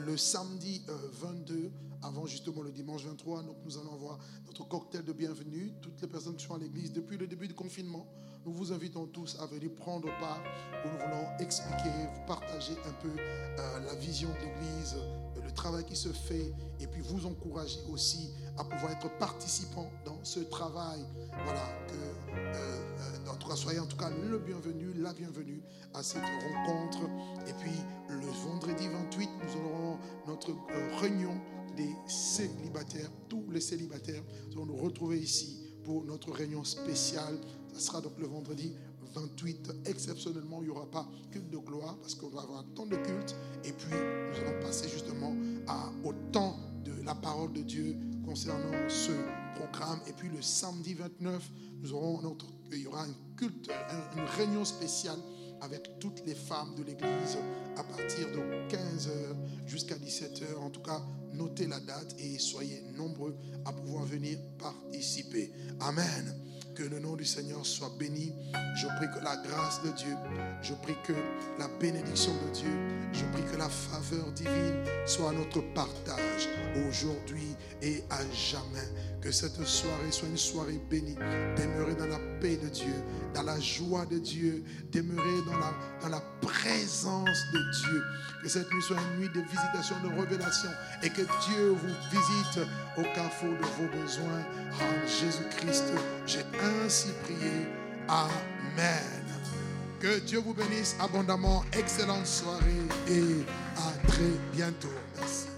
le samedi euh, 22, avant justement le dimanche 23, donc nous allons avoir notre cocktail de bienvenue. Toutes les personnes qui sont à l'église depuis le début du confinement, nous vous invitons tous à venir prendre part nous voulons expliquer, vous partager un peu euh, la vision de l'église, euh, le travail qui se fait, et puis vous encourager aussi à pouvoir être participant dans ce travail. Voilà, que, euh, en tout cas, soyez en tout cas le bienvenu, la bienvenue à cette rencontre. Et puis, le vendredi 28, nous aurons notre réunion des célibataires, tous les célibataires, allons nous retrouver ici pour notre réunion spéciale. Ça sera donc le vendredi 28. Exceptionnellement, il n'y aura pas culte de gloire parce qu'on va avoir un temps de culte. Et puis, nous allons passer justement au temps de la parole de Dieu concernant ce programme. Et puis, le samedi 29, nous aurons notre, il y aura un culte, un- une réunion spéciale avec toutes les femmes de l'église à partir de 15h jusqu'à 17h. En tout cas, notez la date et soyez nombreux à pouvoir venir participer. Amen. Que le nom du Seigneur soit béni. Je prie que la grâce de Dieu, je prie que la bénédiction de Dieu, je prie que la faveur divine soit notre partage aujourd'hui et à jamais. Que cette soirée soit une soirée bénie. Demeurer dans la paix de Dieu, dans la joie de Dieu, demeurer dans la, dans la présence de Dieu. Que cette nuit soit une nuit de visitation, de révélation et que Dieu vous visite au carrefour de vos besoins. En Jésus-Christ, j'ai ainsi prié. Amen. Que Dieu vous bénisse abondamment. Excellente soirée et à très bientôt. Merci.